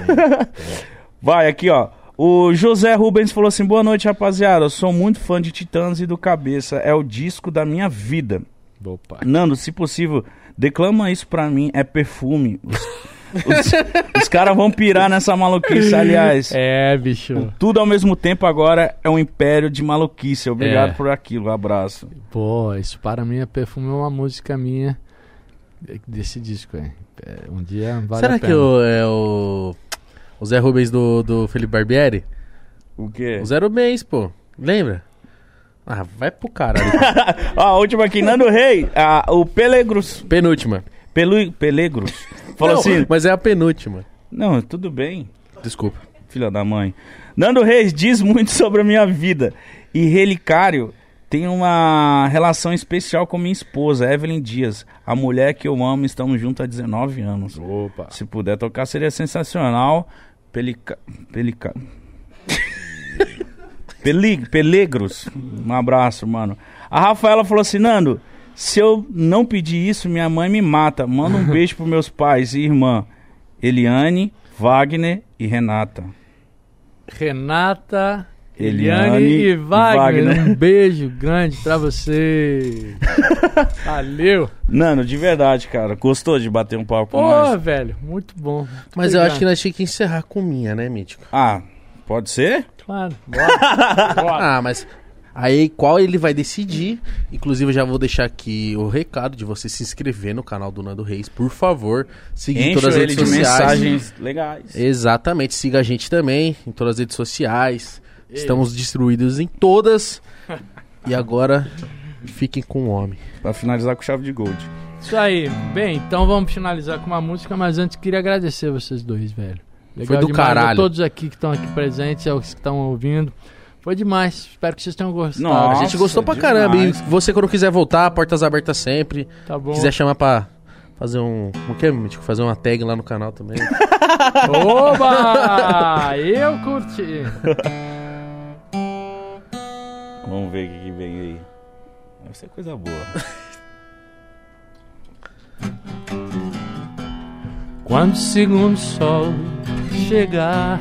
*laughs* Vai, aqui, ó. O José Rubens falou assim: boa noite, rapaziada. Eu sou muito fã de Titãs e do Cabeça. É o disco da minha vida. Opa. Nando, se possível, declama isso pra mim. É perfume. *laughs* Os, os- caras vão pirar nessa maluquice, aliás. É, bicho. Tudo ao mesmo tempo agora é um império de maluquice. Obrigado É. por aquilo. Um abraço. Pô, isso para mim é perfume, é uma música minha desse disco, é. É, Um dia vale Será a que o, é o, o Zé Rubens do, do Felipe Barbieri? O quê? O Zero Mês, pô. Lembra? Ah, vai pro caralho. *laughs* Ó, a última aqui, Nando Rei. ah, o Pelegros. penúltima. Pelu, Pelegros. Falou Não, assim. Mas é a penúltima. Não, tudo bem. Desculpa. Filha da mãe. Nando Reis diz muito *laughs* sobre a minha vida. E Relicário tem uma relação especial com minha esposa, Evelyn Dias. A mulher que eu amo, estamos juntos há 19 anos. Opa. Se puder tocar, seria sensacional. Pelica... Pelica... *laughs* Peli... Pelegros. Um abraço, mano. A Rafaela falou assim, Nando, se eu não pedir isso, minha mãe me mata. Manda um *laughs* beijo pros meus pais e irmã. Eliane, Wagner e Renata. Renata, Eliane Eliane e e Wagner. Wagner. Um beijo grande pra você. *laughs* Valeu. Nando, de verdade, cara. Gostou de bater um papo com Pô, nós? velho, muito bom. Muito Mas eu obrigado. acho que nós tínhamos que encerrar com minha, né, Mítico? Ah, pode ser? Claro. Bora. *laughs* Bora. Ah, mas Aí qual ele vai decidir. Inclusive, eu já vou deixar aqui o recado de você se inscrever no canal do Nando Reis, por favor. Seguir Enche todas as ele redes de sociais. mensagens legais. Exatamente, siga a gente também em todas as redes sociais. Estamos distribuídos em todas. E agora, fiquem com o homem. Pra finalizar com chave de gold. Isso aí. Bem, então vamos finalizar com uma música, mas antes queria agradecer vocês dois, velho. Legal Foi do demais. A caralho. todos aqui que estão aqui presentes, aos que estão ouvindo. Foi demais. Espero que vocês tenham gostado. Nossa, a gente gostou pra demais. caramba. E você, quando quiser voltar, portas abertas sempre. Tá bom. quiser chamar pra fazer um. Como que é, Mítico? Fazer uma tag lá no canal também. *laughs* Oba! Eu curti. Vamos ver o que, que vem aí. Deve ser coisa boa. Quando o segundo sol chegar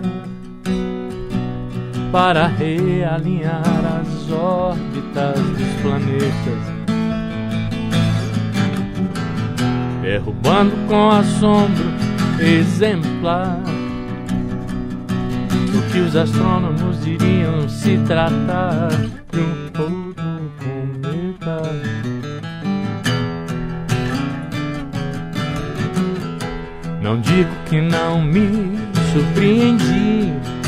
para realinhar as órbitas dos planetas, derrubando com assombro exemplar o que os astrônomos diriam se tratar de um outro cometa. Não digo que não me surpreendi.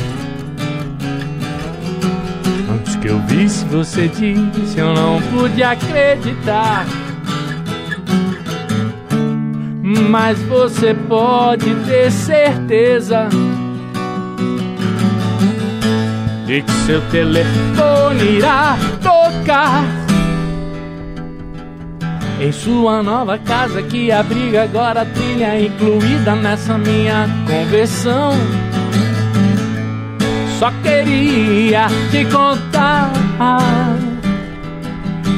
Antes que eu visse você disse, eu não pude acreditar. Mas você pode ter certeza de que seu telefone irá tocar em sua nova casa que abriga agora a trilha incluída nessa minha conversão. Só queria te contar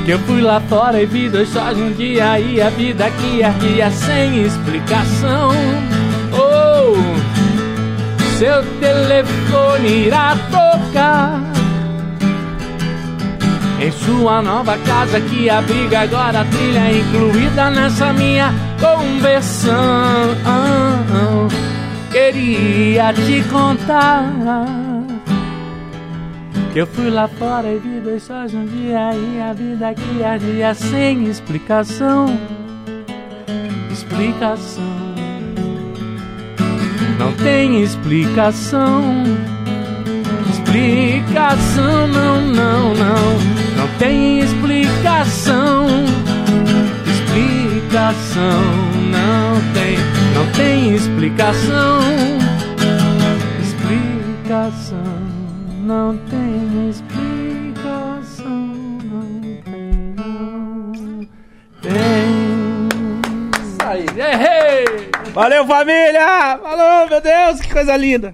que eu fui lá fora e vi dois sóis um dia e a vida que ardia sem explicação. Oh, seu telefone irá tocar em sua nova casa que abriga agora a trilha incluída nessa minha conversão. Queria te contar eu fui lá fora e vi dois sóis um dia e a vida que ardia sem explicação. Explicação. Não tem explicação. Explicação, não, não, não. Não tem explicação. Explicação, não tem. Não tem explicação. Explicação, não tem explicação. Não tem, não tem. Aí. Errei! Valeu, família! Falou, meu Deus, que coisa linda!